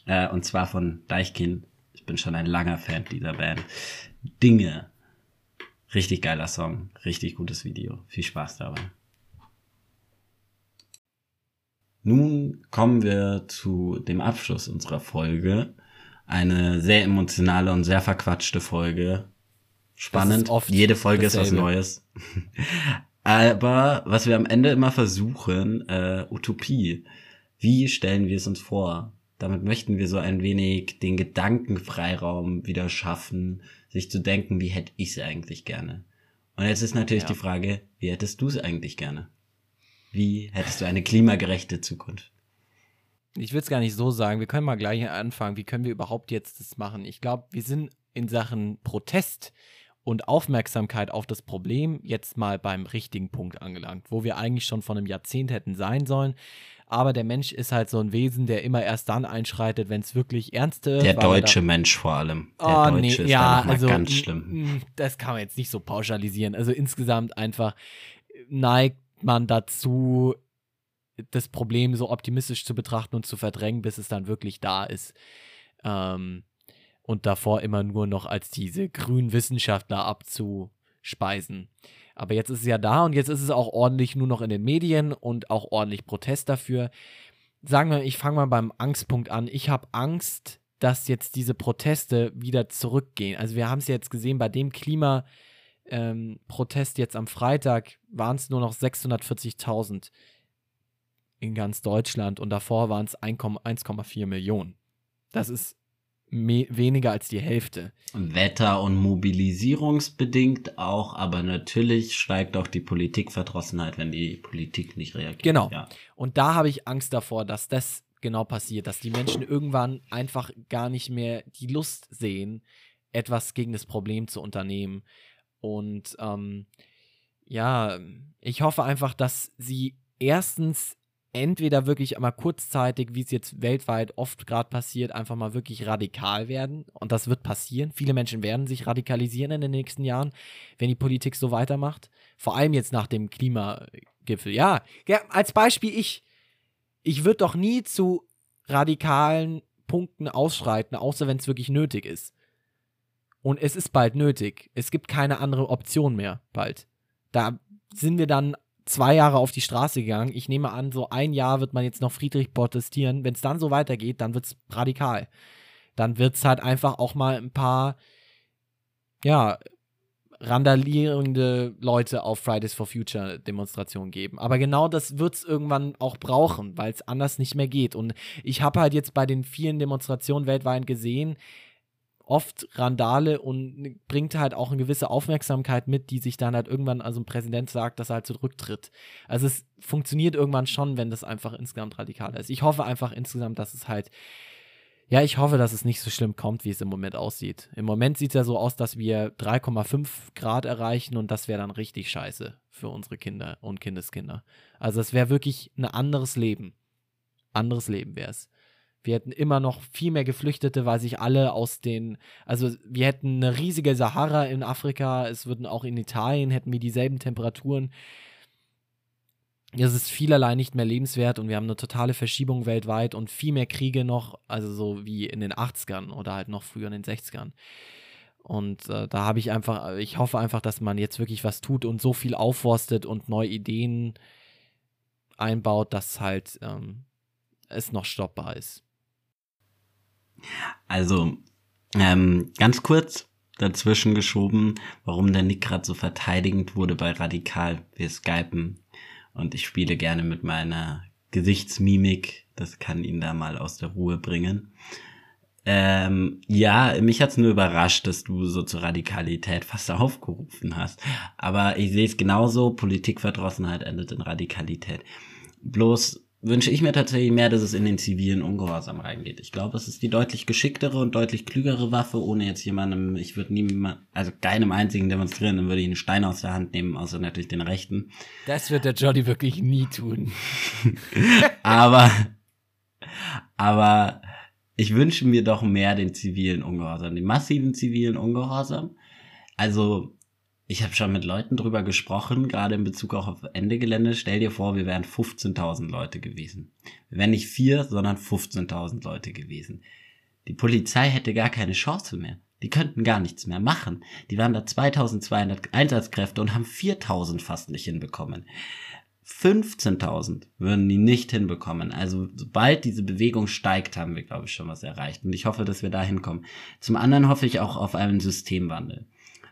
Äh, und zwar von Deichkind. Ich bin schon ein langer Fan dieser Band. Dinge. Richtig geiler Song. Richtig gutes Video. Viel Spaß dabei. Nun kommen wir zu dem Abschluss unserer Folge. Eine sehr emotionale und sehr verquatschte Folge spannend. Jede Folge dasselbe. ist was Neues. Aber was wir am Ende immer versuchen, äh, Utopie. Wie stellen wir es uns vor? Damit möchten wir so ein wenig den Gedankenfreiraum wieder schaffen, sich zu denken, wie hätte ich es eigentlich gerne? Und jetzt ist natürlich ja. die Frage, wie hättest du es eigentlich gerne? Wie hättest du eine klimagerechte Zukunft? Ich will es gar nicht so sagen. Wir können mal gleich anfangen. Wie können wir überhaupt jetzt das machen? Ich glaube, wir sind in Sachen Protest und Aufmerksamkeit auf das Problem jetzt mal beim richtigen Punkt angelangt, wo wir eigentlich schon vor einem Jahrzehnt hätten sein sollen. Aber der Mensch ist halt so ein Wesen, der immer erst dann einschreitet, wenn es wirklich ernste. Der deutsche Mensch vor allem. Der oh, Deutsche nee, ist ja, also, ganz schlimm. Das kann man jetzt nicht so pauschalisieren. Also insgesamt einfach neigt man dazu, das Problem so optimistisch zu betrachten und zu verdrängen, bis es dann wirklich da ist. Ähm, und davor immer nur noch als diese grünen Wissenschaftler abzuspeisen. Aber jetzt ist es ja da und jetzt ist es auch ordentlich nur noch in den Medien und auch ordentlich Protest dafür. Sagen wir, ich fange mal beim Angstpunkt an. Ich habe Angst, dass jetzt diese Proteste wieder zurückgehen. Also wir haben es jetzt gesehen bei dem Klimaprotest ähm, jetzt am Freitag waren es nur noch 640.000 in ganz Deutschland und davor waren es 1,4 Millionen. Das ist weniger als die Hälfte. Wetter- und mobilisierungsbedingt auch, aber natürlich steigt auch die Politikverdrossenheit, wenn die Politik nicht reagiert. Genau. Ja. Und da habe ich Angst davor, dass das genau passiert, dass die Menschen irgendwann einfach gar nicht mehr die Lust sehen, etwas gegen das Problem zu unternehmen. Und ähm, ja, ich hoffe einfach, dass sie erstens entweder wirklich einmal kurzzeitig, wie es jetzt weltweit oft gerade passiert, einfach mal wirklich radikal werden. Und das wird passieren. Viele Menschen werden sich radikalisieren in den nächsten Jahren, wenn die Politik so weitermacht. Vor allem jetzt nach dem Klimagipfel. Ja, ja als Beispiel ich. Ich würde doch nie zu radikalen Punkten ausschreiten, außer wenn es wirklich nötig ist. Und es ist bald nötig. Es gibt keine andere Option mehr bald. Da sind wir dann zwei Jahre auf die Straße gegangen. Ich nehme an, so ein Jahr wird man jetzt noch friedlich protestieren. Wenn es dann so weitergeht, dann wird es radikal. Dann wird es halt einfach auch mal ein paar, ja, randalierende Leute auf Fridays for Future Demonstrationen geben. Aber genau das wird es irgendwann auch brauchen, weil es anders nicht mehr geht. Und ich habe halt jetzt bei den vielen Demonstrationen weltweit gesehen, oft Randale und bringt halt auch eine gewisse Aufmerksamkeit mit, die sich dann halt irgendwann, also ein Präsident sagt, dass er halt zurücktritt. Also es funktioniert irgendwann schon, wenn das einfach insgesamt radikaler ist. Ich hoffe einfach insgesamt, dass es halt, ja, ich hoffe, dass es nicht so schlimm kommt, wie es im Moment aussieht. Im Moment sieht es ja so aus, dass wir 3,5 Grad erreichen und das wäre dann richtig scheiße für unsere Kinder und Kindeskinder. Also es wäre wirklich ein anderes Leben. Anderes Leben wäre es. Wir hätten immer noch viel mehr Geflüchtete, weil sich alle aus den, also wir hätten eine riesige Sahara in Afrika, es würden auch in Italien, hätten wir dieselben Temperaturen. Es ist vielerlei nicht mehr lebenswert und wir haben eine totale Verschiebung weltweit und viel mehr Kriege noch, also so wie in den 80ern oder halt noch früher in den 60ern. Und äh, da habe ich einfach, ich hoffe einfach, dass man jetzt wirklich was tut und so viel aufforstet und neue Ideen einbaut, dass halt ähm, es noch stoppbar ist. Also, ähm, ganz kurz dazwischen geschoben, warum der Nick gerade so verteidigend wurde bei Radikal. Wir skypen und ich spiele gerne mit meiner Gesichtsmimik. Das kann ihn da mal aus der Ruhe bringen. Ähm, ja, mich hat's nur überrascht, dass du so zur Radikalität fast aufgerufen hast. Aber ich sehe es genauso, Politikverdrossenheit endet in Radikalität. Bloß wünsche ich mir tatsächlich mehr, dass es in den zivilen Ungehorsam reingeht. Ich glaube, es ist die deutlich geschicktere und deutlich klügere Waffe, ohne jetzt jemandem, ich würde niemand, also keinem einzigen demonstrieren, dann würde ich einen Stein aus der Hand nehmen, außer natürlich den rechten. Das wird der Jolly wirklich nie tun. aber, aber ich wünsche mir doch mehr den zivilen Ungehorsam, den massiven zivilen Ungehorsam. Also ich habe schon mit Leuten drüber gesprochen, gerade in Bezug auch auf Ende Gelände. Stell dir vor, wir wären 15.000 Leute gewesen. Wir wären nicht vier, sondern 15.000 Leute gewesen. Die Polizei hätte gar keine Chance mehr. Die könnten gar nichts mehr machen. Die waren da 2200 Einsatzkräfte und haben 4000 fast nicht hinbekommen. 15.000 würden die nicht hinbekommen. Also sobald diese Bewegung steigt, haben wir, glaube ich, schon was erreicht. Und ich hoffe, dass wir da hinkommen. Zum anderen hoffe ich auch auf einen Systemwandel.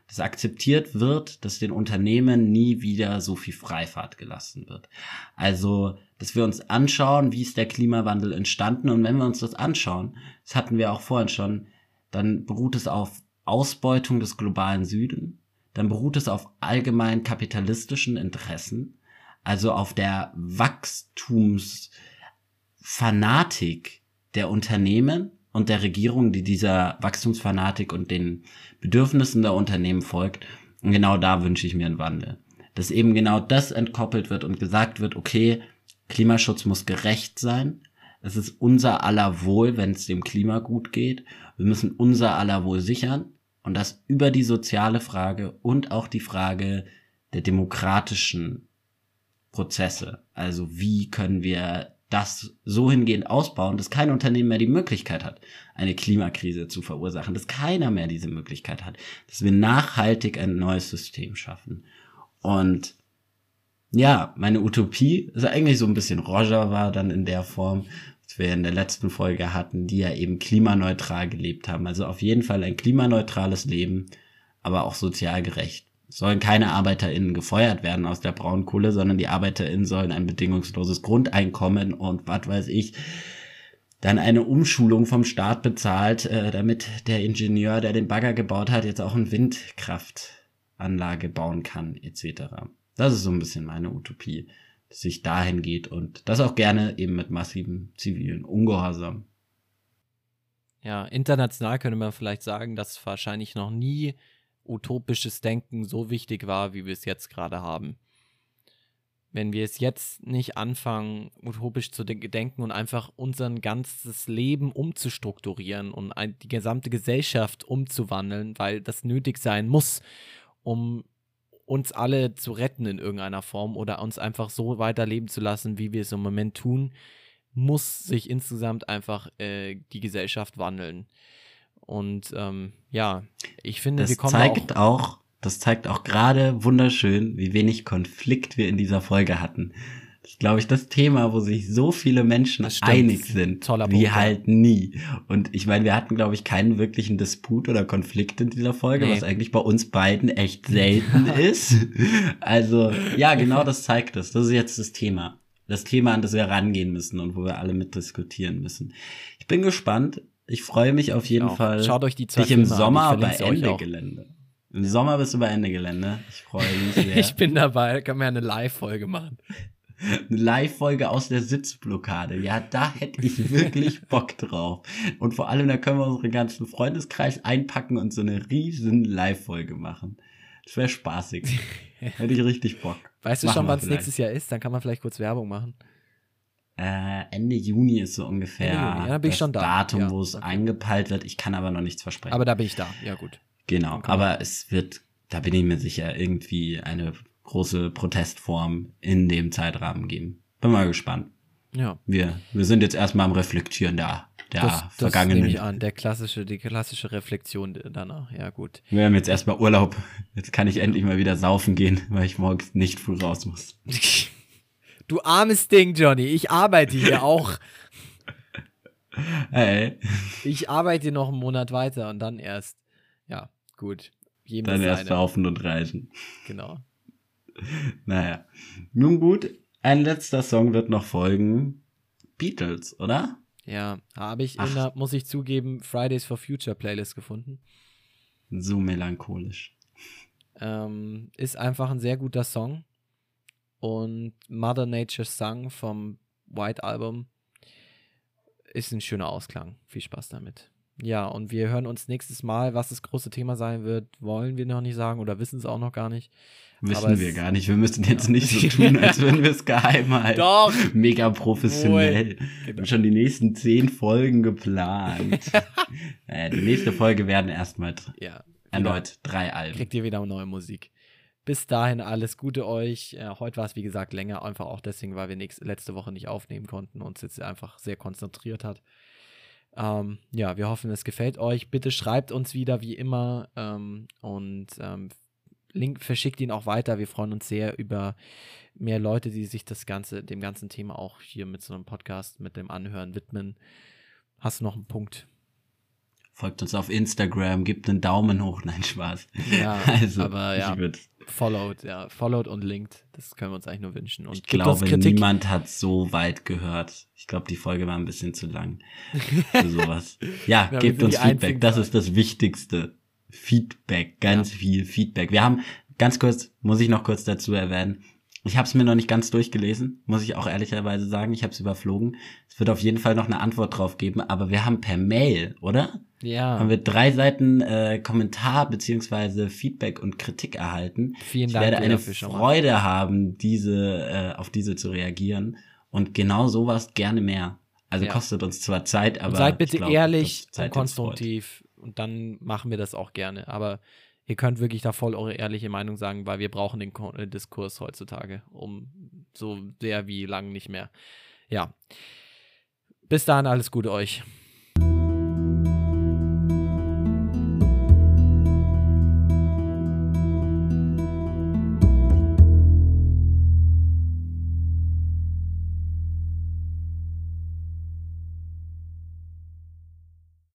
Dass akzeptiert wird, dass den Unternehmen nie wieder so viel Freifahrt gelassen wird. Also, dass wir uns anschauen, wie ist der Klimawandel entstanden. Und wenn wir uns das anschauen, das hatten wir auch vorhin schon, dann beruht es auf Ausbeutung des globalen Süden. Dann beruht es auf allgemein kapitalistischen Interessen also auf der Wachstumsfanatik der Unternehmen und der Regierung, die dieser Wachstumsfanatik und den Bedürfnissen der Unternehmen folgt. Und genau da wünsche ich mir einen Wandel. Dass eben genau das entkoppelt wird und gesagt wird, okay, Klimaschutz muss gerecht sein. Es ist unser aller Wohl, wenn es dem Klima gut geht. Wir müssen unser aller Wohl sichern. Und das über die soziale Frage und auch die Frage der demokratischen Prozesse. Also wie können wir das so hingehend ausbauen, dass kein Unternehmen mehr die Möglichkeit hat, eine Klimakrise zu verursachen, dass keiner mehr diese Möglichkeit hat, dass wir nachhaltig ein neues System schaffen. Und ja, meine Utopie ist eigentlich so ein bisschen Roger war dann in der Form, was wir in der letzten Folge hatten, die ja eben klimaneutral gelebt haben. Also auf jeden Fall ein klimaneutrales Leben, aber auch sozial gerecht sollen keine ArbeiterInnen gefeuert werden aus der Braunkohle, sondern die ArbeiterInnen sollen ein bedingungsloses Grundeinkommen und was weiß ich, dann eine Umschulung vom Staat bezahlt, äh, damit der Ingenieur, der den Bagger gebaut hat, jetzt auch eine Windkraftanlage bauen kann, etc. Das ist so ein bisschen meine Utopie, dass sich dahin geht und das auch gerne eben mit massivem zivilen Ungehorsam. Ja, international könnte man vielleicht sagen, dass wahrscheinlich noch nie utopisches Denken so wichtig war, wie wir es jetzt gerade haben. Wenn wir es jetzt nicht anfangen, utopisch zu denken und einfach unser ganzes Leben umzustrukturieren und die gesamte Gesellschaft umzuwandeln, weil das nötig sein muss, um uns alle zu retten in irgendeiner Form oder uns einfach so weiterleben zu lassen, wie wir es im Moment tun, muss sich insgesamt einfach äh, die Gesellschaft wandeln. Und ähm, ja, ich finde, das wir kommen zeigt auch, auch das zeigt auch gerade wunderschön, wie wenig Konflikt wir in dieser Folge hatten. Das ist, glaube ich, das Thema, wo sich so viele Menschen einig sind, Toller wie halt nie. Und ich meine, wir hatten, glaube ich, keinen wirklichen Disput oder Konflikt in dieser Folge, nee. was eigentlich bei uns beiden echt selten ist. Also, ja, genau das zeigt es. Das ist jetzt das Thema. Das Thema, an das wir rangehen müssen und wo wir alle mitdiskutieren müssen. Ich bin gespannt ich freue mich auf jeden auch. Fall. Schaut euch die zwei dich im Sommer bei Ende Gelände. Im Sommer bist du bei Ende Gelände. Ich freue mich sehr. ich bin dabei. Können wir eine Live-Folge machen. Eine Live-Folge aus der Sitzblockade. Ja, da hätte ich wirklich Bock drauf. Und vor allem, da können wir unseren ganzen Freundeskreis einpacken und so eine riesen Live-Folge machen. Das wäre spaßig. hätte ich richtig Bock. Weißt du machen schon, wann es nächstes Jahr ist? Dann kann man vielleicht kurz Werbung machen. Äh, Ende Juni ist so ungefähr Juni, ja, bin ich schon da. Datum, ja, wo es okay. eingepeilt wird. Ich kann aber noch nichts versprechen. Aber da bin ich da, ja gut. Genau, aber es wird, da bin ich mir sicher, irgendwie eine große Protestform in dem Zeitrahmen geben. Bin mal gespannt. Ja. Wir, wir sind jetzt erstmal am Reflektieren da. Der das, vergangenen. Das nehme ich an, der klassische, die klassische Reflexion danach. Ja, gut. Wir haben jetzt erstmal Urlaub. Jetzt kann ich endlich mal wieder saufen gehen, weil ich morgens nicht früh raus muss. Du armes Ding, Johnny. Ich arbeite hier auch. Hey. Ich arbeite noch einen Monat weiter und dann erst. Ja, gut. Jedem dann erst saufen und reisen. Genau. Naja. Nun gut, ein letzter Song wird noch folgen. Beatles, oder? Ja, habe ich Ach. in der, muss ich zugeben, Fridays for Future Playlist gefunden. So melancholisch. Ähm, ist einfach ein sehr guter Song und Mother Nature's Song vom White Album ist ein schöner Ausklang. Viel Spaß damit. Ja, und wir hören uns nächstes Mal, was das große Thema sein wird, wollen wir noch nicht sagen oder wissen es auch noch gar nicht. Wissen Aber wir gar nicht. Wir müssen jetzt ja. nicht so tun, als würden wir es geheim halten. Doch. Mega professionell. Genau. Wir haben schon die nächsten zehn Folgen geplant. naja, die nächste Folge werden erstmal ja, erneut drei Alben. Kriegt ihr wieder neue Musik. Bis dahin alles Gute euch. Äh, heute war es, wie gesagt, länger, einfach auch deswegen, weil wir nächste, letzte Woche nicht aufnehmen konnten und uns jetzt einfach sehr konzentriert hat. Ähm, ja, wir hoffen, es gefällt euch. Bitte schreibt uns wieder wie immer ähm, und ähm, Link verschickt ihn auch weiter. Wir freuen uns sehr über mehr Leute, die sich das ganze, dem ganzen Thema auch hier mit so einem Podcast, mit dem Anhören widmen. Hast du noch einen Punkt? Folgt uns auf Instagram, gebt einen Daumen hoch. Nein, Spaß. Ja, also, aber ja, followed, ja, followed und linked. Das können wir uns eigentlich nur wünschen. Und ich glaube, niemand hat so weit gehört. Ich glaube, die Folge war ein bisschen zu lang für sowas. Ja, ja gebt uns Feedback. Das ist das Wichtigste. Feedback, ganz ja. viel Feedback. Wir haben, ganz kurz, muss ich noch kurz dazu erwähnen, ich habe es mir noch nicht ganz durchgelesen, muss ich auch ehrlicherweise sagen. Ich habe es überflogen. Es wird auf jeden Fall noch eine Antwort drauf geben, aber wir haben per Mail, oder? Ja. Haben wir drei Seiten äh, Kommentar beziehungsweise Feedback und Kritik erhalten. Vielen Dank. Ich werde eine Freude haben, diese äh, auf diese zu reagieren und genau sowas gerne mehr. Also ja. kostet uns zwar Zeit, aber und seid bitte glaub, ehrlich und konstruktiv und dann machen wir das auch gerne. Aber ihr könnt wirklich da voll eure ehrliche Meinung sagen, weil wir brauchen den äh, Diskurs heutzutage, um so sehr wie lang nicht mehr. Ja. Bis dahin alles Gute euch.